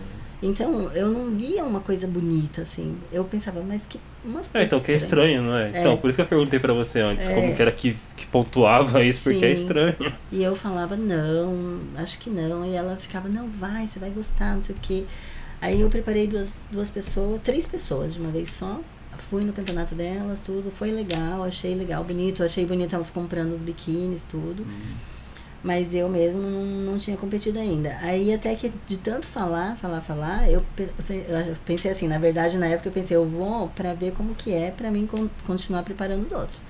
Então, eu não via uma coisa bonita, assim. Eu pensava, mas que umas É, coisas então que é estranho, não é? É. Então, por isso que eu perguntei pra você antes, É. como que era que, que pontuava isso, porque é Sim. estranho. E eu falava, não, acho que não. E ela ficava, não, vai, você vai gostar, não sei o quê. Aí eu preparei duas, duas pessoas, três pessoas de uma vez só. Fui no campeonato delas, tudo. Foi legal, achei legal, bonito. Achei bonito elas comprando os biquínis, tudo. Mas eu mesmo não, não tinha competido ainda. Aí até que de tanto falar, falar, falar, eu, eu pensei assim, na verdade na época eu pensei, eu vou pra ver como que é pra mim con- continuar preparando os outros.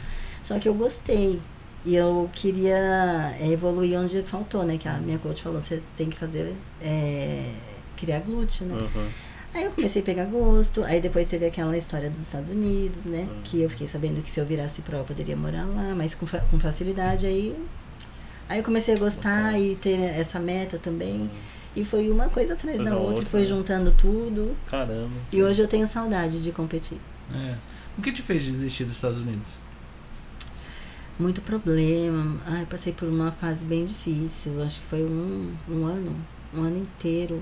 Só que eu gostei. E eu queria é, evoluir onde faltou, né? Que a minha coach falou, você tem que fazer, é, criar glúteo, né? Uhum. Aí eu comecei a pegar gosto, aí depois teve aquela história dos Estados Unidos, né? Hum. Que eu fiquei sabendo que se eu virasse pró eu poderia morar lá, mas com, com facilidade. Aí, aí eu comecei a gostar e ter essa meta também. E foi uma coisa atrás da da outra, outra, foi né? juntando tudo. Caramba. E hoje eu tenho saudade de competir. É. O que te fez desistir dos Estados Unidos? Muito problema. Ai, passei por uma fase bem difícil. Acho que foi um, um ano, um ano inteiro.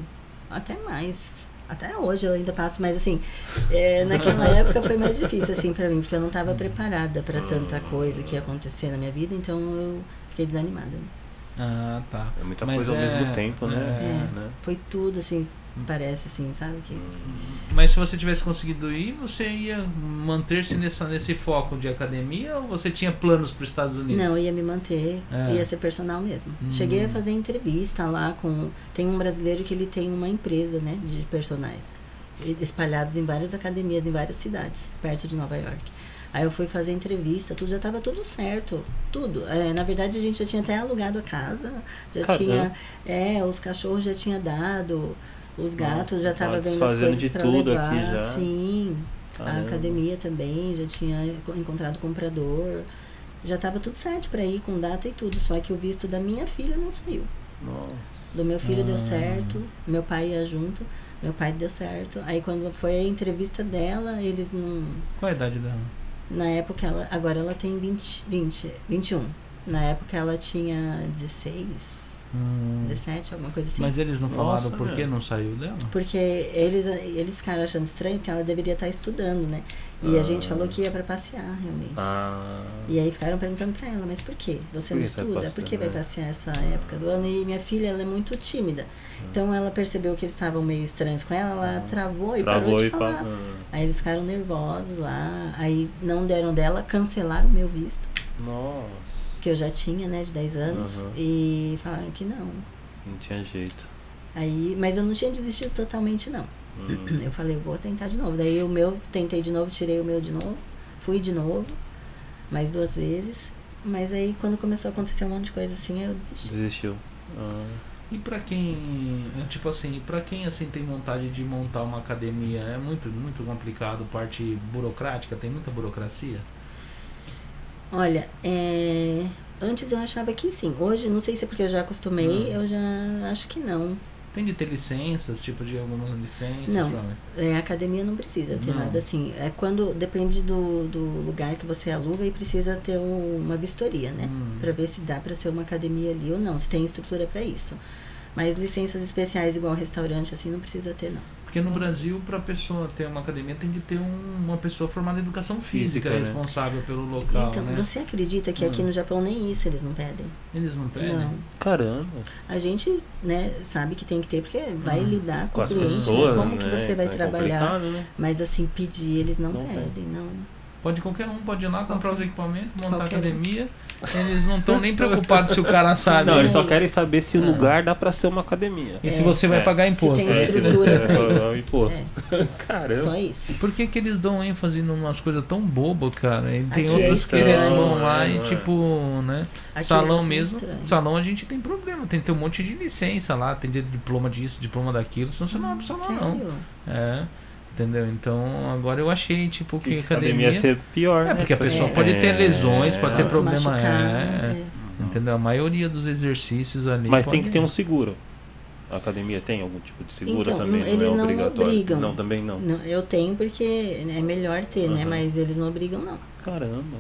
Até mais. Até hoje eu ainda passo, mas assim, é, naquela época foi mais difícil assim para mim, porque eu não estava preparada para tanta coisa que ia acontecer na minha vida, então eu fiquei desanimada. Ah, tá. É muita Mas coisa ao é- mesmo tempo, né? é. né? Foi tudo assim, parece assim, sabe que Mas se você tivesse conseguido ir, você ia manter-se nessa, nesse foco de academia ou você tinha planos para os Estados Unidos? Não, ia me manter, É. ia ser personal mesmo. Hum. Cheguei a fazer entrevista lá com. Tem um brasileiro que ele tem uma empresa, né, de personagens. Espalhados em várias academias, em várias cidades, perto de Nova York. Aí eu fui fazer entrevista, tudo já estava tudo certo. Tudo. É, na verdade, a gente já tinha até alugado a casa, já Caramba. tinha. É, os cachorros já tinha dado, os gatos já tava vendo as coisas de para tudo levar. aqui já. Sim. A Caramba. academia também, já tinha enco- encontrado comprador. Já estava tudo certo para ir, com data e tudo. Só que o visto da minha filha não saiu. Nossa. Do meu filho Ah. deu certo, meu pai ia junto, meu pai deu certo. Aí quando foi a entrevista dela, eles não. Qual a idade dela? Na época ela. Agora ela tem 20, 20, 21. Na época ela tinha 16, Hum, 17, alguma coisa assim. Mas eles não falaram Nossa, por que não saiu dela? Porque eles, eles ficaram achando estranho porque ela deveria estar estudando, né? E a gente Ah. falou que ia para passear, realmente. Ah. E aí ficaram perguntando pra ela, mas por quê? Você Por não que vai estuda? passear, Por que vai passear essa época do ano? E minha filha, ela é muito tímida. Hum. Então ela percebeu que eles estavam meio estranhos com ela, ela travou e Travou parou de e falar. pa- ah. Aí eles ficaram nervosos lá, aí não deram dela, cancelaram o meu visto, Nossa. Que eu já tinha, né, de 10 anos, Aham. e falaram que não. Não tinha jeito. Aí, mas eu não tinha desistido totalmente, não. Hum. Eu falei, eu vou tentar de novo. Daí o meu, tentei de novo, tirei o meu de novo, fui de novo, mais duas vezes. Mas aí quando começou a acontecer um monte de coisa assim, aí eu desisti. Desistiu. Ah. E pra quem, é, tipo assim, para quem assim tem vontade de montar uma academia, é muito muito complicado, parte burocrática, tem muita burocracia. Olha, é, antes eu achava que sim. Hoje, não sei se é porque eu já acostumei, Hum. eu já acho que não. Tem de ter licenças, tipo de algumas licenças? Não. É, a academia não precisa ter Não. nada assim. É quando depende do, do lugar que você aluga e precisa ter um- uma vistoria, né? Hum. Pra ver se dá pra ser uma academia ali ou não, se tem estrutura pra isso. Mas licenças especiais igual restaurante assim não precisa ter não. Porque no Brasil, pra pessoa ter uma academia, tem de ter um- uma pessoa formada em educação física, Física, né? responsável pelo local, então, né? você acredita que aqui Hum. no Japão nem isso eles não pedem? Eles não pedem? Não. Caramba. A gente, né, sabe que tem que ter porque vai Hum. lidar com, Com o cliente, pessoas, né? Como que né? você vai É trabalhar? né? Mas assim, pedir eles não, Não pedem, não. Pode qualquer um, pode ir lá comprar os equipamentos, montar a Qualquer um. Eles não estão nem preocupados se o cara sabe. Não, eles só É. querem saber se o Ah. lugar dá pra ser uma academia. E se É. você vai É. pagar Se imposto. tem né? estrutura é, pra é, isso. é imposto. É, Caramba. só isso. Por que, que eles dão ênfase em umas coisas tão bobas, cara? E tem Aqui é outros que eles vão lá né, e é? tipo, né? Aqui salão é mesmo. estranho. Salão a gente tem problema, tem que ter um monte de licença lá, tem diploma disso, diploma daquilo, senão você não abre salão não. É. Entendeu? Então agora eu achei, tipo, que Que academia academia. ia ser pior, É, né? porque a pessoa É. pode ter lesões, pode ter Pode se problema. machucar, É, é. Entendeu? A maioria dos exercícios ali. Mas tem que ter um seguro. A academia tem algum tipo de seguro Então, também? não- Não, eles é não obrigatório? obrigam. Não, também não. Não, eu tenho porque é melhor ter, né? Aham. Mas eles não obrigam, não. Caramba.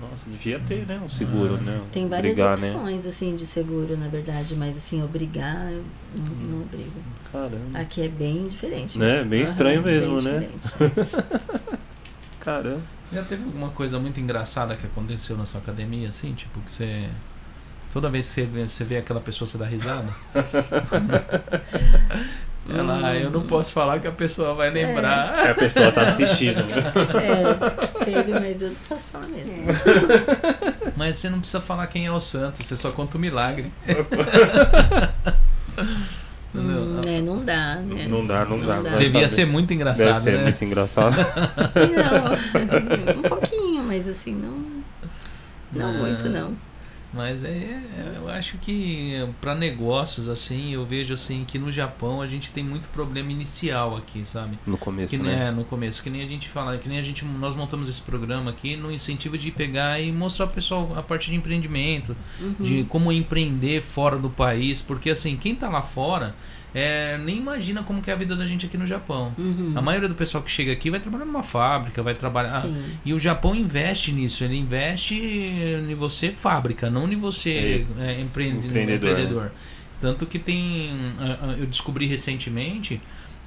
Nossa, devia ter, né? Um seguro, Ah. né? Tem várias Obrigar, né? opções, assim, de seguro, na verdade. Mas, assim, obrigar, eu não, não obrigo. Caramba. Aqui é bem diferente. Né? mesmo. Bem estranho mesmo, bem né? Caramba. Já teve alguma coisa muito engraçada que aconteceu na sua academia, assim? Tipo, que você. Toda vez que você vê, você vê aquela pessoa, você dá risada? Ela, Hum. "Ah, eu não posso falar que a pessoa vai lembrar. A pessoa tá assistindo. né? É, teve, mas eu não posso falar mesmo. Mas você não precisa falar quem é o santo, você só conta o milagre. Hum, é, não dá, né? Não dá, não dá. Vai Devia ser muito Deve engraçado, ser né? muito engraçado. Não, um pouquinho, mas assim, não, não muito, não. Mas é, é- eu acho que para negócios assim, eu vejo assim que no Japão a gente tem muito problema inicial aqui, sabe? No começo, Que nem né? é no começo, que nem a gente fala, que nem a gente nós montamos esse programa aqui no incentivo de pegar e mostrar pro pessoal a parte de empreendimento, Uhum. de como empreender fora do país, porque assim, quem tá lá fora é, nem imagina como que é a vida da gente aqui no Japão. Uhum. A maioria do pessoal que chega aqui vai trabalhar numa fábrica, vai trabalhar. Sim. E o Japão investe nisso, ele investe em você fábrica, não em você é, empreende- Empreendedor, empreendedor. Tanto que tem. ah, ah, Eu descobri recentemente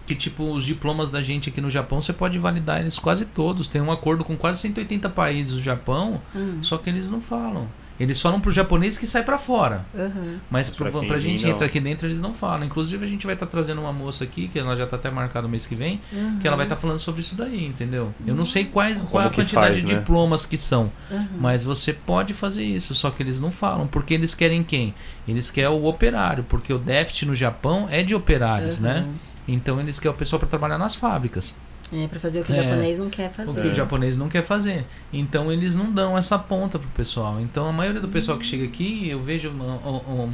que, tipo, os diplomas da gente aqui no Japão, você pode validar eles quase todos. Tem um acordo com quase 180 países do Japão, Ah, só que eles não falam. Eles falam pro japonês que sai pra fora. aham. Mas Pra quem pra gente entrar aqui dentro, eles não falam. Inclusive, a gente vai estar trazendo uma moça aqui, que ela já tá até marcada no mês que vem, que ela vai estar falando sobre isso daí, entendeu? Eu não sei quais, qual é a que quantidade faz, de né? diplomas que são, Aham. mas você pode fazer isso, só que eles não falam, porque eles querem quem? Eles querem o operário, porque o déficit no Japão é de operários, né? Então eles querem o pessoal para trabalhar nas fábricas, É, pra fazer o que o É. japonês não quer fazer. o que o japonês não quer fazer. Então eles não dão essa ponta pro pessoal. Então a maioria do pessoal que chega aqui, eu vejo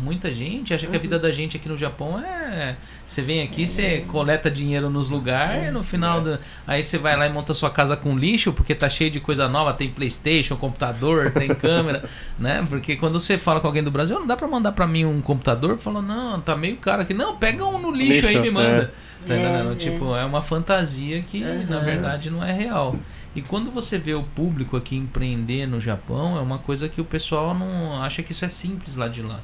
muita gente acha que a vida da gente aqui no Japão é você vem aqui, você coleta dinheiro nos lugares, e no final da- aí você vai lá e monta sua casa com lixo porque tá cheio de coisa nova, tem PlayStation, computador, tem câmera, né? Porque quando você fala com alguém do Brasil, não dá pra mandar pra mim um computador, fala não, tá meio caro aqui. Não, pega um no lixo, aí Lixo, me manda. Tá É, entendendo? é. Tipo, é uma fantasia que na Aham. verdade não é real. E quando você vê o público aqui empreender no Japão, é uma coisa que o pessoal não acha que isso é simples lá de lá,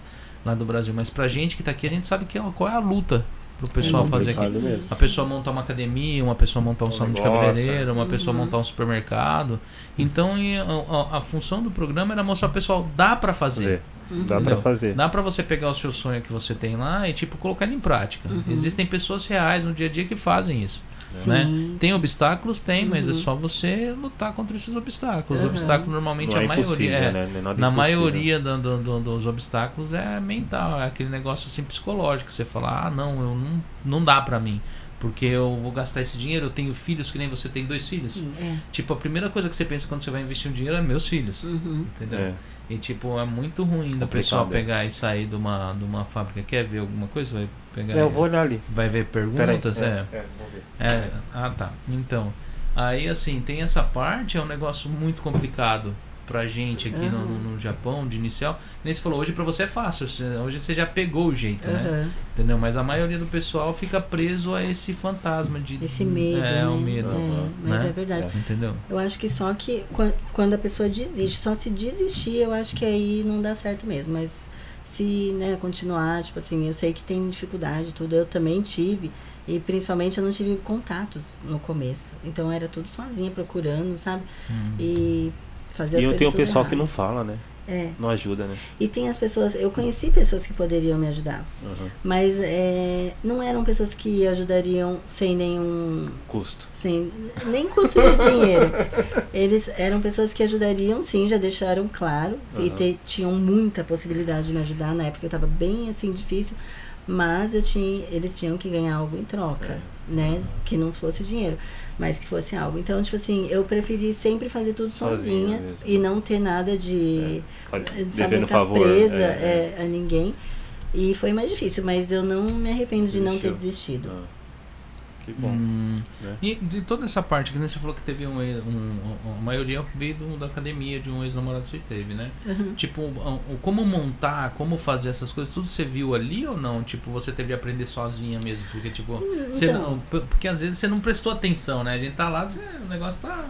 lá do Brasil. Mas pra gente que tá aqui, a gente sabe que é, qual é a luta pro pessoal É fazer aqui. mesmo. A pessoa montar uma academia, uma pessoa montar um Um salão de cabeleireiro, uma pessoa Uhum. montar um supermercado. Então a, a- a função do programa era mostrar ao pessoal, dá pra fazer. Fazer. Uhum. Dá pra Entendeu? fazer. Dá pra você pegar o seu sonho que você tem lá e tipo colocar ele em prática. Uhum. Existem pessoas reais no dia a dia que fazem isso. Sim. né? Tem obstáculos? Tem, mas é Uhum. só você lutar contra esses obstáculos. Os Uhum. obstáculos normalmente Não é a maioria é, né? É na maioria do- do- do- dos obstáculos é mental, é aquele negócio assim psicológico. Você fala, ah, não, eu não, não dá pra mim. Porque eu vou gastar esse dinheiro, eu tenho filhos que nem você tem dois filhos. Sim, é. Tipo, a primeira coisa que você pensa quando você vai investir um dinheiro é meus filhos. Uhum. Entendeu? É. E tipo, é muito ruim do Complicado, pessoal é. pegar e sair de uma, de uma fábrica. Quer ver alguma coisa? Vai pegar. É, eu aí? vou olhar ali. Vai ver perguntas? É, é. é, vamos ver. É, ah tá. Então, aí assim, tem essa parte, é um negócio muito complicado pra gente aqui no, no, no Japão, de inicial. Nem você falou, hoje pra você é fácil, hoje você já pegou o jeito, né? Aham. Entendeu? Mas a maioria do pessoal fica preso a esse fantasma de. Esse medo, É, né? o medo. É, mas né? é verdade. Entendeu? Eu acho que só que quan- quando a pessoa desiste, só se desistir, eu acho que aí não dá certo mesmo. Mas se né, continuar, tipo assim, eu sei que tem dificuldade, tudo, eu também tive. E principalmente eu não tive contatos no começo. Então era tudo sozinha, procurando, sabe? Hum. E fazer as E eu coisas tenho o tudo pessoal que errado. não fala, né? É. Não ajuda, né? E tem as pessoas, eu conheci pessoas que poderiam me ajudar. Uhum. Mas é, não eram pessoas que ajudariam sem nenhum Custo. sem nem custo de dinheiro. Eles eram pessoas que ajudariam, sim, já deixaram claro. E Aham. te- tinham muita possibilidade de me ajudar. Na época eu estava bem assim difícil. Mas eu tinha, eles tinham que ganhar algo em troca, É. né? Que não fosse dinheiro, mas que fosse algo. Então, tipo assim, eu preferi sempre fazer tudo Sozinha sozinha, e não ter nada de Devendo sabe, ficar favor. presa é, é. é, a ninguém. E foi mais difícil, mas eu não me arrependo de não ter Desistiu. desistido. Ah, que bom. Hum. né? E de toda essa parte, que você falou que teve um, um, a maioria veio do- da academia de um ex-namorado que você teve, né? Uhum. Tipo, o- como montar, como fazer essas coisas, tudo você viu ali ou não? Tipo, você teve de aprender sozinha mesmo? Porque, tipo, você Então. não, porque às vezes você não prestou atenção, né? A gente tá lá, você- o negócio tá.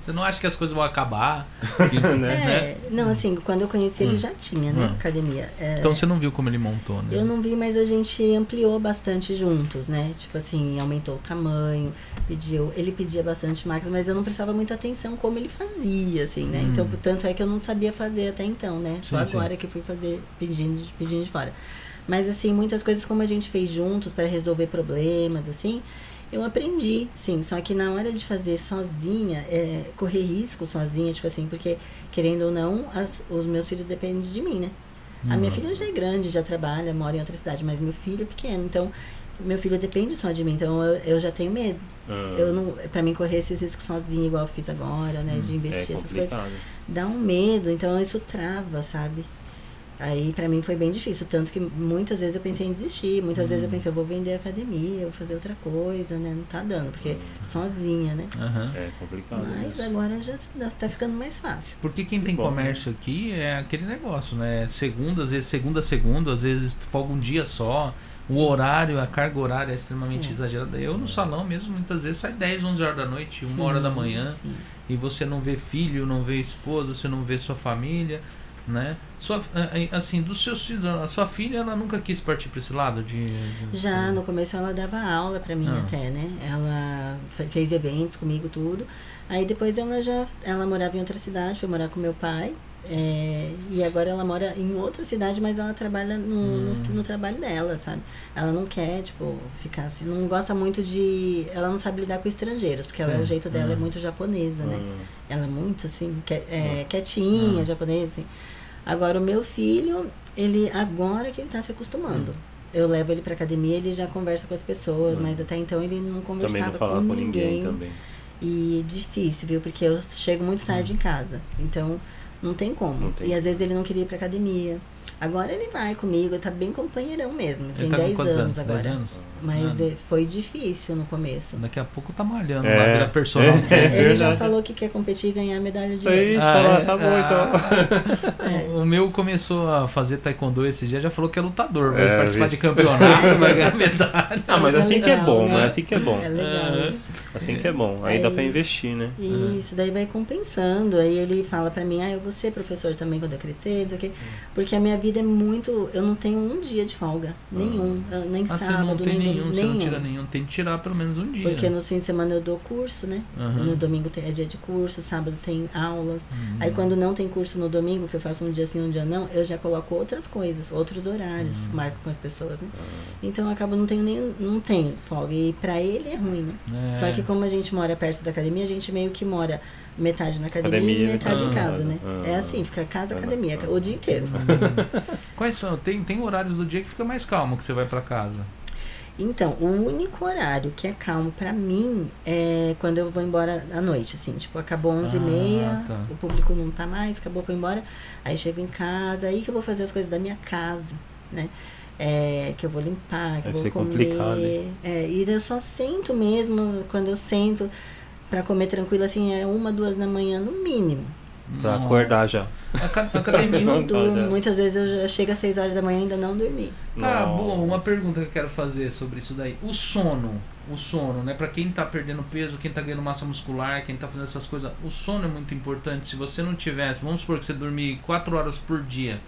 Você não acha que as coisas vão acabar? Que- É, né? não, assim, quando eu conheci ele Hum. já tinha, né, Hum. academia. É, Então você não viu como ele montou, né? Eu não vi, mas a gente ampliou bastante juntos, né? Tipo assim, aumentou o tamanho, pediu, ele pedia bastante máquinas, mas eu não prestava muita atenção como ele fazia, assim, né? Hum. Então, tanto é que eu não sabia fazer até então, né? Só Sim, sim. agora que eu fui fazer pedindo, pedindo de fora. Mas assim, muitas coisas como a gente fez juntos para resolver problemas, assim, eu aprendi, sim. Só que na hora de fazer sozinha, é, correr risco sozinha, tipo assim, porque querendo ou não, as- os meus filhos dependem de mim, né? A minha Uhum. filha já é grande, já trabalha, mora em outra cidade, mas meu filho é pequeno, então meu filho depende só de mim, então eu, eu já tenho medo. Ah, Eu não, para mim correr esses riscos sozinho, igual eu fiz agora, né, de é investir essas coisas, dá um medo, então isso trava, sabe? Aí pra mim foi bem difícil, tanto que muitas vezes eu pensei em desistir, muitas vezes eu pensei, eu vou vender academia, eu vou fazer outra coisa, né? Não tá dando, porque sozinha, né? Aham. É complicado. Mas isso. agora já tá- tá ficando mais fácil. Porque quem tem bom. comércio aqui é aquele negócio, né? Segunda, às vezes segunda a segunda, às vezes folga um dia só. O horário, a carga horária é extremamente É. exagerada. Eu no salão mesmo, muitas vezes sai 10, 11 horas da noite, uma Sim, hora da manhã. sim. e você não vê filho, não vê esposa, você não vê sua família, né? Sua, assim, seus filhos, a sua filha, ela nunca quis partir para esse lado de, de- Já no começo ela dava aula pra mim Ah. até, né? Ela fe- fez eventos comigo, tudo. Aí depois ela já ela morava em outra cidade, foi morar com meu pai. É, e agora ela mora em outra cidade, mas ela trabalha no, no, Hum. no trabalho dela, sabe? Ela não quer, tipo, ficar assim, não gosta muito de. Ela não sabe lidar com estrangeiros, porque ela, o jeito dela é Hum. muito japonesa, né? Ah, Ela é muito assim, que- é, quietinha, Hum. japonesa, assim. Agora o meu filho, ele agora que ele tá se acostumando. Eu levo ele pra academia, ele já conversa com as pessoas, Hum. mas até então ele não conversava não com com ninguém. ninguém também. E difícil, viu? Porque eu chego muito tarde em casa. Então não tem como. Não tem e às como. vezes ele não queria ir pra academia. Agora ele vai comigo, tá bem companheirão mesmo. Tem Ele tá com 10 quantos anos, anos? agora. 10 anos? Mas Ah, é, foi difícil no começo. Daqui a pouco tá malhando É. lá, vira personal. É. trainer. ele já verdade. falou que quer competir e ganhar medalha de Aí, ouro. Ah, é? tá bom então. É. O meu começou a fazer taekwondo esse dia, já falou que é lutador, vai É, participar de campeonato, vai ganhar medalha. Ah, mas Mas é assim que é legal, bom, né? mas assim que é bom. É legal Ah. isso. Assim que é bom. Aí dá pra Aí- investir, né? Isso, daí vai compensando. Aí ele fala pra mim, ah, eu vou ser professor também quando eu crescer, não sei o quê. Porque a minha vida é muito. Eu não tenho um dia de folga. Nenhum. Eu- Nem Ah, sábado, nem nenhum, domingo. você não tira nenhum. Tem que tirar pelo menos um dia. Porque no fim de semana eu dou curso, né? Aham. No domingo é dia de curso, sábado tem aulas. Hum. Aí quando não tem curso no domingo, que eu faço um dia sim, um dia não, eu já coloco outras coisas, outros horários, Hum. marco com as pessoas, né? Então eu acabo não tenho nem não tenho folga. E pra ele é ruim, né? É. Só que como a gente mora perto da academia, a gente meio que mora metade na academia, Academia, e metade em casa, em né? Ah. É assim, fica casa, Ah, academia, ah. o dia inteiro. Hum. Quais são? Tem, tem horários do dia que fica mais calmo que você vai pra casa. Então, o único horário que é calmo pra mim é quando eu vou embora à noite, assim, tipo, acabou 11h30, Ah, tá. o público não tá mais, acabou, foi embora, aí chego em casa, aí que eu vou fazer as coisas da minha casa, né? É, que eu vou limpar, que Deve eu ser vou complicado, comer. hein? É, e eu só sento mesmo, quando eu sento pra comer tranquilo, assim, é uma, duas da manhã no mínimo. Pra Não. acordar já. Academia. Não durmo. tá, já. Muitas vezes eu já chego às 6 horas da manhã e ainda não dormi. Ah, Não. bom, uma pergunta que eu quero fazer sobre isso daí. O sono, o sono, né? Pra quem tá perdendo peso, quem tá ganhando massa muscular, quem tá fazendo essas coisas, o sono é muito importante. Se você não tivesse, vamos supor que você dormir 4 horas por dia,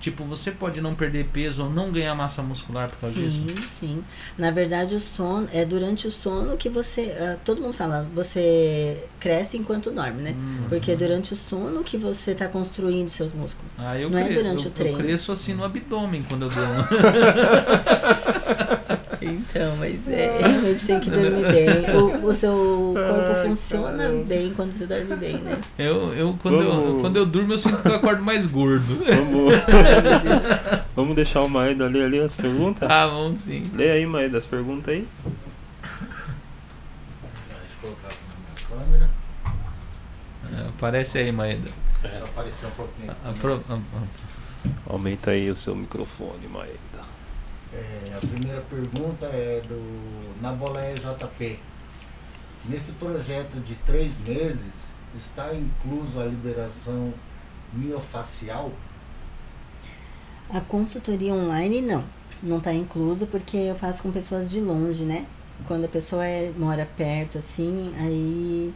tipo, você pode não perder peso ou não ganhar massa muscular por causa disso? Sim, sim. Na verdade, o sono é durante o sono que você. ah, todo mundo fala, você cresce enquanto dorme, né? Hum. Porque é durante o sono que você está construindo seus músculos. Ah, eu Não é durante eu, o treino. Eu cresço assim no abdômen quando eu durmo. Então, mas é, realmente tem que dormir bem. O, o seu corpo Ai, funciona caramba. bem quando você dorme bem, né? Eu, eu, quando, eu, quando eu durmo, eu sinto que eu acordo mais gordo. Vamos, vamos deixar o Maeda ler ali as perguntas? Ah, vamos sim. Lê aí, Maeda, as perguntas aí. Deixa eu colocar aqui na minha câmera. É, aparece aí, Maeda. Só aparecer um pouquinho. A- a pro- a- a- Aumenta aí o seu microfone, Maeda. É, a primeira pergunta é do Nabolé JP. Nesse projeto de três meses, está incluso a liberação miofacial? A consultoria online, não. Não está incluso porque eu faço com pessoas de longe, né? Quando a pessoa é, mora perto, assim, aí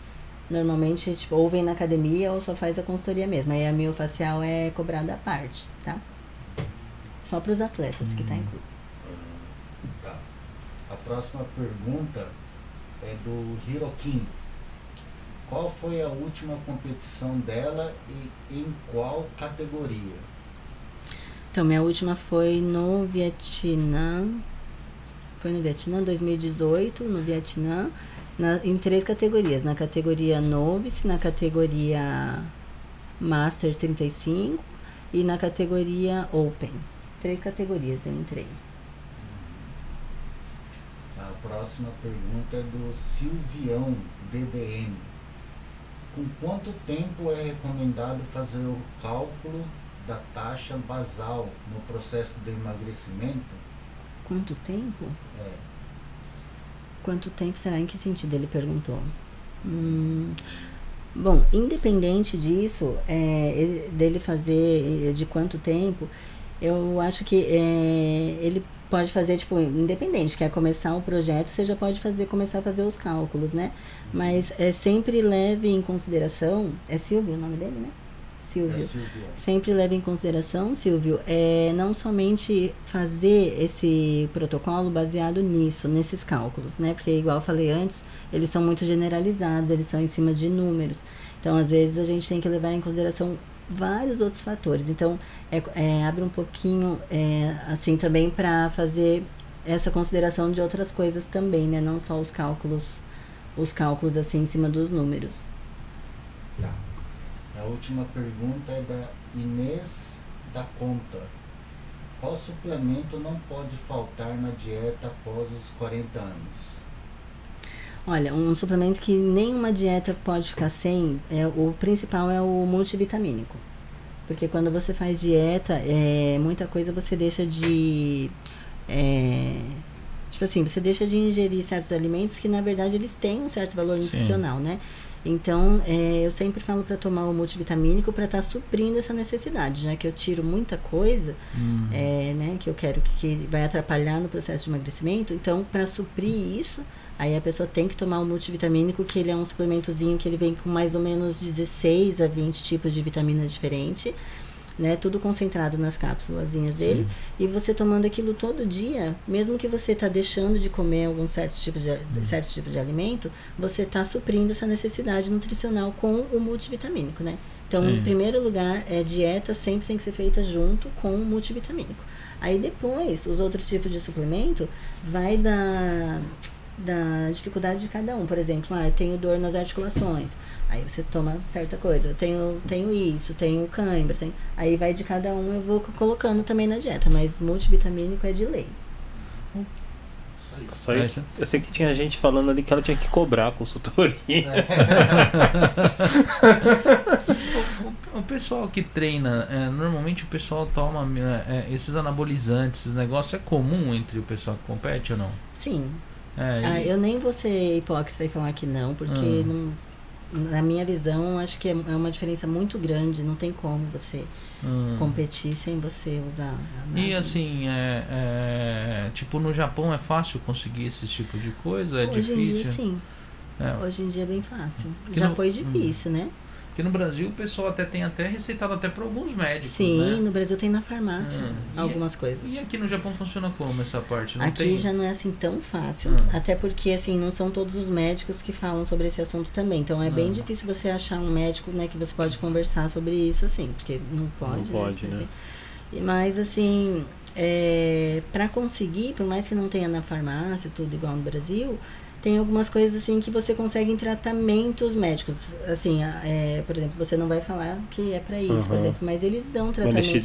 Normalmente, tipo, ou vem na academia ou só faz a consultoria mesmo. Aí a miofacial é cobrada à parte, tá? Só para os atletas que tá incluso. A próxima pergunta é do Hirokin. Qual foi a última competição dela e em qual categoria? Então, minha última foi no Vietnã. Foi no Vietnã, 2018, no Vietnã, na- em três categorias. Na categoria Novice, na categoria Master 35 e na categoria Open. Três categorias eu entrei. A próxima pergunta é do Silvião DDM. Com quanto tempo é recomendado fazer o cálculo da taxa basal no processo de emagrecimento? Quanto tempo? É, Quanto tempo será? Em que sentido ele perguntou? Hum, bom, independente disso, é, ele- dele fazer de quanto tempo, eu acho que é, ele pode fazer, tipo, independente, quer começar o projeto, você já pode fazer, começar a fazer os cálculos, né? Mas é sempre leve em consideração, é Silvio o nome dele, né? Silvio é Silvião. sempre leve em consideração, Silvio, é não somente fazer esse protocolo baseado nisso, nesses cálculos, né? Porque, igual eu falei antes, eles são muito generalizados, eles são em cima de números. Então, às vezes, a gente tem que levar em consideração vários outros fatores. Então, é, é, abre um pouquinho, é, assim, também para fazer essa consideração de outras coisas também, né? Não só os cálculos, os cálculos, assim, em cima dos números. Tá. A última pergunta é da Inês da Conta. Qual suplemento não pode faltar na dieta após os 40 anos? Olha, um suplemento que nenhuma dieta pode ficar sem, é, o principal é o multivitamínico. Porque quando você faz dieta, é, muita coisa você deixa de. é, tipo assim, você deixa de ingerir certos alimentos que na verdade eles têm um certo valor Sim. nutricional, né? Então, é, eu sempre falo para tomar o multivitamínico para estar suprindo essa necessidade, já que eu tiro muita coisa, Hum. é, né, que eu quero que, que vai atrapalhar no processo de emagrecimento. Então, para suprir isso, aí a pessoa tem que tomar o multivitamínico, que ele é um suplementozinho que ele vem com mais ou menos 16 a 20 tipos de vitaminas diferentes, né, tudo concentrado nas cápsulazinhas dele. E você tomando aquilo todo dia, mesmo que você está deixando de comer alguns certos tipos de, certos tipos de alimento, você está suprindo essa necessidade nutricional com o multivitamínico, né? Então, Sim. em primeiro lugar, é dieta sempre tem que ser feita junto com o multivitamínico. Aí depois, os outros tipos de suplemento vai da, da dificuldade de cada um. Por exemplo, ah, eu tenho dor nas articulações. Aí você toma certa coisa. Eu tenho, tenho isso, tenho cãibra. Tenho... Aí vai de cada um, eu vou co- colocando também na dieta. Mas multivitamínico é de lei. Só É isso. Eu sei que tinha gente falando ali que ela tinha que cobrar a consultoria. O, o pessoal que treina, é, normalmente o pessoal toma é, é, esses anabolizantes, esses negócios, é comum entre o pessoal que compete ou não? Sim. É, Ah, e- eu nem vou ser hipócrita e falar que não, porque Ah. não- na minha visão, acho que é é uma diferença muito grande. Não tem como você hum. competir sem você usar nada. E assim, é, é, tipo no Japão é fácil conseguir esse tipo de coisa? É Hoje difícil? em dia, sim. É, Hoje em dia é bem fácil. Porque Já não- foi difícil, né? Porque no Brasil o pessoal até tem até receitado até para alguns médicos, Sim, né? no Brasil tem na farmácia Hum. E- algumas coisas. E aqui no Japão funciona como essa parte? Não Aqui tem? já não é assim tão fácil, Ah. até porque assim não são todos os médicos que falam sobre esse assunto também. Então é bem Ah. difícil você achar um médico, né, que você pode conversar sobre isso assim, porque não pode. pode, né? E- Mas assim, é, para conseguir, por mais que não tenha na farmácia tudo igual no Brasil, tem algumas coisas assim que você consegue em tratamentos médicos. Assim, é, por exemplo, você não vai falar que é para isso, por Uhum. exemplo, mas eles dão Eles tratamentos tra-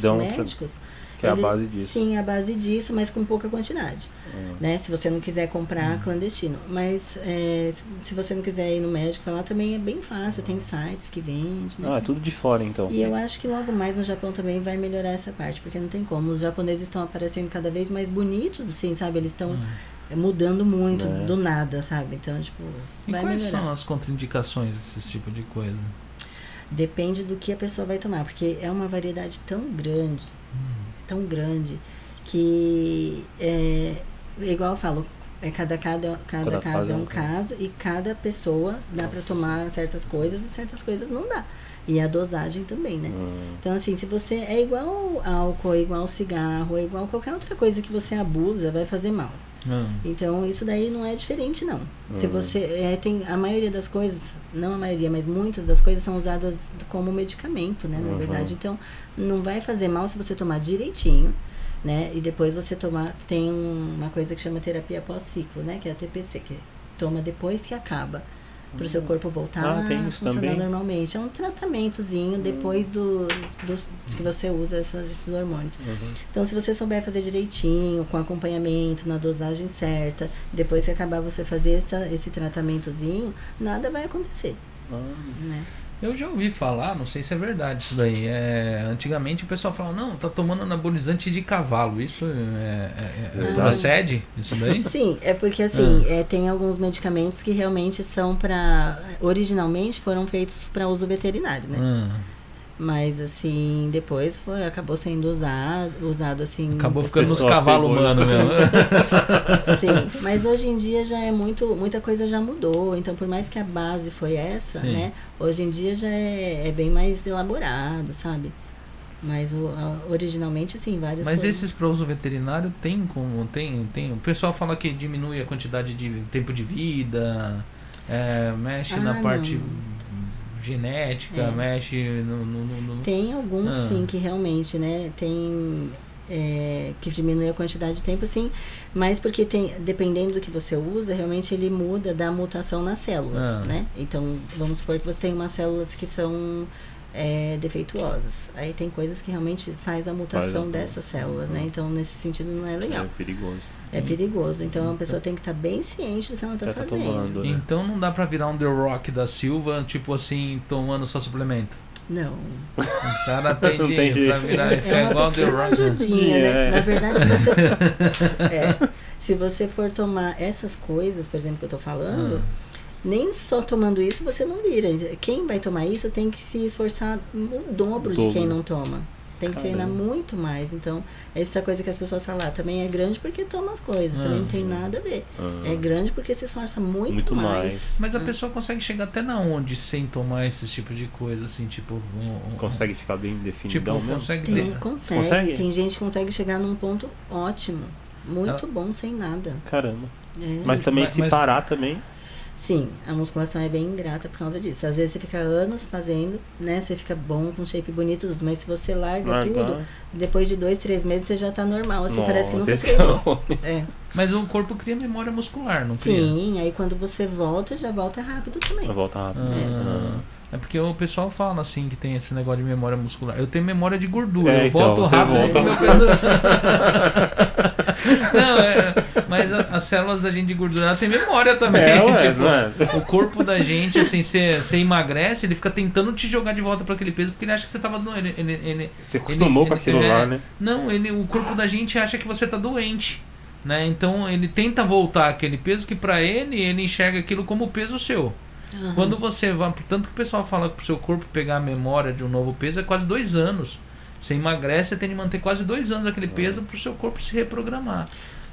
Que é a ele- base disso. Sim, a base disso, mas com pouca quantidade. Hum. Né? Se você não quiser comprar Hum. clandestino. Mas é, se, se você não quiser ir no médico falar, também é bem fácil. Tem sites que vendem. Né? Ah, é tudo de fora então. E eu acho que logo mais no Japão também vai melhorar essa parte, porque não tem como. Os japoneses estão aparecendo cada vez mais bonitos, assim, sabe? Eles estão Hum. é, mudando muito É. do nada, sabe? Então, tipo, E vai quais melhorar. são as contraindicações desse tipo de coisa? Depende do que a pessoa vai tomar, porque é uma variedade tão grande, Hum. Tão grande, que é igual eu falo, É cada, cada, cada, Cada caso é é um caso. caso e cada pessoa dá para tomar certas coisas e certas coisas não dá. E a dosagem também, né? Hum, Então, assim, se você é igual álcool, é igual cigarro, é igual qualquer outra coisa que você abusa, vai fazer mal. Ah, Então, isso daí não é diferente, não. Se Hum. você. É, tem a maioria das coisas, não a maioria, mas muitas das coisas são usadas como medicamento, né? Na Uhum. verdade. Então, não vai fazer mal se você tomar direitinho, né? E depois você tomar. Tem um- uma coisa que chama terapia pós-ciclo, né? Que é a TPC, que toma depois que acaba. Para o seu corpo voltar Ah, a funcionar também? normalmente. É um tratamentozinho depois do, dos- que você usa essa- esses hormônios. uhum. Então, se você souber fazer direitinho, com acompanhamento, na dosagem certa, depois que acabar você fazer essa, esse tratamentozinho, nada vai acontecer, Ah, né? Eu já ouvi falar, não sei se é verdade isso daí. É, antigamente o pessoal falava, não, tá tomando anabolizante de cavalo. Isso é, é- é- Verdade. procede? Isso daí? Sim, é porque assim, é, tem alguns medicamentos que realmente são para originalmente foram feitos para uso veterinário, né? Ah, Mas assim, depois foi acabou sendo usado, usado assim, acabou ficando nos pessoal cavalos humanos mesmo. Sim, mas hoje em dia já é muito, muita coisa já mudou. Então, por mais que a base foi essa, Sim. né? Hoje em dia já é, é bem mais elaborado, sabe? Mas o, a- originalmente, assim, várias Mas coisas. esses para uso veterinário tem como tem tem o pessoal fala que diminui a quantidade de tempo de vida, é, mexe Ah, na não. Genética, É. mexe no, no- no- no- Tem alguns, Ah. sim, que realmente, né? Tem. é, que diminui a quantidade de tempo, sim, mas porque tem, dependendo do que você usa, realmente ele muda da mutação nas células, Ah. né? Então, vamos supor que você tem umas células que são é, defeituosas. Aí tem coisas que realmente faz a mutação a- dessas células, né? Então, nesse sentido, não é legal. É perigoso. É perigoso. Então, a pessoa tem que estar bem ciente do que ela está tá fazendo. tomando, né? Então não dá pra virar um The Rock da Silva, tipo assim, tomando só suplemento. Não. O cara tem Não de tem jeito. pra virar É uma igual The Rock. né? ajudinha, né? É. Na verdade, se você, é, se você for tomar essas coisas, por exemplo, que eu tô falando, Ah. nem só tomando isso você não vira. Quem vai tomar isso tem que se esforçar o dobro, de Dobro. quem não toma. Tem que Caramba. treinar muito mais. Então, essa coisa que as pessoas falam, ah, também é grande porque toma as coisas. Ah. Também não tem nada a ver. Ah, É grande porque se esforça muito, Muito mais. mais. Mas a Ah. pessoa consegue chegar até na onde sem tomar esse tipo de coisa, assim, tipo. um- um- Consegue ficar bem Tipo, definidão mesmo? consegue. Tem, ter- consegue. Consegue? Tem gente que consegue chegar num ponto ótimo. Muito Ela- bom sem nada. Caramba. É. Mas também Mas- se mas- parar também. Sim, a musculação é bem ingrata por causa disso. Às vezes você fica anos fazendo, né? Você fica bom, com shape bonito e tudo. Mas se você larga tudo, depois de dois, três meses você já tá normal. Assim, parece que nunca é treinou. o- É. Mas o corpo cria memória muscular, não cria? Sim, aí quando você volta, já volta rápido também. Volta rápido. Ah, é porque o pessoal fala assim que tem esse negócio de memória muscular. Eu tenho memória de gordura, É, eu então, volto rápido volta- meu peso. Não, é, mas as células da gente de gordura tem memória também. É, ué, tipo, é? O corpo da gente, assim, você emagrece, ele fica tentando te jogar de volta para aquele peso porque ele acha que você tava doente. Ele, ele- Você acostumou com aquilo é, lá, né? Não, ele, o corpo da gente acha que você tá doente. Né? Então ele tenta voltar aquele peso que pra ele, ele enxerga aquilo como peso seu. Aham. Quando você vai. Tanto que o pessoal fala que pro seu corpo pegar a memória de um novo peso é quase dois anos. Você emagrece, você tem que manter quase dois anos aquele peso pro seu corpo se reprogramar.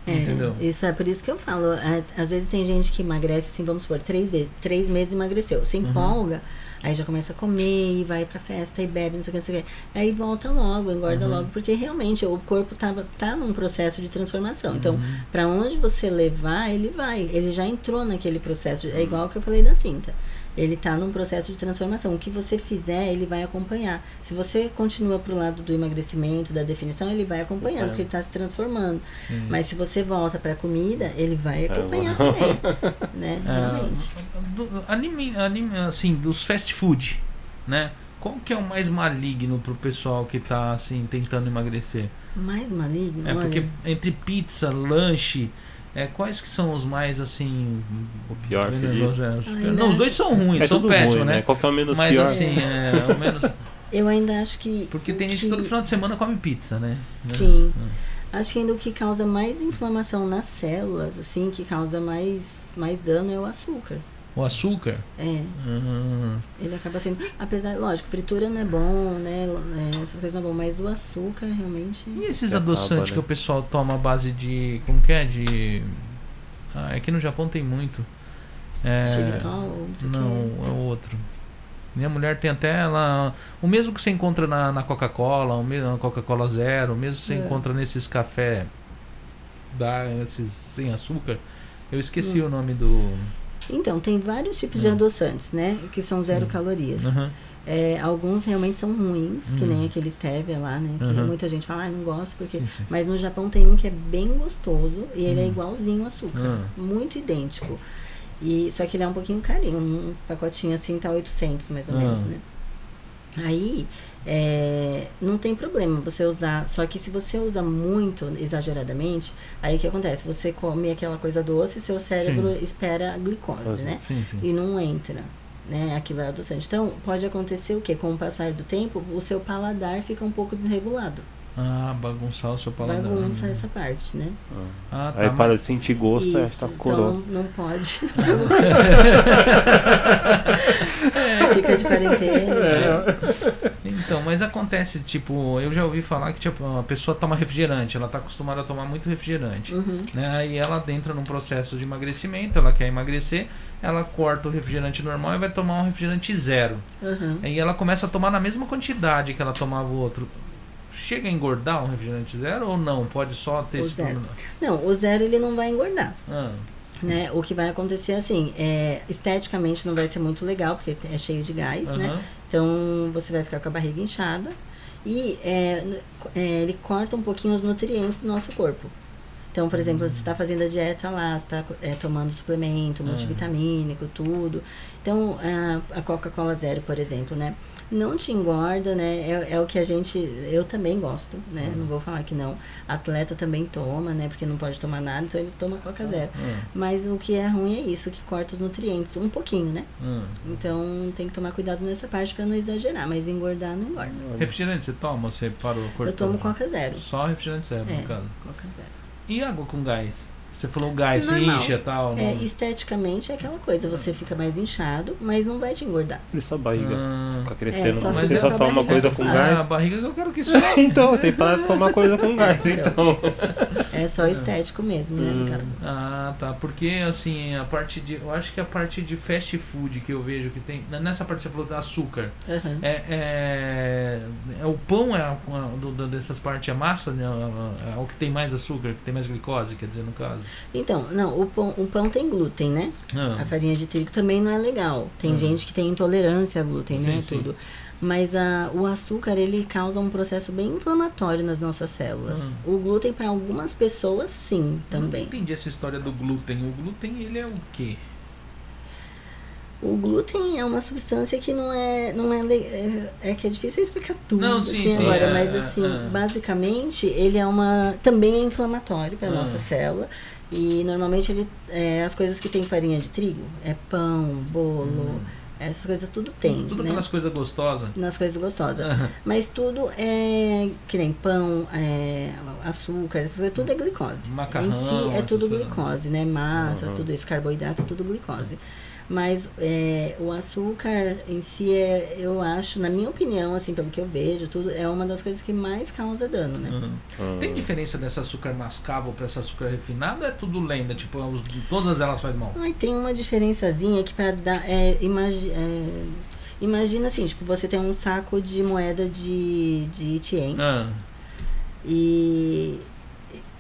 É, Entendeu? Isso é por isso que eu falo. é, Às vezes tem gente que emagrece, assim, vamos supor, três vezes. Três meses emagreceu. Se Uhum. Aí já começa a comer, e vai pra festa, e bebe, não sei o que, não sei o que. Aí volta logo, engorda Uhum. logo, porque realmente o corpo tava, tá num processo de transformação. Então, Uhum. pra onde você levar, ele vai. Ele já entrou naquele processo. É igual que eu falei da cinta. Ele tá num processo de transformação. O que você fizer, ele vai acompanhar. Se você continua pro lado do emagrecimento, da definição, ele vai acompanhando, É. porque ele tá se transformando. Sim. Mas se você volta pra comida, ele vai É, acompanhar vou- também. Né? Realmente. do- anime, anime, assim, dos fast food, né? Qual que é o mais maligno pro pessoal que tá assim tentando emagrecer? Mais maligno? É olha, porque entre pizza, lanche, é, quais que são os mais assim. O pior, venenosos? É, os pior- Não, os dois são ruins, É são péssimos, ruim, né? Qual que é o menos Mas pior? assim, é, o menos. Eu ainda acho que. Porque tem gente que- todo final de semana come pizza, né? Sim. Hum. Acho que ainda o que causa mais inflamação nas células, assim, que causa mais, mais dano é o açúcar. O açúcar. É, Hum, ele acaba sendo. Apesar, lógico, fritura não é bom, né? é, essas coisas não é bom, mas o açúcar realmente. E esses Acaba, adoçantes né? que o pessoal toma à base de. Como que é? De. Ah, aqui no Japão tem muito. É, Xilitol, não não, é outro. Minha mulher tem até ela. O mesmo que você encontra na, na Coca-Cola, o mesmo na Coca-Cola Zero, o mesmo que você É. encontra nesses café da, esses sem açúcar. Eu esqueci Hum. o nome do. Então, tem vários tipos de Hum. adoçantes, né? Que são zero Hum. calorias. Aham. É, alguns realmente são ruins, que Hum. nem aquele stevia lá, né? Que Uhum. muita gente fala, ah, não gosto porque... Sim, sim. Mas no Japão tem um que é bem gostoso e ele é Hum. igualzinho ao açúcar. Ah. Muito idêntico. E, só que ele é um pouquinho carinho. Um pacotinho assim tá 800 mais ou Ah. menos, né? Aí, é, não tem problema você usar. Só que se você usa muito, exageradamente, aí o que acontece? Você come aquela coisa doce, seu cérebro Sim. espera a glicose, né? Sim, sim. E não entra. Né, aquilo é adoçante. Então, pode acontecer o quê? Com o passar do tempo, o seu paladar fica um pouco desregulado. Ah, bagunçar o seu paladar. Bagunça essa parte, né? Ah, tá. Aí mas- para de sentir gosto, é, Isso, tá então coroa. não pode. Fica de quarentena. É. Então, mas acontece, tipo, eu já ouvi falar que tipo, a pessoa toma refrigerante, ela tá acostumada a tomar muito refrigerante. Uhum. Né? Aí ela entra num processo de emagrecimento, ela quer emagrecer, ela corta o refrigerante normal e vai tomar um refrigerante zero. Uhum. Aí ela começa a tomar na mesma quantidade que ela tomava o outro. Chega a engordar um refrigerante zero ou não? Pode só ter O esse zero. problema? Não, o zero ele não vai engordar. Ah, Né? O que vai acontecer assim, é, esteticamente não vai ser muito legal, porque é cheio de gás, né? aham. Então você vai ficar com a barriga inchada. E é, é, ele corta um pouquinho os nutrientes do nosso corpo. Então, por exemplo, você está fazendo a dieta lá, está tomando suplemento, multivitamínico, tudo. Então, a, a Coca-Cola Zero, por exemplo, né? Não te engorda, né? É, é o que a gente. Eu também gosto, né? Não vou falar que não. Atleta também toma, né? Porque não pode tomar nada, então eles tomam Coca Zero. Ah, Mas o que é ruim é isso, que corta os nutrientes, um pouquinho, né? ah. Então tem que tomar cuidado nessa parte para não exagerar, mas engordar não engorda. Refrigerante você toma? Você parou, cortou? Eu tomo Coca Zero. Só refrigerante zero, É. no caso. Coca Zero. E água com gás? Você falou gás, Normal. incha e tal. É, não? esteticamente é aquela coisa, você fica mais inchado, mas não vai te engordar. Por isso a barriga Ah. fica crescendo. só você só toma coisa com estufada. Ah, a gás. barriga que eu quero que isso. então, tem de tomar coisa com gás, então. É só estético mesmo, né, no Hum. caso. Ah, tá. Porque assim, a parte de. Eu acho que a parte de fast food que eu vejo que tem. Nessa parte que você falou do açúcar. Aham. É, é, é o pão é a, a- do- dessas partes, a massa né, é, é o que tem mais açúcar, que tem mais glicose, quer dizer, no caso. Então, não, o pão, o pão tem glúten, né? Ah, A farinha de trigo também não é legal. Tem Hum. gente que tem intolerância a glúten, né? Sim, sim. Tudo. Mas a, o açúcar, ele causa um processo bem inflamatório nas nossas células. Hum. O glúten, para algumas pessoas, sim, Não também. entendi essa história do glúten. O glúten, ele é o quê? O glúten é uma substância que não é. Não é, é, é que é difícil explicar tudo Não, sim, assim, sim, agora, é, mas é, assim, é. basicamente ele é uma. também é inflamatório para Ah. nossa célula. E normalmente ele. É, as coisas que tem farinha de trigo, é pão, bolo, essas coisas tudo tem. Hum. Tudo né? aquelas coisas gostosas. Nas coisas gostosas. Mas tudo é. Que nem pão, é, açúcar, essas coisas, tudo é glicose. Macarrão, em si é tudo glicose, né? Massas, Uhum. tudo isso, carboidrato, tudo glicose. Mas é, o açúcar em si é, eu acho, na minha opinião, assim, pelo que eu vejo, tudo, é uma das coisas que mais causa dano, né? ah. Ah, Tem diferença dessa açúcar mascavo para essa açúcar refinado ou é tudo lenda? Tipo, os- todas elas fazem mal? Ai, tem uma diferençazinha que para dar. É, imagi é, imagina assim, tipo, você tem um saco de moeda de, de Tien. Ah, E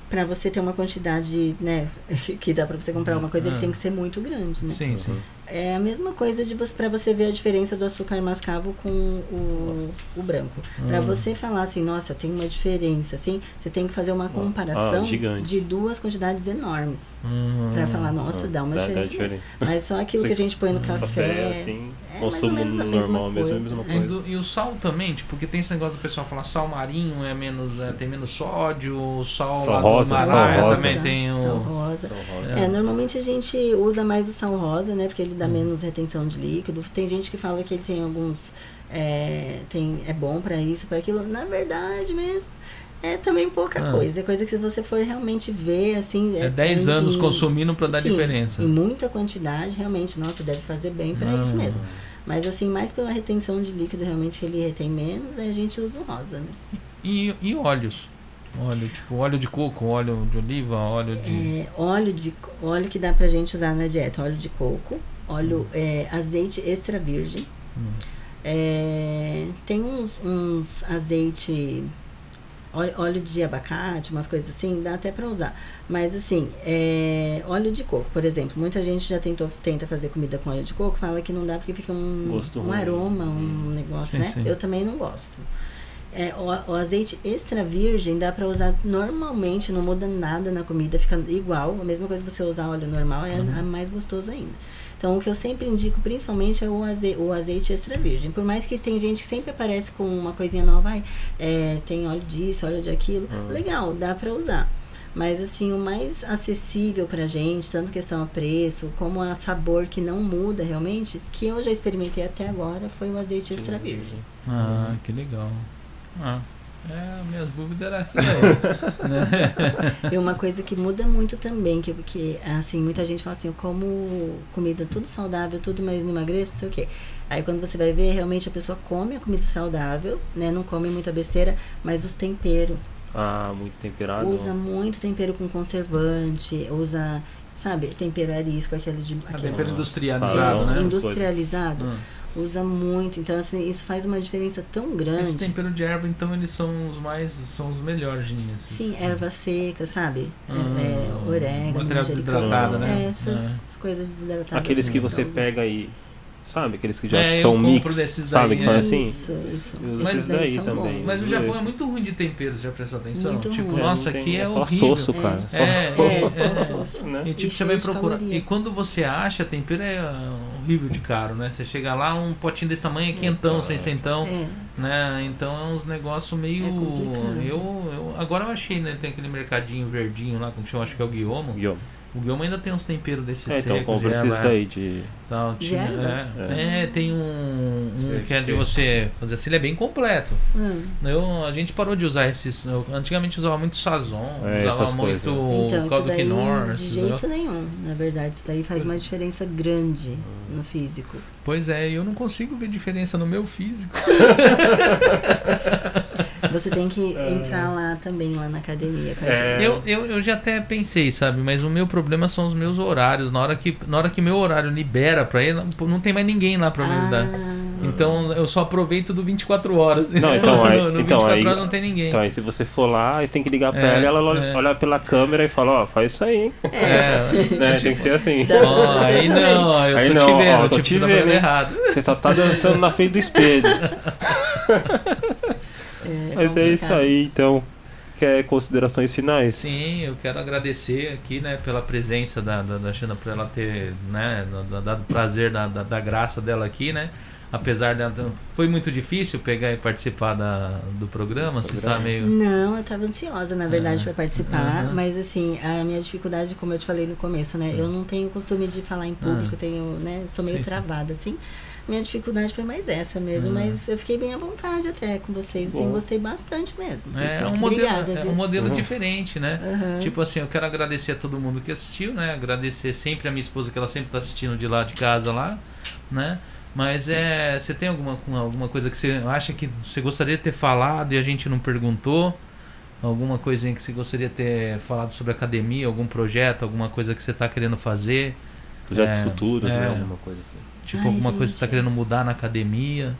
para você ter uma quantidade, né, que dá para você comprar uma coisa, ele Ah. tem que ser muito grande, né? sim, sim. É a mesma coisa de você para você ver a diferença do açúcar mascavo com o, o branco. Para Ah. você falar assim, nossa, tem uma diferença, assim, você tem que fazer uma comparação Ah, de duas quantidades enormes Hum. para falar, nossa, dá uma dá, dá diferença. diferença. Mas só aquilo que a gente põe no Café, café. assim, é mais ou consumo menos a mesma normal mesmo, é a coisa. mesma E, coisa. do- e o sal também, tipo, porque tem esse negócio do pessoal falar sal marinho é menos, é, tem menos sódio, o sal, Sal rosa, sal rosa. também tem o. Sal rosa. Sal rosa. É, normalmente a gente usa mais o sal rosa, né? Porque ele Hum. Dá menos retenção de líquido. Tem gente que fala que ele tem alguns. É, tem, é bom pra isso, pra aquilo. Na verdade mesmo, é também pouca Ah. coisa. É coisa que se você for realmente ver, assim. É 10 em- anos em- consumindo pra dar sim, diferença. Em muita quantidade, realmente, nossa, deve fazer bem pra Ah. isso mesmo. Mas assim, mais pela retenção de líquido, realmente, que ele retém menos, a gente usa o rosa, né? E, e óleos? Óleo, tipo óleo de coco, óleo de oliva, óleo de. É, óleo de óleo que dá pra gente usar na dieta, óleo de coco, óleo, é, azeite extra virgem. Hum. É, tem uns, uns azeite, óleo, óleo de abacate, umas coisas assim, dá até pra usar. Mas assim, é, óleo de coco, por exemplo, muita gente já tentou, tenta fazer comida com óleo de coco, fala que não dá porque fica um, um aroma, um negócio, Sim, né? sim. Eu também não gosto. É, o, o azeite extra virgem dá pra usar normalmente, não muda nada na comida, fica igual. A mesma coisa que você usar óleo normal, é, Uhum. é mais gostoso ainda. Então, o que eu sempre indico, principalmente, é o, aze o azeite extra virgem. Por mais que tem gente que sempre aparece com uma coisinha nova, é, tem óleo disso, óleo de aquilo. Ah. Legal, dá pra usar. Mas, assim, o mais acessível pra gente, tanto questão a preço, como a sabor que não muda realmente, que eu já experimentei até agora, foi o azeite extra virgem. Ah, que legal. Ah, é, minhas dúvidas eram essas aí. né? E uma coisa que muda muito também, que, que assim, muita gente fala assim, eu como comida tudo saudável, tudo mais não emagreço, não sei o quê. Aí quando você vai ver, realmente a pessoa come a comida saudável, né? Não come muita besteira, mas os temperos. Ah, muito temperado. Usa muito tempero com conservante, usa, sabe, tempero arisco, aquele de. Ah, aquele tempero de- industrializado, né? Indus- industrializado. Hum. Usa muito. Então, assim, isso faz uma diferença tão grande. Esse tempero de erva, então, eles são os mais, são os melhores. esses. Sim, erva seca, sabe? É- Hum, é, orégano, manjericão. né? É, essas coisas desidratadas. Aqueles assim, que pra você usar. pega e. Sabe? Aqueles que já É, são mix. desses sabe? daí, Que faz é. assim? Isso, isso. Uso Esses daí daí são também. bons. Mas o Japão é muito ruim de temperos, já prestou atenção? Muito tipo, ruim. nossa, É, aqui tem- é, só horrível. soço, cara. É, Só é, É, só é. soço. né? E tipo, E você vai procurar. E quando você acha, tempero é horrível de caro, né? Você chega lá, um potinho desse tamanho é quentão, sem centão, É, né? Então é uns negócios meio. É eu, eu Agora eu achei, né? Tem aquele mercadinho verdinho lá, como chama, acho que é o Guilhomo. Guilherme. O Guilhomo ainda tem uns temperos desses É, então secos, compra de esses daí de. Tal, tinha- ervas? é, é, tem um, um Sei, que é de você fazer assim, ele é bem completo. hum. Eu, a gente parou de usar esses. eu- antigamente usava muito Sazon, É, usava muito Então, caldo daí quinor. de jeito nenhum, na verdade. Isso daí faz uma diferença grande no físico. Pois é, eu não consigo ver diferença no meu físico. Você tem que entrar lá também, lá na academia com a É. gente. Eu, eu, eu já até pensei, sabe? Mas o meu problema são os meus horários. Na hora que, na hora que meu horário libera pra ir, não, tem mais ninguém lá pra me ajudar. Ah, Então eu só aproveito do 24 horas. Não, então, aí- no, no então, 24 aí- horas não tem ninguém. Então aí se você for lá, aí tem que ligar pra É, ela e ela olha, é. olha pela câmera e fala, ó, faz isso aí, hein? É, Né? Tem que ser assim. Tá. Ó, aí não, eu Aí tô não, te ó, vendo, tô tipo, te você tá vendo, errado. Você só tá dançando na frente do espelho. É Mas é isso complicado. aí, então. Quer considerações finais? Sim, eu quero agradecer aqui, né, pela presença da, da, da Xana, por ela ter, né, da- dado prazer da, da, da graça dela aqui, né. Apesar dela. Foi muito difícil pegar e participar da, do programa, você está meio. Não, eu tava ansiosa, na verdade, Ah. pra participar. Mas, assim, a minha dificuldade, como eu te falei no começo, né? Eu não tenho costume de falar em público, Ah. eu tenho, né? Sou meio Sim, sim. travada, assim. Minha dificuldade foi mais essa mesmo, Ah. mas eu fiquei bem à vontade até com vocês, assim, Bom. gostei bastante mesmo. É um modelo, Obrigada, é um modelo Uhum. diferente, né? Aham. Tipo assim, eu quero agradecer a todo mundo que assistiu, né? Agradecer sempre a minha esposa, que ela sempre tá assistindo de lá de casa lá, né? Mas é. Você tem alguma, alguma coisa que você acha que você gostaria de ter falado e a gente não perguntou? Alguma coisinha que você gostaria de ter falado sobre academia, algum projeto, alguma coisa que você tá querendo fazer? Projetos É, futuros, é. né? Alguma coisa assim. Tipo, Ai, alguma coisa que você tá gente. querendo mudar na academia?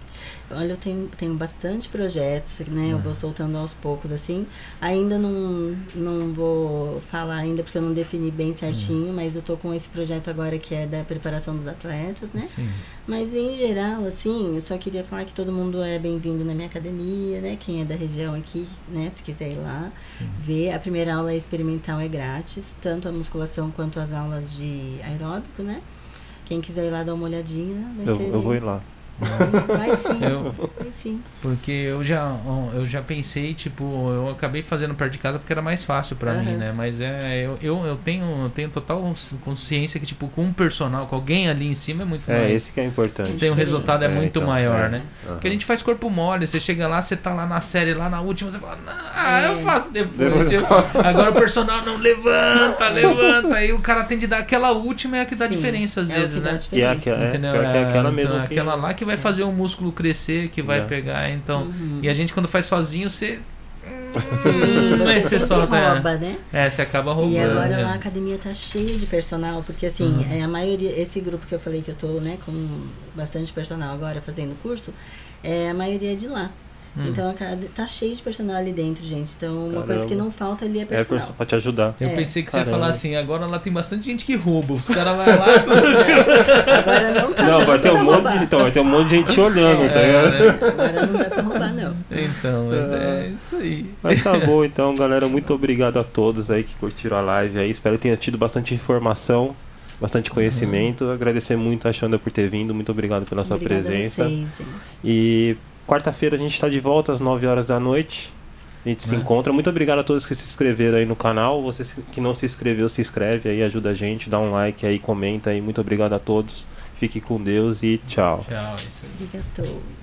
Olha, eu tenho, tenho bastante projetos, né? Eu Ah. vou soltando aos poucos, assim. Ainda não, não vou falar ainda, porque eu não defini bem certinho, mas eu tô com esse projeto agora que é da preparação dos atletas, né? Sim. Mas em geral, assim, eu só queria falar que todo mundo é bem-vindo na minha academia, né? Quem é da região aqui, né? Se quiser ir lá, Sim. ver. A primeira aula experimental é grátis, tanto a musculação quanto as aulas de aeróbico, né? Quem quiser ir lá dar uma olhadinha, vai Eu, ser. eu vou ir lá. Vai sim, Eu, vai sim. Porque eu já, eu já pensei, tipo, eu acabei fazendo perto de casa porque era mais fácil pra Aham. mim, né? Mas é, eu, eu, eu tenho, eu tenho total consciência que, tipo, com um personal, com alguém ali em cima é muito É, mais. esse que é importante. Tem, o resultado é, É, muito então, maior, é. né? Aham. Porque a gente faz corpo mole, você chega lá, você tá lá na série, lá na última, você fala, "Não, ah, eu É. faço depois. Depois eu Eu- Agora o personal não levanta, levanta. Aí o cara tem de dar aquela última é a que dá Sim, diferença às é vezes, né? diferença. E é aquela- é, é aquela mesmo então, que- aquela lá que vai fazer o músculo crescer, que vai É. pegar, então. Uhum. E a gente quando faz sozinho, você. Sim, você sempre só tá- rouba, né? É, você acaba roubando. E agora né? lá a academia tá cheia de personal, porque assim, Uhum. é, a maioria, esse grupo que eu falei que eu tô, né, com bastante personal agora fazendo curso, é a maioria de lá. Hum. Então a cada- tá cheio de personal ali dentro, gente. Então uma coisa Caramba. que não falta ali é É personal. pra te ajudar. Eu É. pensei que você ia Caramba. falar assim, agora lá tem bastante gente que rouba. Os caras vão lá todo dia. Agora não tá Não, vai ter um monte de, então, vai ter um monte de gente olhando, tá É, ligado? né? Agora não dá pra roubar, não. Então, mas é isso aí. Mas tá bom, então, galera. Muito obrigado a todos aí que curtiram a live aí. Espero que tenha tido bastante informação, bastante conhecimento. Agradecer muito a Xanda por ter vindo. Muito obrigado pela sua Obrigada presença. a vocês, gente. E quarta-feira a gente tá de volta às 9 horas da noite. A gente se É. encontra. Muito obrigado a todos que se inscreveram aí no canal. Você que não se inscreveu, se inscreve aí, ajuda a gente, dá um like aí, comenta aí. Muito obrigado a todos. Fique com Deus e tchau. Tchau, é isso aí. Obrigado.